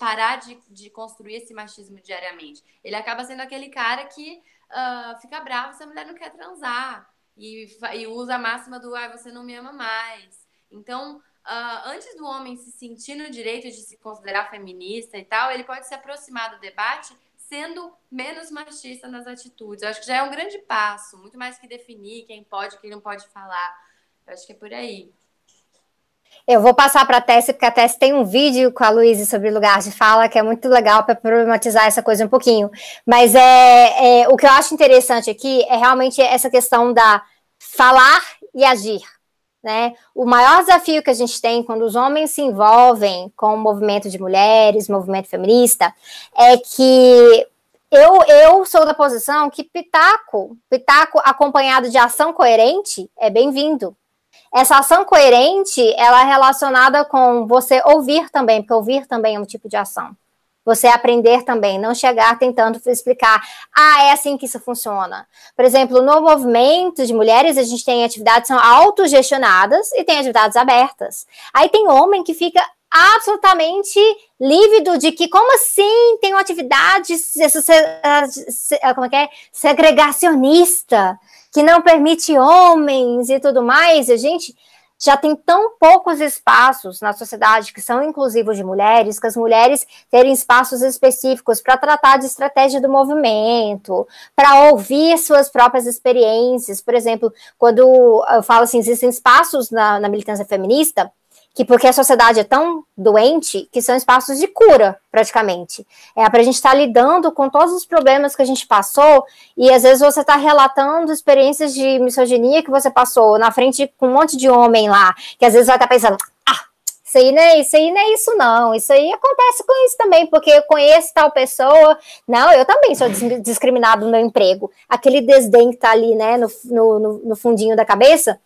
[SPEAKER 2] parar de, de construir esse machismo diariamente. Ele acaba sendo aquele cara que uh, fica bravo se a mulher não quer transar e, e usa a máxima do ah, você não me ama mais. Então, uh, antes do homem se sentir no direito de se considerar feminista e tal, ele pode se aproximar do debate sendo menos machista nas atitudes. Eu acho que já é um grande passo, muito mais que definir quem pode e quem não pode falar. Eu acho que é por aí.
[SPEAKER 1] Eu vou passar para a Tessie, porque a Tessie tem um vídeo com a Luísa sobre lugar de fala, que é muito legal para problematizar essa coisa um pouquinho. Mas é, é, o que eu acho interessante aqui é realmente essa questão da falar e agir. Né? O maior desafio que a gente tem quando os homens se envolvem com o movimento de mulheres, movimento feminista, é que eu, eu sou da posição que pitaco, pitaco acompanhado de ação coerente é bem-vindo. Essa ação coerente, ela é relacionada com você ouvir também, porque ouvir também é um tipo de ação. Você aprender também, não chegar tentando explicar, ah, é assim que isso funciona. Por exemplo, no movimento de mulheres, a gente tem atividades que são autogestionadas e tem atividades abertas. Aí tem homem que fica absolutamente lívido de que, como assim, tem uma atividade como é que é? segregacionista que não permite homens e tudo mais, a gente já tem tão poucos espaços na sociedade que são inclusivos de mulheres, que as mulheres terem espaços específicos para tratar de estratégia do movimento, para ouvir suas próprias experiências. Por exemplo, quando eu falo assim, existem espaços na, na militância feminista que porque a sociedade é tão doente, que são espaços de cura, praticamente. É para a gente estar tá lidando com todos os problemas que a gente passou, e às vezes você está relatando experiências de misoginia que você passou na frente com um monte de homem lá, que às vezes vai estar tá pensando, ah, isso aí, não é, isso aí não é isso, não. Isso aí acontece com isso também, porque eu conheço tal pessoa. Não, eu também sou discriminado no meu emprego. Aquele desdém que está ali, né, no, no, no fundinho da cabeça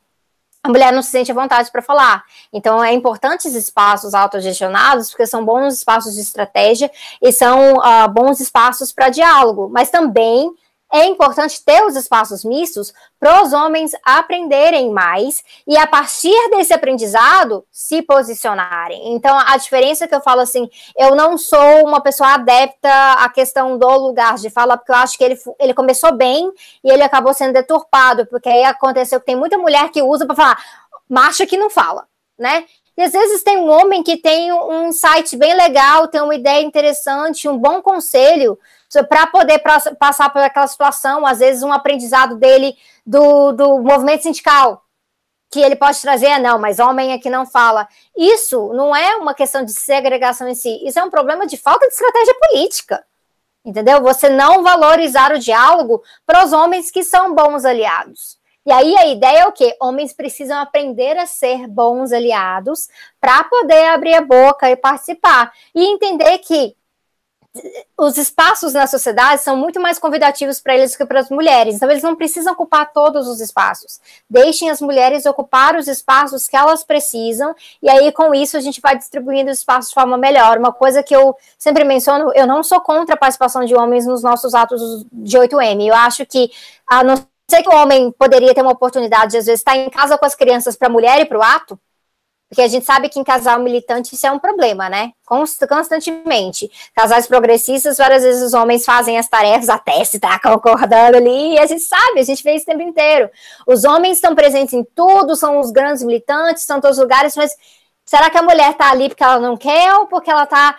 [SPEAKER 1] a mulher não se sente à vontade para falar. Então, é importante esses espaços autogestionados, porque são bons espaços de estratégia e são uh, bons espaços para diálogo, mas também é importante ter os espaços mistos para os homens aprenderem mais e, a partir desse aprendizado, se posicionarem. Então, a diferença que eu falo assim, eu não sou uma pessoa adepta à questão do lugar de fala, porque eu acho que ele, ele começou bem e ele acabou sendo deturpado, porque aí aconteceu que tem muita mulher que usa para falar, macha que não fala, né? E às vezes tem um homem que tem um insight bem legal, tem uma ideia interessante, um bom conselho, para poder pra, passar por aquela situação, às vezes um aprendizado dele do, do movimento sindical, que ele pode trazer, ah, não, mas homem aqui não fala. Isso não é uma questão de segregação em si, isso é um problema de falta de estratégia política. Entendeu? Você não valorizar o diálogo para os homens que são bons aliados. E aí a ideia é o quê? Homens precisam aprender a ser bons aliados para poder abrir a boca e participar. E entender que os espaços na sociedade são muito mais convidativos para eles que para as mulheres. Então, eles não precisam ocupar todos os espaços. Deixem as mulheres ocupar os espaços que elas precisam, e aí, com isso, a gente vai distribuindo os espaços de forma melhor. Uma coisa que eu sempre menciono: eu não sou contra a participação de homens nos nossos atos de 8M. Eu acho que, a não ser que o homem poderia ter uma oportunidade de, às vezes, estar em casa com as crianças para a mulher e para o ato, porque a gente sabe que em casal militante isso é um problema, né? Constantemente. Casais progressistas, várias vezes os homens fazem as tarefas, até se tá concordando ali, e a gente sabe, a gente vê isso o tempo inteiro. Os homens estão presentes em tudo, são os grandes militantes, estão em todos os lugares, mas será que a mulher tá ali porque ela não quer ou porque ela tá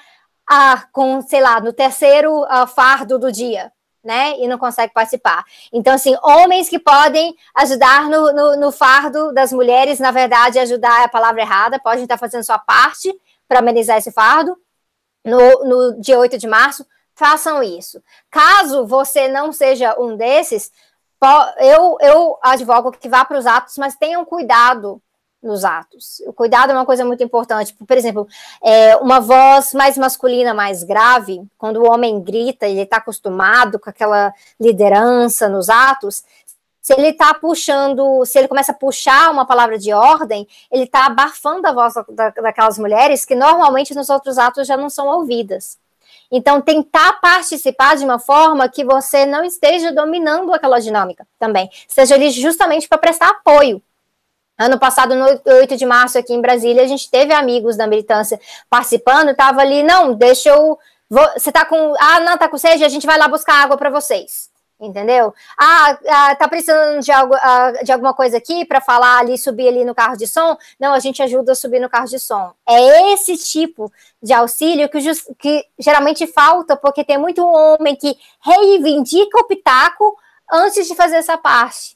[SPEAKER 1] ah, com, sei lá, no terceiro ah, fardo do dia? Né? E não consegue participar. Então, assim, homens que podem ajudar no, no, no fardo das mulheres, na verdade, ajudar é a palavra errada, podem estar fazendo sua parte para amenizar esse fardo. No, no dia 8 de março, façam isso. Caso você não seja um desses, eu, eu advogo que vá para os atos, mas tenham cuidado nos atos. O cuidado é uma coisa muito importante. Por exemplo, é, uma voz mais masculina, mais grave, quando o homem grita, ele está acostumado com aquela liderança nos atos. Se ele está puxando, se ele começa a puxar uma palavra de ordem, ele está abafando a voz da, daquelas mulheres que normalmente nos outros atos já não são ouvidas. Então, tentar participar de uma forma que você não esteja dominando aquela dinâmica também. Seja ali justamente para prestar apoio Ano passado, no 8 de março, aqui em Brasília, a gente teve amigos da militância participando, estava ali, não, deixa eu. Você tá com. Ah, não, tá com sede, a gente vai lá buscar água para vocês. Entendeu? Ah, ah, tá precisando de, algo, ah, de alguma coisa aqui para falar ali, subir ali no carro de som? Não, a gente ajuda a subir no carro de som. É esse tipo de auxílio que, que geralmente falta, porque tem muito homem que reivindica o pitaco antes de fazer essa parte.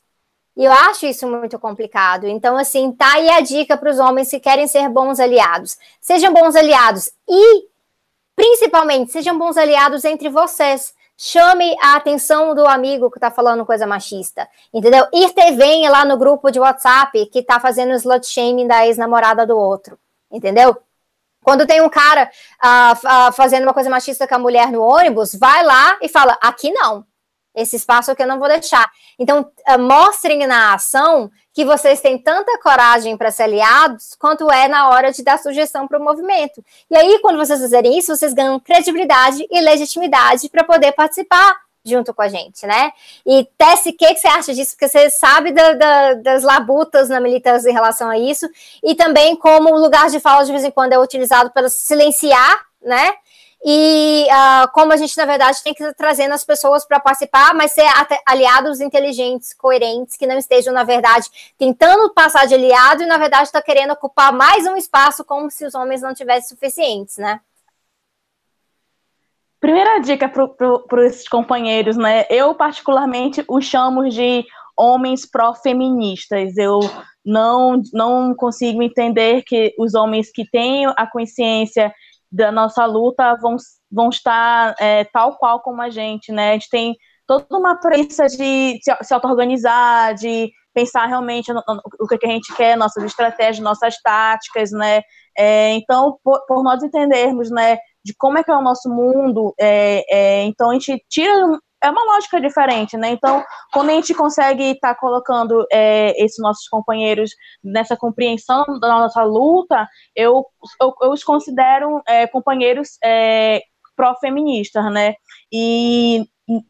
[SPEAKER 1] E eu acho isso muito complicado. Então, assim, tá aí a dica para os homens que querem ser bons aliados. Sejam bons aliados e, principalmente, sejam bons aliados entre vocês. Chame a atenção do amigo que tá falando coisa machista, entendeu? Intervenha lá no grupo de WhatsApp que tá fazendo slut shaming da ex-namorada do outro, entendeu? Quando tem um cara uh, uh, fazendo uma coisa machista com a mulher no ônibus, vai lá e fala: aqui não, esse espaço que eu não vou deixar. Então, uh, mostrem na ação que vocês têm tanta coragem para ser aliados quanto é na hora de dar sugestão para o movimento. E aí, quando vocês fizerem isso, vocês ganham credibilidade e legitimidade para poder participar junto com a gente, né? E Tessie, o que, que você acha disso? Porque você sabe da, da, das labutas na militância em relação a isso, e também como o lugar de fala de vez em quando é utilizado para silenciar, né? E uh, como a gente, na verdade, tem que ir trazendo as pessoas para participar, mas ser aliados inteligentes, coerentes, que não estejam, na verdade, tentando passar de aliado e, na verdade, está querendo ocupar mais um espaço como se os homens não tivessem suficientes, né?
[SPEAKER 4] Primeira dica para esses companheiros, né? Eu, particularmente, os chamo de homens pró-feministas. Eu não, não consigo entender que os homens que têm a consciência da nossa luta vão, vão estar é, tal qual como a gente, né? A gente tem toda uma prensa de se, se auto-organizar, de pensar realmente no, no, o que, a gente quer, nossas estratégias, nossas táticas, né? É, então, por, por, nós entendermos, né, de como é que é o nosso mundo, é, é então a gente tira é uma lógica diferente, né? Então, quando a gente consegue estar tá colocando é, esses nossos companheiros nessa compreensão da nossa luta, eu, eu, eu os considero é, companheiros é, pró-feministas, né? E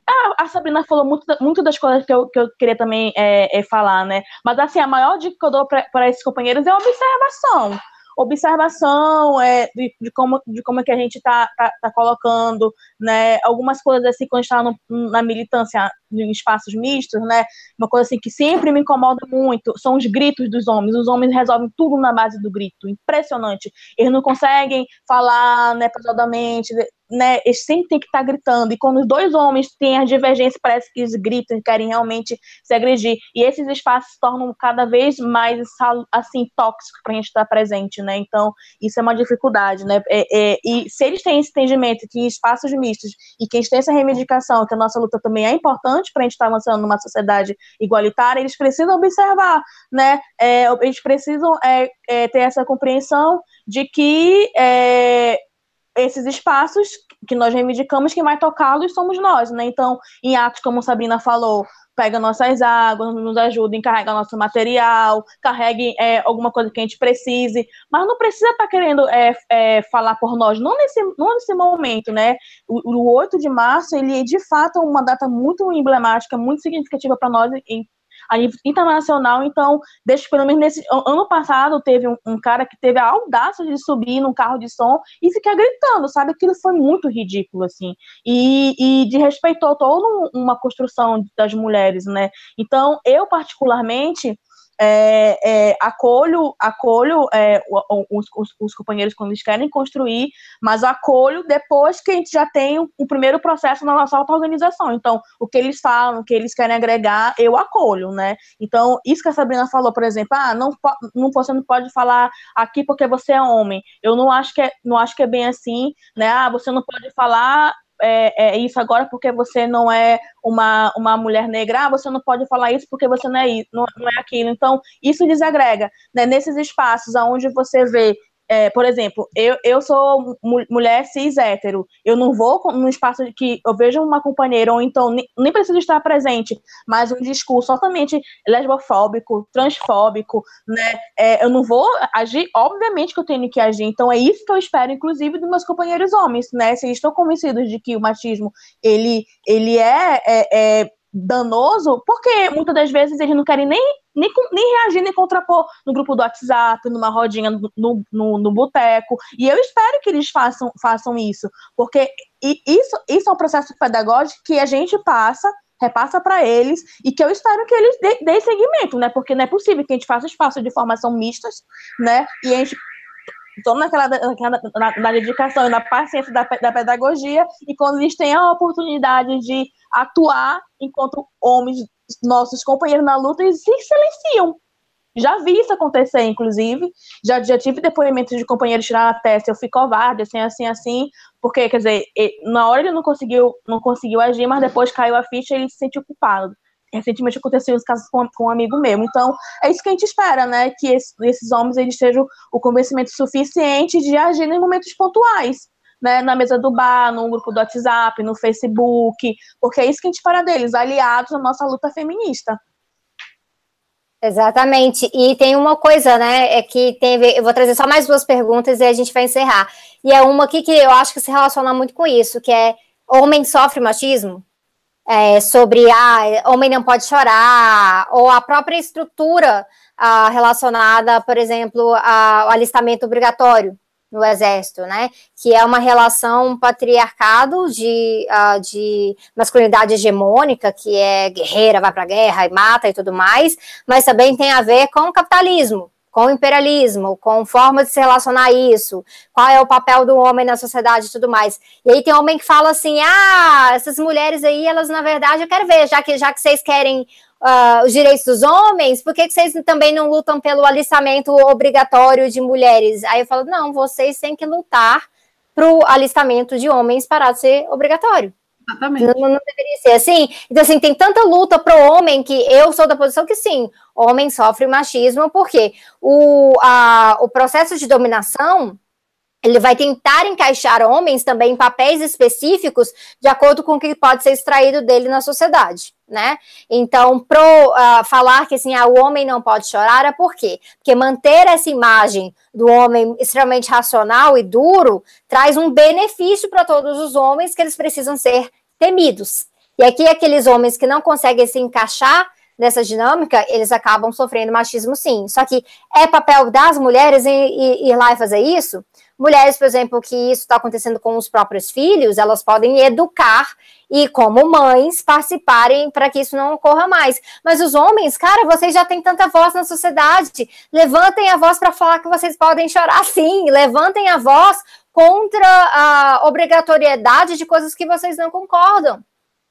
[SPEAKER 4] a, a, Sabrina falou muito, muito das coisas que eu, que eu queria também é, é falar, né? Mas, assim, a maior dica que eu dou para esses companheiros é a observação observação é, de, de, como, de como é que a gente está tá, tá, colocando, né, algumas coisas assim, quando está na militância em espaços mistos, né, uma coisa assim que sempre me incomoda muito, são os gritos dos homens, os homens resolvem tudo na base do grito, impressionante, eles não conseguem falar, né, pesadamente, né, eles sempre têm que estar tá gritando, e quando os dois homens têm as divergências, parece que eles gritam e querem realmente se agredir, e esses espaços se tornam cada vez mais, assim, tóxicos para a gente estar presente, né, então, isso é uma dificuldade, né, é, é, e se eles têm esse entendimento que espaços mistos, e que eles têm essa reivindicação, que a nossa luta também é importante para a gente estar avançando numa sociedade igualitária, eles precisam observar, né, é, eles precisam é, é, ter essa compreensão de que é, esses espaços que nós reivindicamos, quem vai tocá-los somos nós, né? Então, em atos, como Sabrina falou, pega nossas águas, nos ajuda em carregar nosso material, carregue é, alguma coisa que a gente precise, mas não precisa estar tá querendo é, é, falar por nós, não nesse, não nesse momento, né? O, o 8 de março, ele é de fato uma data muito emblemática, muito significativa para nós em a nível internacional. Então, deixa pelo menos nesse ano passado teve um, um, cara que teve a audácia de subir num carro de som e ficar gritando, sabe? Aquilo foi muito ridículo, assim. E, e de respeitou toda uma construção das mulheres, né? Então, eu particularmente é, é, acolho, acolho é, os, os, os, companheiros quando eles querem construir, mas acolho depois que a gente já tem o, o primeiro processo na nossa auto-organização. Então, o que eles falam, o que eles querem agregar, eu acolho, né? Então, isso que a Sabrina falou, por exemplo, ah, não, não você não pode falar aqui porque você é homem. Eu não acho que é, não acho que é bem assim, né? Ah, você não pode falar é, é, isso agora porque você não é uma, uma mulher negra, ah, você não pode falar isso porque você não é, não, não é aquilo. Então, isso desagrega. Né? Nesses espaços onde você vê é, por exemplo, eu, eu sou mulher cis hétero, eu não vou num espaço que eu vejo uma companheira, ou então nem, nem preciso estar presente, mas um discurso totalmente lesbofóbico, transfóbico, né? É, eu não vou agir, obviamente que eu tenho que agir, então é isso que eu espero, inclusive, dos meus companheiros homens, né? Se eles estão convencidos de que o machismo ele, ele é, é, é danoso, porque muitas das vezes eles não querem nem, nem, nem reagir, nem contrapor no grupo do WhatsApp, numa rodinha no, no, no boteco. E eu espero que eles façam, façam isso, porque isso, isso é um processo pedagógico que a gente passa repassa para eles e que eu espero que eles deem seguimento, né? Porque não é possível que a gente faça espaço de formação mistas, né? E a gente toda naquela, naquela na, na, dedicação e na paciência da, da pedagogia, e quando eles têm a oportunidade de atuar enquanto homens, nossos companheiros na luta, eles se silenciam. Já vi isso acontecer, inclusive. Já, já tive depoimentos de companheiros tirar a testa, eu fui covarde, assim, assim, assim, porque, quer dizer, na hora ele não conseguiu, não conseguiu agir, mas depois caiu a ficha e ele se sentiu culpado recentemente aconteceu os casos com, com, um amigo meu. Então, é isso que a gente espera, né? Que esse, esses homens eles tenham o convencimento suficiente de agir em momentos pontuais. Né, na mesa do bar, no grupo do WhatsApp, no Facebook, porque é isso que a gente espera deles, aliados à nossa luta feminista.
[SPEAKER 1] Exatamente. E tem uma coisa, né? É que tem eu vou trazer só mais duas perguntas e a gente vai encerrar. E é uma aqui que eu acho que se relaciona muito com isso, que é homem sofre machismo? É, sobre ah, homem não pode chorar, ou a própria estrutura ah, relacionada, por exemplo, ao alistamento obrigatório no exército, né? Que é uma relação patriarcado de, uh, de masculinidade hegemônica, que é guerreira, vai para a guerra e mata e tudo mais, mas também tem a ver com o capitalismo, com o imperialismo, com forma de se relacionar a isso, qual é o papel do homem na sociedade e tudo mais. E aí tem homem que fala assim: ah, essas mulheres aí, elas na verdade, eu quero ver, já que, já que vocês querem uh, os direitos dos homens, por que, que vocês também não lutam pelo alistamento obrigatório de mulheres? Aí eu falo: não, vocês têm que lutar para o alistamento de homens parar de ser obrigatório. Exatamente. Não, não, deveria ser assim. Então, assim, tem tanta luta pro homem que eu sou da posição que sim, homem sofre machismo, porque o, a, o processo de dominação ele vai tentar encaixar homens também em papéis específicos de acordo com o que pode ser extraído dele na sociedade, né? Então, pro uh, falar que assim, ah, o homem não pode chorar é por quê? Porque manter essa imagem do homem extremamente racional e duro traz um benefício para todos os homens que eles precisam ser temidos. E aqui aqueles homens que não conseguem se encaixar nessa dinâmica, eles acabam sofrendo machismo sim. Só que é papel das mulheres ir, lá e fazer isso? Mulheres, por exemplo, que isso está acontecendo com os próprios filhos, elas podem educar e, como mães, participarem para que isso não ocorra mais. Mas os homens, cara, vocês já têm tanta voz na sociedade. Levantem a voz para falar que vocês podem chorar sim. Levantem a voz contra a obrigatoriedade de coisas que vocês não concordam.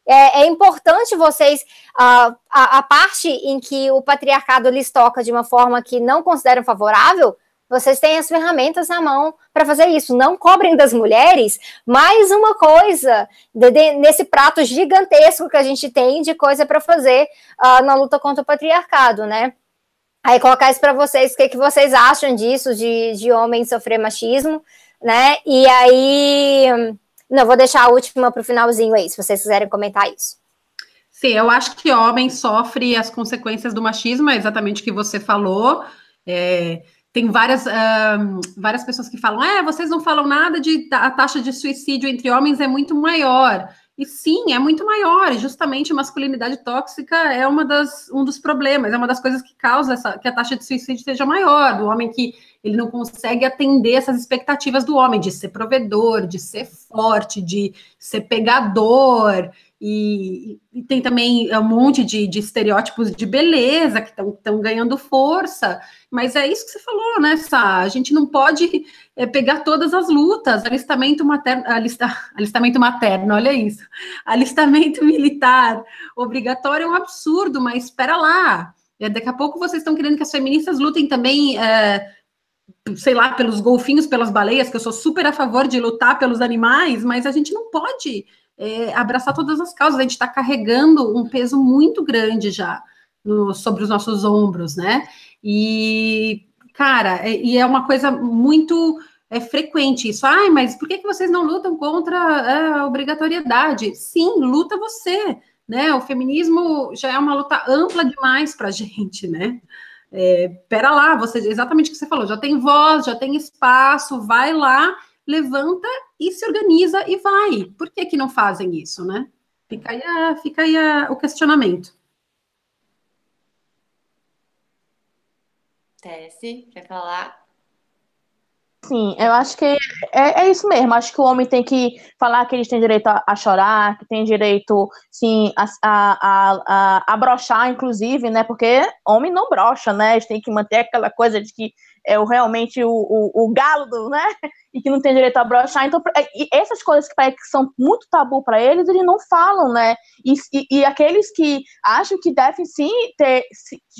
[SPEAKER 1] É, é importante vocês, a, a, a parte em que o patriarcado lhes toca de uma forma que não consideram favorável, vocês têm as ferramentas na mão para fazer isso. Não cobrem das mulheres mais uma coisa de, de, nesse prato gigantesco que a gente tem de coisa para fazer uh, na luta contra o patriarcado, né? Aí colocar isso para vocês, o que, que vocês acham disso, de, de homem sofrer machismo, né? E aí, não, vou deixar a última para o finalzinho aí, se vocês quiserem comentar isso.
[SPEAKER 3] Sim, eu acho que homem sofre as consequências do machismo, é exatamente o que você falou. É, tem várias, uh, várias pessoas que falam, é, vocês não falam nada de a taxa de suicídio entre homens é muito maior. E sim, é muito maior. E justamente masculinidade tóxica é uma das, um dos problemas, é uma das coisas que causa essa, que a taxa de suicídio seja maior, do homem que ele não consegue atender essas expectativas do homem de ser provedor, de ser forte, de ser pegador, e, e, tem também um monte de, de estereótipos de beleza que estão ganhando força, mas é isso que você falou, né, Sá? A gente não pode é, pegar todas as lutas, alistamento materno, alista, alistamento materno, olha isso, alistamento militar obrigatório é um absurdo, mas espera lá, é, daqui a pouco vocês estão querendo que as feministas lutem também, é, sei lá, pelos golfinhos, pelas baleias, que eu sou super a favor de lutar pelos animais, mas a gente não pode é, abraçar todas as causas. A gente está carregando um peso muito grande já no, sobre os nossos ombros, né? E, cara, é, e é uma coisa muito é frequente isso. Ai, mas por que, que vocês não lutam contra a obrigatoriedade? Sim, luta você, né? O feminismo já é uma luta ampla demais para a gente, né? É, pera lá, você exatamente o que você falou, já tem voz, já tem espaço, vai lá levanta e se organiza e vai. Por que que não fazem isso, né? Fica aí, a, fica aí a, o questionamento.
[SPEAKER 2] Tessie, quer falar?
[SPEAKER 4] Sim, eu acho que é, é, isso mesmo. Acho que o homem tem que falar que eles têm direito a, a chorar, que tem direito, sim, a, a, a, a brochar, inclusive, né? Porque homem não brocha, né? Eles têm que manter aquela coisa de que é o, realmente o, o, o galo, do, né? E que não tem direito a brochar. Então, essas coisas que, que são muito tabu para eles, eles não falam, né? E, e, e, aqueles que acham que devem sim ter,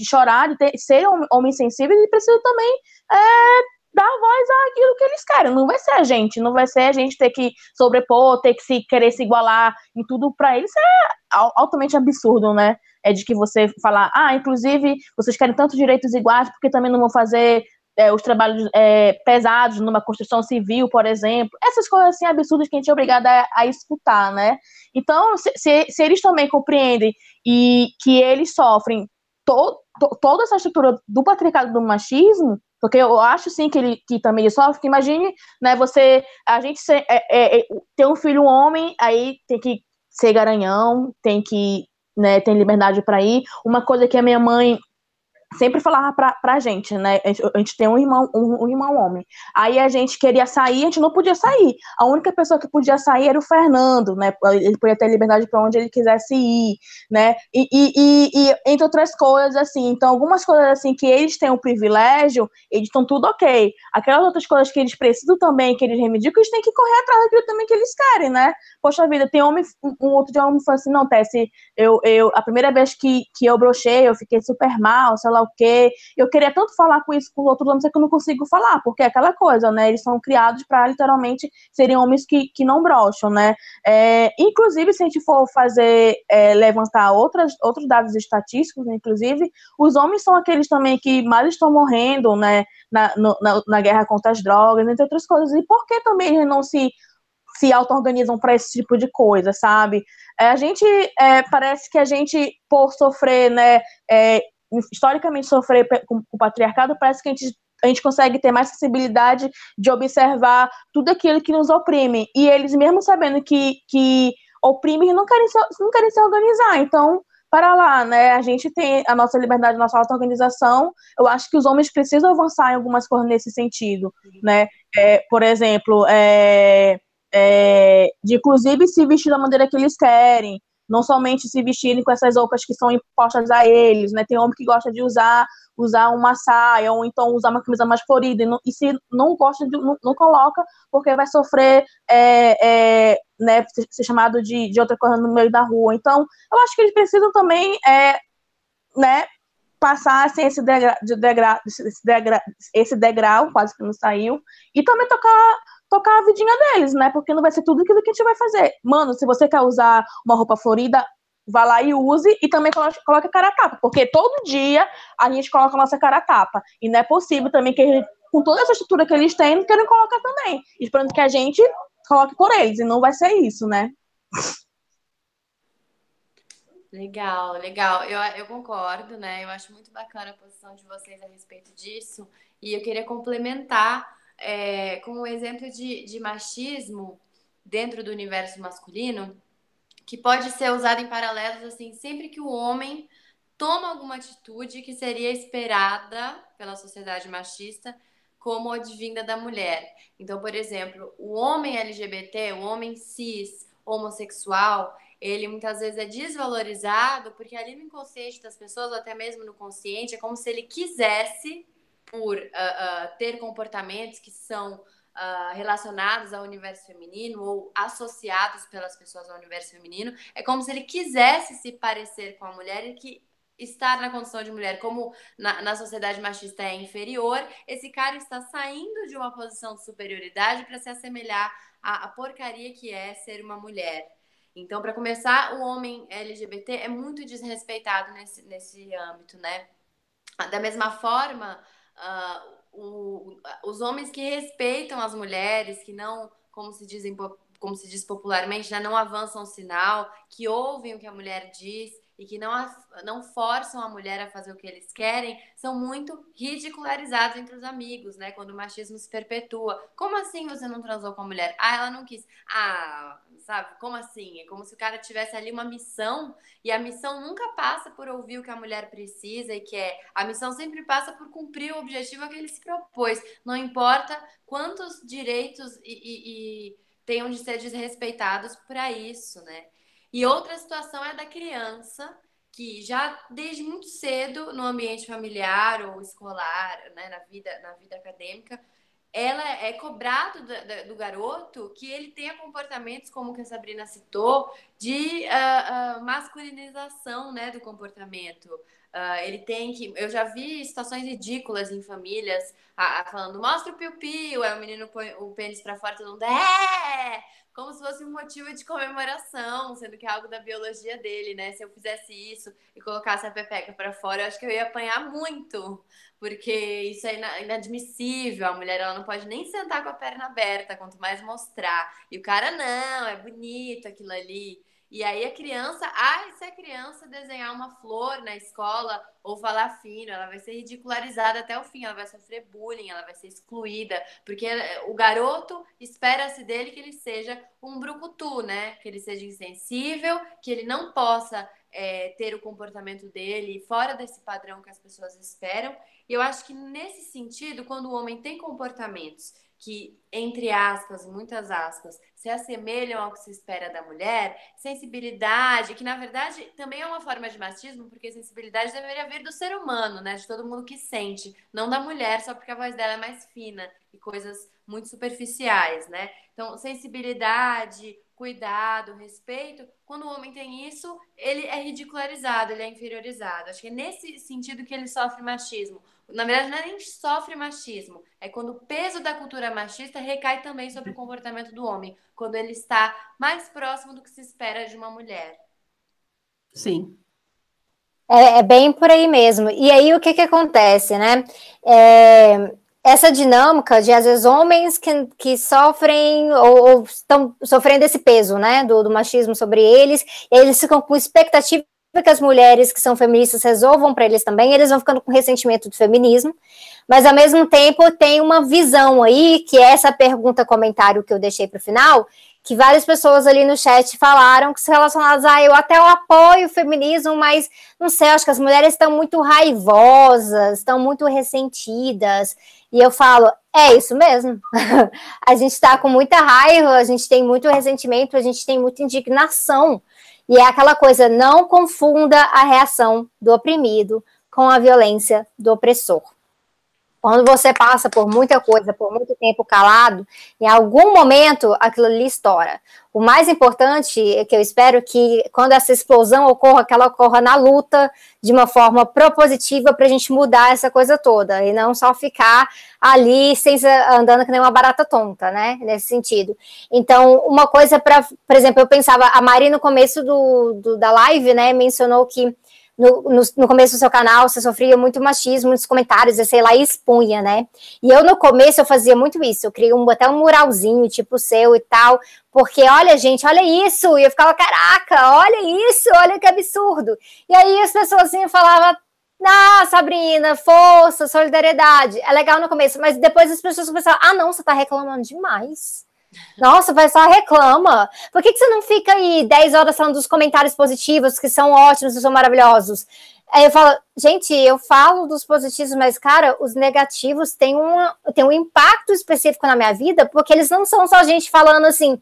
[SPEAKER 4] chorar, ter, ser homens sensíveis, eles precisam também é, dar voz àquilo que eles querem. Não vai ser a gente, não vai ser a gente ter que sobrepor, ter que se querer se igualar em tudo para eles. é altamente absurdo, né? É de que você falar, ah, inclusive vocês querem tantos direitos iguais, porque também não vão fazer é, os trabalhos é, pesados numa construção civil, por exemplo, essas coisas assim absurdas que a gente é obrigada a, escutar, né? Então, se, se, se, eles também compreendem e que eles sofrem to, to, toda essa estrutura do patriarcado do machismo, porque eu acho sim que ele que também sofre, imagine, né, você, a gente ser, é, é, é, ter um filho homem, aí tem que ser garanhão, tem que, né, tem liberdade para ir. Uma coisa que a minha mãe sempre falava pra, pra gente, né? A gente, tem um irmão, um, um, irmão homem. Aí a gente queria sair, a gente não podia sair. A única pessoa que podia sair era o Fernando, né? Ele podia ter liberdade para onde ele quisesse ir, né? E, e, e, e, entre outras coisas, assim. Então, algumas coisas assim que eles têm o privilégio, eles estão tudo ok. Aquelas outras coisas que eles precisam também, que eles reivindicam, eles têm que correr atrás daquilo também que eles querem, né? Poxa vida, tem homem, um outro um homem falou assim, não, Tessie, eu, eu, a primeira vez que, que eu brochei, eu fiquei super mal, sei lá o quê. Eu queria tanto falar com isso com outros homens, é que eu não consigo falar, porque é aquela coisa, né? Eles são criados para literalmente serem homens que, que não brocham, né? É, inclusive, se a gente for fazer, é, levantar outras, outros dados estatísticos, inclusive, os homens são aqueles também que mais estão morrendo, né? Na, no, na, na guerra contra as drogas, entre outras coisas. E por que também eles não se se auto-organizam para esse tipo de coisa, sabe? É, a gente é, parece que a gente, por sofrer, né, é, historicamente sofrer com, o patriarcado, parece que a gente, a gente consegue ter mais sensibilidade de observar tudo aquilo que nos oprime. E eles, mesmo sabendo que, que oprimem, não querem, se, não querem se organizar. Então, para lá, né? A gente tem a nossa liberdade, a nossa auto-organização. Eu acho que os homens precisam avançar em algumas coisas nesse sentido, né? É, por exemplo, é, é, de inclusive se vestir da maneira que eles querem, não somente se vestirem com essas roupas que são impostas a eles, né? Tem homem que gosta de usar usar uma saia ou então usar uma camisa mais florida e, não, e se não gosta de, não, não, coloca porque vai sofrer é, é, né ser chamado de, de outra coisa no meio da rua então eu acho que eles precisam também é, né passar assim, esse degrau, de degra, esse, degrau, esse degrau quase que não saiu e também tocar tocar a vidinha deles, né? Porque não vai ser tudo aquilo que a gente vai fazer. Mano, se você quer usar uma roupa florida, vá lá e use e também coloque, a cara a tapa, porque todo dia a gente coloca a nossa cara a tapa. E não é possível também que com toda essa estrutura que eles têm, não querem colocar também. Esperando que a gente coloque por eles, e não vai ser isso, né?
[SPEAKER 2] Legal, legal. Eu, eu concordo, né? Eu acho muito bacana a posição de vocês a respeito disso. E eu queria complementar é, com um exemplo de, de machismo dentro do universo masculino, que pode ser usado em paralelos assim, sempre que o homem toma alguma atitude que seria esperada pela sociedade machista como advinda da mulher. Então, por exemplo, o homem LGBT, o homem cis, homossexual, ele muitas vezes é desvalorizado porque ali no inconsciente das pessoas, ou até mesmo no consciente, é como se ele quisesse por uh, uh, ter comportamentos que são uh, relacionados ao universo feminino ou associados pelas pessoas ao universo feminino, é como se ele quisesse se parecer com a mulher e que estar na condição de mulher, como na, na sociedade machista é inferior, esse cara está saindo de uma posição de superioridade para se assemelhar à, à porcaria que é ser uma mulher. Então, para começar, o homem LGBT é muito desrespeitado nesse, nesse âmbito, né? Da mesma forma, uh, o, os homens que respeitam as mulheres, que não, como se dizem, como se diz popularmente, né, não avançam o sinal, que ouvem o que a mulher diz, e que não, não forçam a mulher a fazer o que eles querem, são muito ridicularizados entre os amigos, né? Quando o machismo se perpetua. Como assim você não transou com a mulher? Ah, ela não quis. Ah, sabe? Como assim? É como se o cara tivesse ali uma missão e a missão nunca passa por ouvir o que a mulher precisa e quer. A missão sempre passa por cumprir o objetivo a que ele se propôs. Não importa quantos direitos e, e, e tenham de ser desrespeitados para isso, né? E outra situação é da criança que já desde muito cedo no ambiente familiar ou escolar, né, na vida na vida acadêmica, ela é cobrado do, do, garoto que ele tenha comportamentos como que a Sabrina citou de uh, uh, masculinização, né, do comportamento. Uh, ele tem que. Eu já vi situações ridículas em famílias falando, mostra o piu-piu, aí o menino põe o pênis pra fora, todo mundo é! Como se fosse um motivo de comemoração, sendo que é algo da biologia dele, né? Se eu fizesse isso e colocasse a pepeca para fora, eu acho que eu ia apanhar muito, porque isso é inadmissível. A mulher ela não pode nem sentar com a perna aberta, quanto mais mostrar. E o cara não, é bonito aquilo ali. E aí a criança, ah, se a criança desenhar uma flor na escola ou falar fino, ela vai ser ridicularizada até o fim, ela vai sofrer bullying, ela vai ser excluída, porque o garoto espera-se dele que ele seja um brucutu, né? Que ele seja insensível, que ele não possa é, ter o comportamento dele fora desse padrão que as pessoas esperam. E eu acho que nesse sentido, quando o homem tem comportamentos que, entre aspas, muitas aspas, se assemelham ao que se espera da mulher, sensibilidade, que na verdade também é uma forma de machismo, porque sensibilidade deveria vir do ser humano, né? De todo mundo que sente, não da mulher, só porque a voz dela é mais fina e coisas muito superficiais, né? Então, sensibilidade, cuidado, respeito, quando o homem tem isso, ele é ridicularizado, ele é inferiorizado. Acho que é nesse sentido que ele sofre machismo. Na verdade, não é nem sofre machismo, é quando o peso da cultura machista recai também sobre o comportamento do homem, quando ele está mais próximo do que se espera de uma mulher.
[SPEAKER 3] Sim.
[SPEAKER 1] É, é bem por aí mesmo. E aí, o que, que acontece, né? É, essa dinâmica de, às vezes, homens que, que sofrem ou, estão sofrendo esse peso, né, do, do machismo sobre eles, e eles ficam com expectativa que as mulheres que são feministas resolvam para eles também, eles vão ficando com ressentimento do feminismo, mas ao mesmo tempo tem uma visão aí, que é essa pergunta, comentário que eu deixei para o final, que várias pessoas ali no chat falaram que se relacionadas a ah, eu até eu apoio o feminismo, mas não sei, acho que as mulheres estão muito raivosas, estão muito ressentidas. E eu falo, é isso mesmo. a gente está com muita raiva, a gente tem muito ressentimento, a gente tem muita indignação. E é aquela coisa, não confunda a reação do oprimido com a violência do opressor. Quando você passa por muita coisa, por muito tempo calado, em algum momento aquilo ali estoura. O mais importante é que eu espero que quando essa explosão ocorra, que ela ocorra na luta de uma forma propositiva para a gente mudar essa coisa toda e não só ficar ali sem andando que nem uma barata tonta, né? Nesse sentido. Então, uma coisa para, por exemplo, eu pensava, a Mari no começo do, do da live, né, mencionou que no, no, no, começo do seu canal, você sofria muito machismo nos comentários, sei lá, e expunha, né? E eu, no começo, eu fazia muito isso. Eu criei um, até um muralzinho, tipo seu e tal, porque, olha, gente, olha isso. E eu ficava, caraca, olha isso, olha que absurdo. E aí as pessoas assim falavam, ah, Sabrina, força, solidariedade. É legal no começo, mas depois as pessoas começaram, ah, não, você tá reclamando demais. Nossa, vai só reclama. Por que, que você não fica aí 10 horas falando dos comentários positivos, que são ótimos, que são maravilhosos? Aí eu falo, gente, eu falo dos positivos, mas, cara, os negativos têm, uma, têm um impacto específico na minha vida, porque eles não são só gente falando assim,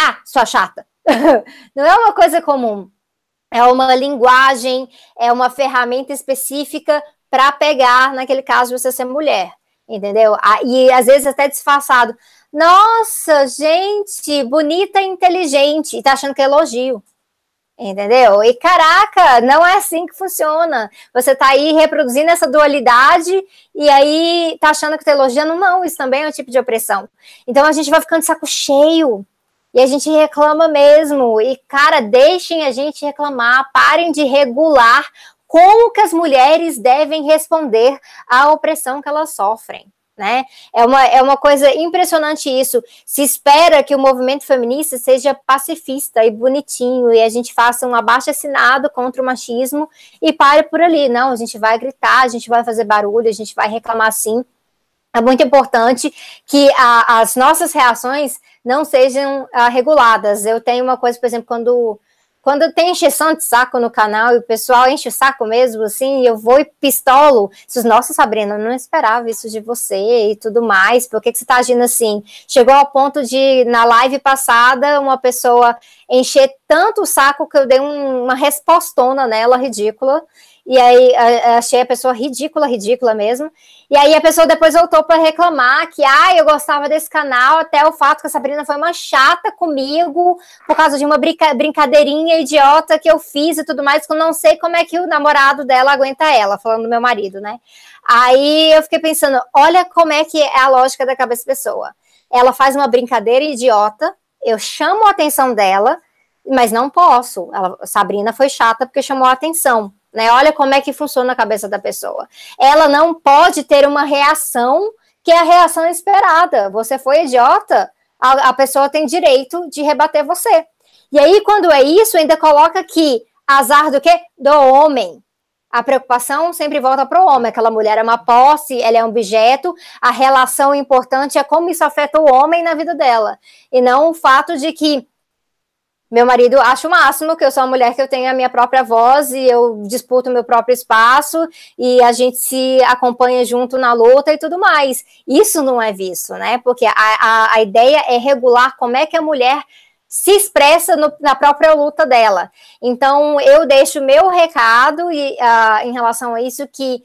[SPEAKER 1] ah, sua chata. não é uma coisa comum. É uma linguagem, é uma ferramenta específica para pegar, naquele caso, você ser mulher, entendeu? E às vezes até disfarçado. Nossa, gente, bonita e inteligente. E tá achando que é elogio. Entendeu? E caraca, não é assim que funciona. Você tá aí reproduzindo essa dualidade e aí tá achando que tá elogiando. Não, isso também é um tipo de opressão. Então a gente vai ficando de saco cheio. E a gente reclama mesmo. E, cara, deixem a gente reclamar, parem de regular como que as mulheres devem responder à opressão que elas sofrem né? É uma, é uma coisa impressionante isso. Se espera que o movimento feminista seja pacifista e bonitinho e a gente faça um abaixo assinado contra o machismo e pare por ali. Não, a gente vai gritar, a gente vai fazer barulho, a gente vai reclamar sim. É muito importante que a, as nossas reações não sejam uh, reguladas. Eu tenho uma coisa, por exemplo, quando quando tem encheção de saco no canal e o pessoal enche o saco mesmo, assim, eu vou e pistolo. Diz, Nossa, Sabrina, não esperava isso de você e tudo mais. Por que, que você tá agindo assim? Chegou ao ponto de, na live passada, uma pessoa encher tanto o saco que eu dei um, uma respostona nela, ridícula. E aí achei a pessoa ridícula, ridícula mesmo. E aí a pessoa depois voltou para reclamar que, ah, eu gostava desse canal, até o fato que a Sabrina foi uma chata comigo por causa de uma brinca brincadeirinha idiota que eu fiz e tudo mais, que eu não sei como é que o namorado dela aguenta ela, falando do meu marido, né? Aí eu fiquei pensando, olha como é que é a lógica da cabeça da pessoa. Ela faz uma brincadeira idiota, eu chamo a atenção dela, mas não posso. Ela, Sabrina foi chata porque chamou a atenção. Né? Olha como é que funciona a cabeça da pessoa. Ela não pode ter uma reação que é a reação esperada. Você foi idiota, a, a pessoa tem direito de rebater você. E aí, quando é isso, ainda coloca que azar do quê? Do homem. A preocupação sempre volta para o homem. Aquela mulher é uma posse, ela é um objeto. A relação importante é como isso afeta o homem na vida dela. E não o fato de que meu marido acha o máximo que eu sou uma mulher que eu tenho a minha própria voz e eu disputo meu próprio espaço e a gente se acompanha junto na luta e tudo mais. Isso não é visto, né? Porque a, a, a ideia é regular como é que a mulher se expressa no, na própria luta dela. Então, eu deixo meu recado e, uh, em relação a isso que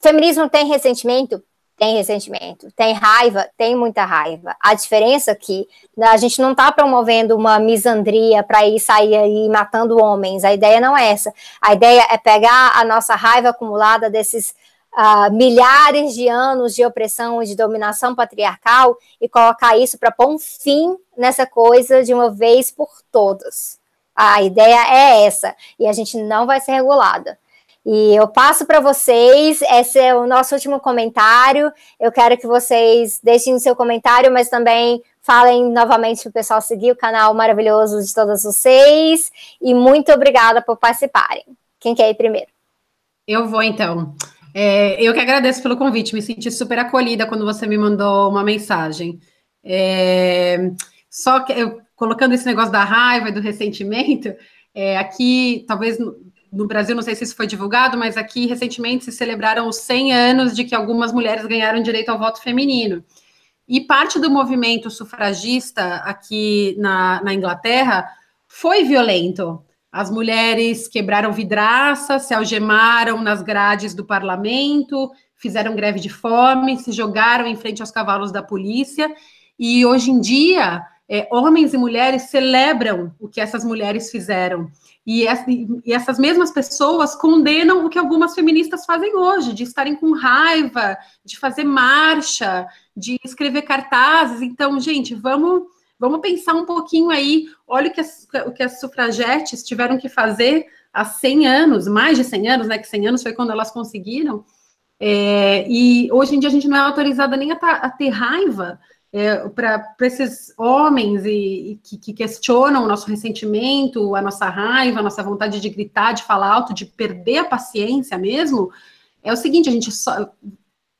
[SPEAKER 1] feminismo tem ressentimento? Tem ressentimento, tem raiva, tem muita raiva. A diferença é que né, a gente não está promovendo uma misandria para ir sair aí matando homens. A ideia não é essa. A ideia é pegar a nossa raiva acumulada desses uh, milhares de anos de opressão e de dominação patriarcal e colocar isso para pôr um fim nessa coisa de uma vez por todas. A ideia é essa. E a gente não vai ser regulada. E eu passo para vocês, esse é o nosso último comentário. Eu quero que vocês deixem o seu comentário, mas também falem novamente para o pessoal seguir o canal maravilhoso de todas vocês. E muito obrigada por participarem. Quem quer ir primeiro?
[SPEAKER 3] Eu vou então. É, eu que agradeço pelo convite, me senti super acolhida quando você me mandou uma mensagem. É, só que eu, colocando esse negócio da raiva e do ressentimento, é, aqui talvez no Brasil, não sei se isso foi divulgado, mas aqui recentemente se celebraram os 100 anos de que algumas mulheres ganharam direito ao voto feminino. E parte do movimento sufragista aqui na, na Inglaterra foi violento. As mulheres quebraram vidraças, se algemaram nas grades do parlamento, fizeram greve de fome, se jogaram em frente aos cavalos da polícia. E hoje em dia, é, homens e mulheres celebram o que essas mulheres fizeram. E, e, essas mesmas pessoas condenam o que algumas feministas fazem hoje, de estarem com raiva, de fazer marcha, de escrever cartazes. Então, gente, vamos, vamos pensar um pouquinho aí. Olha o que, as, o que as sufragetes tiveram que fazer há 100 anos, mais de 100 anos, né? Que 100 anos foi quando elas conseguiram. É, e hoje em dia a gente não é autorizada nem a, a ter raiva é, para esses homens e, e que, que, questionam o nosso ressentimento, a nossa raiva, a nossa vontade de gritar, de falar alto, de perder a paciência mesmo, é o seguinte, a gente só,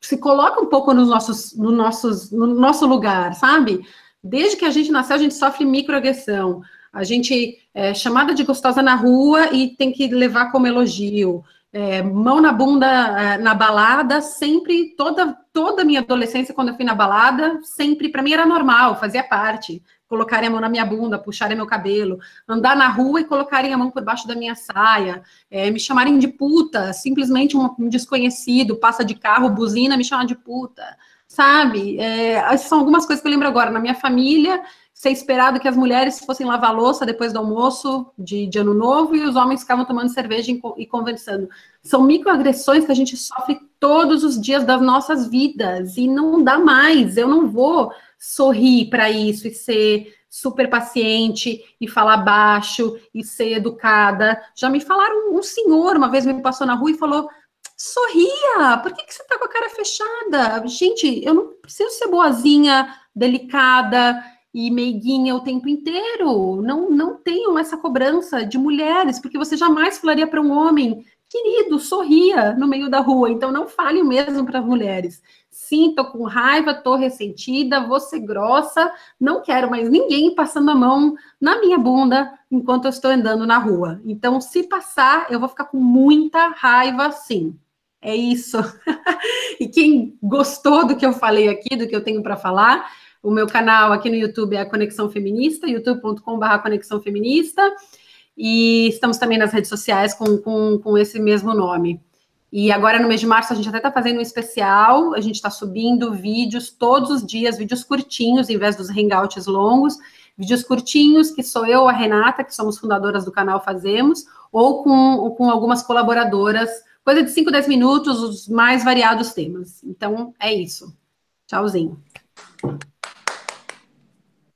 [SPEAKER 3] se coloca um pouco nos nossos, no, nossos, no nosso lugar, sabe? Desde que a gente nasceu, a gente sofre microagressão. A gente é chamada de gostosa na rua e tem que levar como elogio é, mão na bunda é, na balada, sempre, toda, toda a minha adolescência, quando eu fui na balada, sempre, para mim era normal, fazia parte. Colocarem a mão na minha bunda, puxarem meu cabelo, andar na rua e colocarem a mão por baixo da minha saia, é, me chamarem de puta, simplesmente um, um, desconhecido passa de carro, buzina, me chama de puta, sabe? É, são algumas coisas que eu lembro agora. Na minha família, ser esperado que as mulheres fossem lavar louça depois do almoço de, de ano novo e os homens ficavam tomando cerveja e, conversando. São microagressões que a gente sofre todos os dias das nossas vidas e não dá mais. Eu não vou sorrir para isso e ser super paciente e falar baixo e ser educada. Já me falaram, um senhor uma vez me passou na rua e falou: sorria. Por que, que você tá com a cara fechada? Gente, eu não preciso ser boazinha, delicada e meiguinha o tempo inteiro. Não, não tenham essa cobrança de mulheres, porque você jamais falaria para um homem, querido, sorria no meio da rua. Então não fale o mesmo para as mulheres. Sim, tô com raiva, tô ressentida, vou ser grossa, não quero mais ninguém passando a mão na minha bunda enquanto eu estou andando na rua. Então, se passar, eu vou ficar com muita raiva, sim. É isso. e quem gostou do que eu falei aqui, do que eu tenho para falar, o meu canal aqui no YouTube é a Conexão Feminista, youtube.com.br Conexão Feminista. E estamos também nas redes sociais com, com, com esse mesmo nome. E agora, no mês de março, a gente até está fazendo um especial, a gente está subindo vídeos todos os dias, vídeos curtinhos, em vez dos hangouts longos, vídeos curtinhos, que sou eu, a Renata, que somos fundadoras do canal, fazemos, ou com, ou com algumas colaboradoras coisa de 5, 10 minutos, os mais variados temas. Então, é isso. Tchauzinho.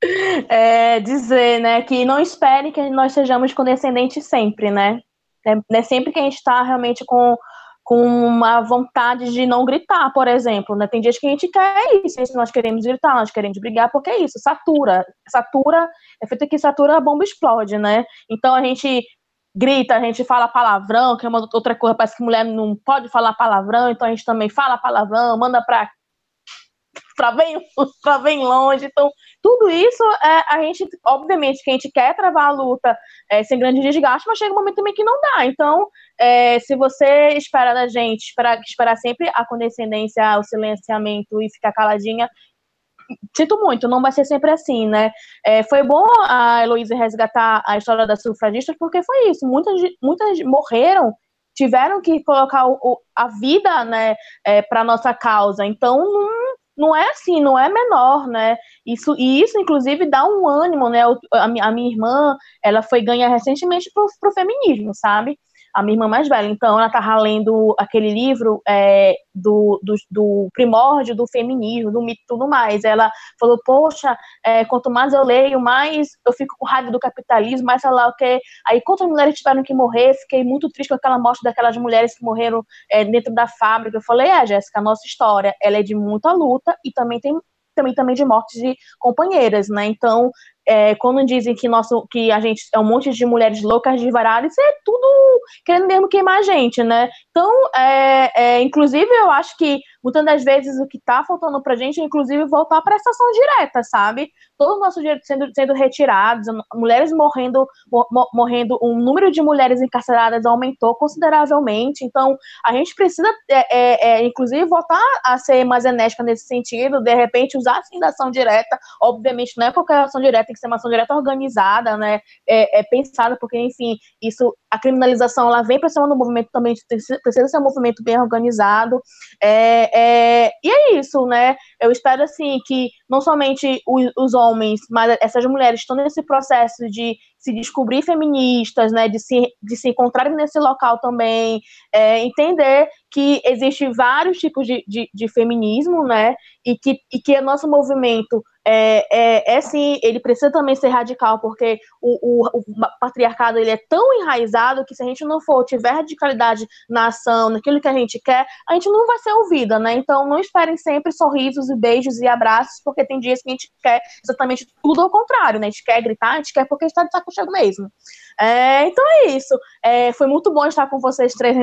[SPEAKER 4] É dizer, né, que não espere que nós sejamos condescendentes sempre, né? É, é sempre que a gente está realmente com, com uma vontade de não gritar, por exemplo, né? Tem dias que a gente quer isso, nós queremos gritar, nós queremos brigar, porque é isso, satura. Satura, é feito que satura, a bomba explode, né? Então a gente grita, a gente fala palavrão, que é uma outra coisa, parece que mulher não pode falar palavrão, então a gente também fala palavrão, manda pra, pra, bem, pra bem longe. Então, tudo isso, é, a gente, obviamente, que a gente quer travar a luta é, sem grande desgaste, mas chega um momento também que não dá. Então, é, se você espera da gente, esperar, esperar sempre a condescendência, o silenciamento e ficar caladinha, sinto muito, não vai ser sempre assim, né? É, foi bom a Heloísa resgatar a história das sufragistas, porque foi isso. Muitas, muitas morreram, tiveram que colocar o, a vida, né, é, para nossa causa. Então, não, não é assim, não é menor, né? Isso, e isso, inclusive, dá um ânimo, né? A, a minha irmã, ela foi ganha recentemente pro, pro feminismo, sabe? A minha irmã mais velha. Então, ela estava lendo aquele livro é, do, do, do, primórdio do feminismo, do mito e tudo mais. Ela falou, poxa, é, quanto mais eu leio, mais eu fico com raiva do capitalismo, mais sei lá o que. Aí, quantas mulheres tiveram que morrer, fiquei muito triste com aquela morte daquelas mulheres que morreram é, dentro da fábrica. Eu falei, é, Jéssica, a nossa história, ela é de muita luta e também tem também, também de mortes de companheiras, né? Então, é, quando dizem que, nosso, que a gente é um monte de mulheres loucas de varada, isso é tudo querendo mesmo queimar a gente, né? Então, é, é, inclusive, eu acho que muitas das vezes o que está faltando pra gente é, inclusive, voltar para essa ação direta, sabe? Todo o nosso direito sendo, sendo retirados, mulheres morrendo, morrendo, o número de mulheres encarceradas aumentou consideravelmente, então a gente precisa, é, é, é, inclusive, voltar a ser mais enérgica nesse sentido, de repente usar sim da ação direta, obviamente não é qualquer ação direta, que ser uma ação direta organizada, né, é, é pensada, porque, enfim, isso, a criminalização, ela vem para cima do movimento também, precisa ser um movimento bem organizado, é, é, e é isso, né? Eu espero assim que não somente os, os homens, mas essas mulheres estão nesse processo de se descobrir feministas, né, de se, de se encontrarem nesse local também, é, entender que existe vários tipos de, de, de, feminismo, né, e que, e que o nosso movimento é, é, é sim, ele precisa também ser radical, porque o, o, o, patriarcado ele é tão enraizado que se a gente não for, tiver radicalidade na ação, naquilo que a gente quer, a gente não vai ser ouvida, né? Então não esperem sempre sorrisos e beijos e abraços, porque tem dias que a gente quer exatamente tudo ao contrário, né? A gente quer gritar, a gente quer porque a gente tá de saco cheio mesmo. É, então é isso. É, foi muito bom estar com vocês três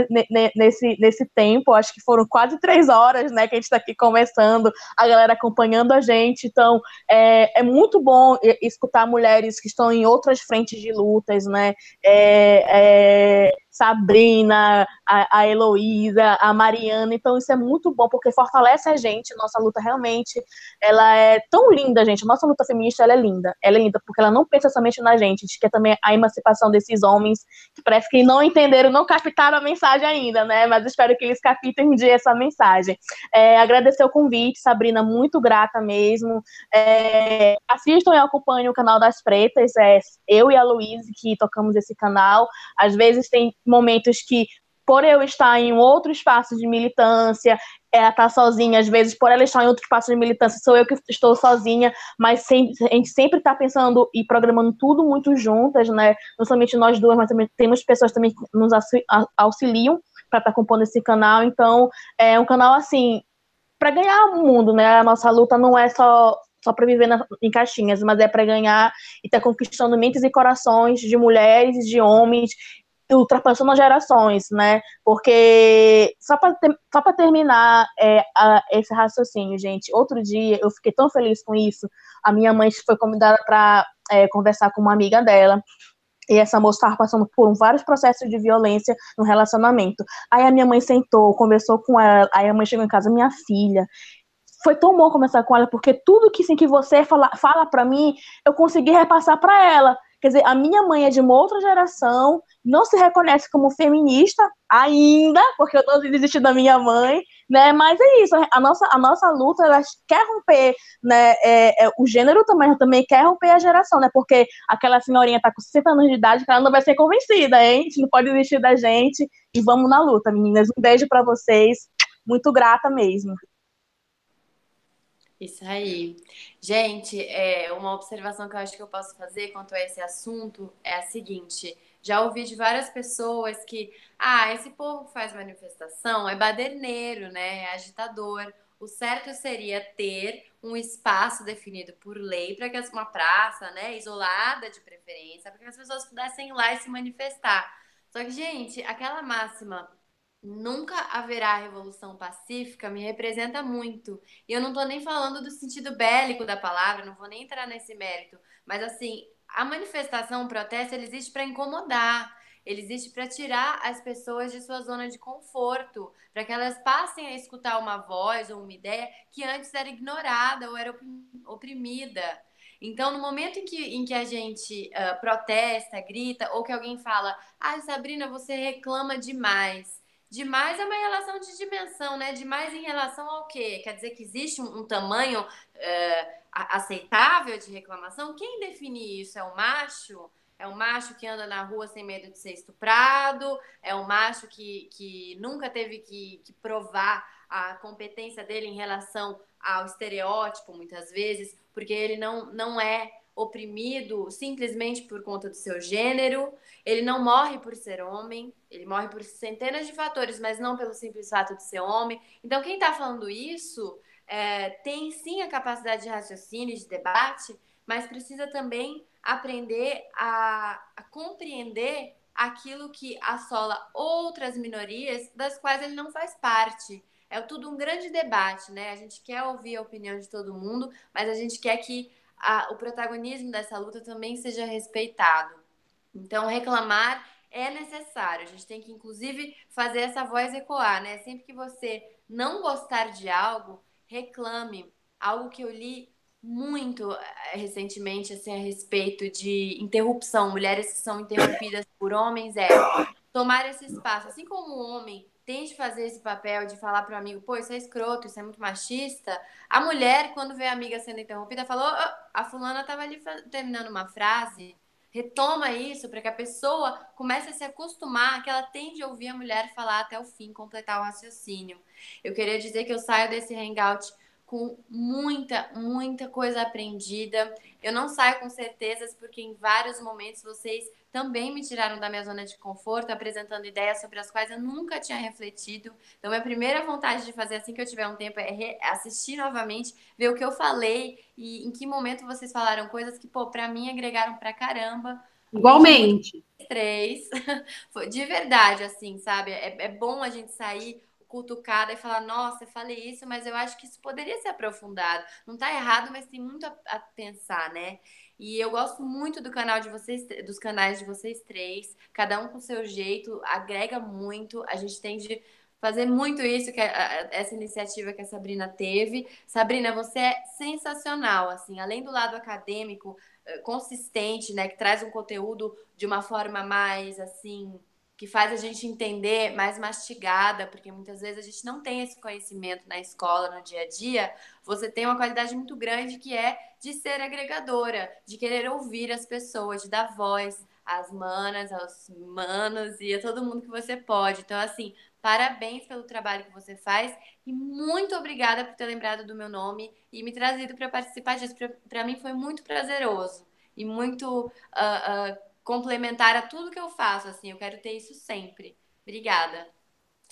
[SPEAKER 4] nesse, nesse tempo. Acho que foram quase três horas, né, que a gente está aqui conversando, a galera acompanhando a gente. Então é, é muito bom escutar mulheres que estão em outras frentes de lutas, né? É, é Sabrina, a, a Heloísa, a Mariana. Então, isso é muito bom, porque fortalece a gente. Nossa luta realmente, ela é tão linda, gente. Nossa luta feminista, ela é linda. Ela é linda, porque ela não pensa somente na gente. A gente quer também a emancipação desses homens que parece que não entenderam, não captaram a mensagem ainda, né? Mas espero que eles captem um dia essa mensagem. É, agradecer o convite, Sabrina, muito grata mesmo. É, assistam e acompanhem o canal das Pretas. É, eu e a Luísa que tocamos esse canal. Às vezes tem momentos que, por eu estar em outro espaço de militância, ela tá sozinha, às vezes, por ela estar em outro espaço de militância, sou eu que estou sozinha, mas sempre, a gente sempre está pensando e programando tudo muito juntas, né? Não somente nós duas, mas também temos pessoas também que nos auxiliam para estar tá compondo esse canal. Então, é um canal assim para ganhar o mundo, né? A nossa luta não é só só para viver na, em caixinhas, mas é para ganhar e estar tá conquistando mentes e corações de mulheres, de homens, ultrapassando as gerações, né? Porque só para só para terminar é, a, esse raciocínio, gente. Outro dia eu fiquei tão feliz com isso. A minha mãe foi convidada para é, conversar com uma amiga dela. E essa moça estava passando por vários processos de violência no relacionamento. Aí a minha mãe sentou, conversou com ela. Aí a mãe chegou em casa, minha filha, foi tão bom conversar com ela, porque tudo que, assim, que você fala, fala para mim, eu consegui repassar para ela. Quer dizer, a minha mãe é de uma outra geração, não se reconhece como feminista ainda, porque eu não desisti da minha mãe, né? Mas é isso, a nossa, a nossa luta, ela quer romper, né? É, é, o gênero também, também quer romper a geração, né? Porque aquela senhorinha tá com 60 anos de idade, ela não vai ser convencida, hein? A gente não pode desistir da gente e vamos na luta, meninas. Um beijo para vocês, muito grata mesmo.
[SPEAKER 2] Isso aí. Gente, é, uma observação que eu acho que eu posso fazer quanto a esse assunto é a seguinte. Já ouvi de várias pessoas que, ah, esse povo que faz manifestação é baderneiro, né? É agitador. O certo seria ter um espaço definido por lei para que uma praça, né, isolada de preferência, para que as pessoas pudessem ir lá e se manifestar. Só que, gente, aquela máxima nunca haverá revolução pacífica me representa muito. E eu não estou nem falando do sentido bélico da palavra, não vou nem entrar nesse mérito, mas assim, a manifestação, o protesto, ele existe para incomodar. Ele existe para tirar as pessoas de sua zona de conforto, para que elas passem a escutar uma voz ou uma ideia que antes era ignorada ou era oprimida. Então, no momento em que, em que a gente uh, protesta, grita, ou que alguém fala, ah, Sabrina, você reclama demais. Demais é uma relação de dimensão, né? Demais em relação ao quê? Quer dizer que existe um, um tamanho é, aceitável de reclamação? Quem define isso? É o macho? É o macho que anda na rua sem medo de ser estuprado? É o macho que, que nunca teve que, que provar a competência dele em relação ao estereótipo, muitas vezes, porque ele não, não é oprimido simplesmente por conta do seu gênero. Ele não morre por ser homem, ele morre por centenas de fatores, mas não pelo simples fato de ser homem. Então, quem está falando isso é, tem sim a capacidade de raciocínio, de debate, mas precisa também aprender a, a compreender aquilo que assola outras minorias das quais ele não faz parte. É tudo um grande debate, né? A gente quer ouvir a opinião de todo mundo, mas a gente quer que a, o protagonismo dessa luta também seja respeitado. Então, reclamar é necessário. A gente tem que, inclusive, fazer essa voz ecoar, né? Sempre que você não gostar de algo, reclame. Algo que eu li muito eh, recentemente, assim, a respeito de interrupção, mulheres que são interrompidas por homens, é tomar esse espaço. Assim como o homem tente fazer esse papel de falar para o amigo, pô, isso é escroto, isso é muito machista. A mulher, quando vê a amiga sendo interrompida, falou, oh, a fulana estava ali terminando uma frase. Retoma isso para que a pessoa comece a se acostumar que ela tende a ouvir a mulher falar até o fim, completar o raciocínio. Eu queria dizer que eu saio desse hangout com muita, muita coisa aprendida. Eu não saio com certezas, porque em vários momentos vocês também me tiraram da minha zona de conforto, apresentando ideias sobre as quais eu nunca tinha refletido. Então, minha primeira vontade de fazer assim que eu tiver um tempo é assistir novamente, ver o que eu falei e em que momento vocês falaram coisas que, pô, pra mim agregaram pra caramba.
[SPEAKER 3] Igualmente.
[SPEAKER 2] Três. De verdade, assim, sabe? É, é bom a gente sair cutucada e falar, nossa, eu falei isso, mas eu acho que isso poderia ser aprofundado. Não tá errado, mas tem muito a, a pensar, né? E eu gosto muito do canal de vocês, dos canais de vocês três, cada um com seu jeito, agrega muito. A gente tem de fazer muito isso que essa iniciativa que a Sabrina teve. Sabrina, você é sensacional, assim, além do lado acadêmico eh, consistente, né, que traz um conteúdo de uma forma mais assim que faz a gente entender mais mastigada, porque muitas vezes a gente não tem esse conhecimento na escola, no dia a dia, você tem uma qualidade muito grande que é de ser agregadora, de querer ouvir as pessoas, de dar voz às manas, aos manos e a todo mundo que você pode. Então, assim, parabéns pelo trabalho que você faz e muito obrigada por ter lembrado do meu nome e me trazido para participar disso. Para mim foi muito prazeroso e muito. Uh, uh, complementar a tudo que eu faço, assim, eu quero ter isso sempre. Obrigada.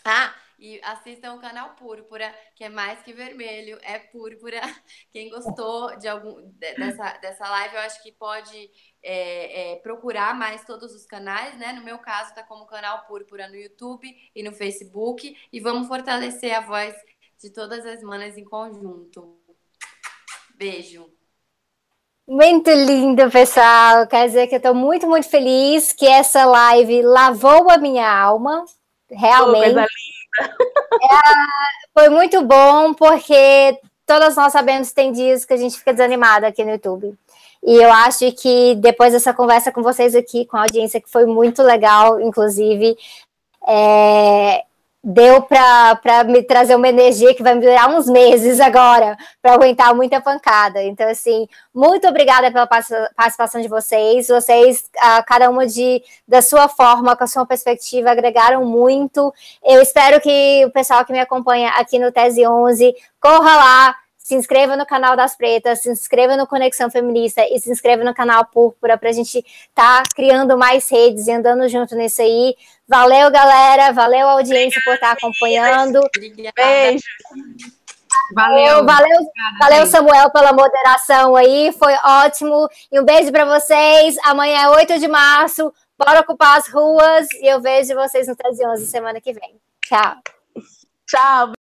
[SPEAKER 2] Ah, e assistam o canal Púrpura, que é mais que vermelho, é púrpura. Quem gostou de algum dessa, dessa live, eu acho que pode é, é, procurar mais todos os canais, né? No meu caso, tá como canal Púrpura no YouTube e no Facebook. E vamos fortalecer a voz de todas as manas em conjunto. Beijo.
[SPEAKER 1] Muito lindo, pessoal. Quer dizer que eu estou muito, muito feliz que essa live lavou a minha alma. Realmente. Oh, é, foi muito bom, porque todas nós sabemos que tem dias que a gente fica desanimada aqui no YouTube. E eu acho que depois dessa conversa com vocês aqui, com a audiência, que foi muito legal, inclusive, é, deu para me trazer uma energia que vai me durar uns meses agora, para aguentar muita pancada. Então, assim, muito obrigada pela participação de vocês. Vocês, cada uma de, da sua forma, com a sua perspectiva, agregaram muito. Eu espero que o pessoal que me acompanha aqui no Tese 11 corra lá, se inscreva no canal das Pretas, se inscreva no Conexão Feminista e se inscreva no canal Púrpura para a gente estar tá criando mais redes e andando junto nisso aí. Valeu, galera. Valeu, audiência, por estar tá acompanhando.
[SPEAKER 4] Beijo.
[SPEAKER 1] Valeu, valeu, valeu, Samuel, pela moderação aí, foi ótimo. E um beijo para vocês. Amanhã é 8 de março, bora ocupar as ruas e eu vejo vocês no 13 11 semana que vem. Tchau.
[SPEAKER 4] Tchau.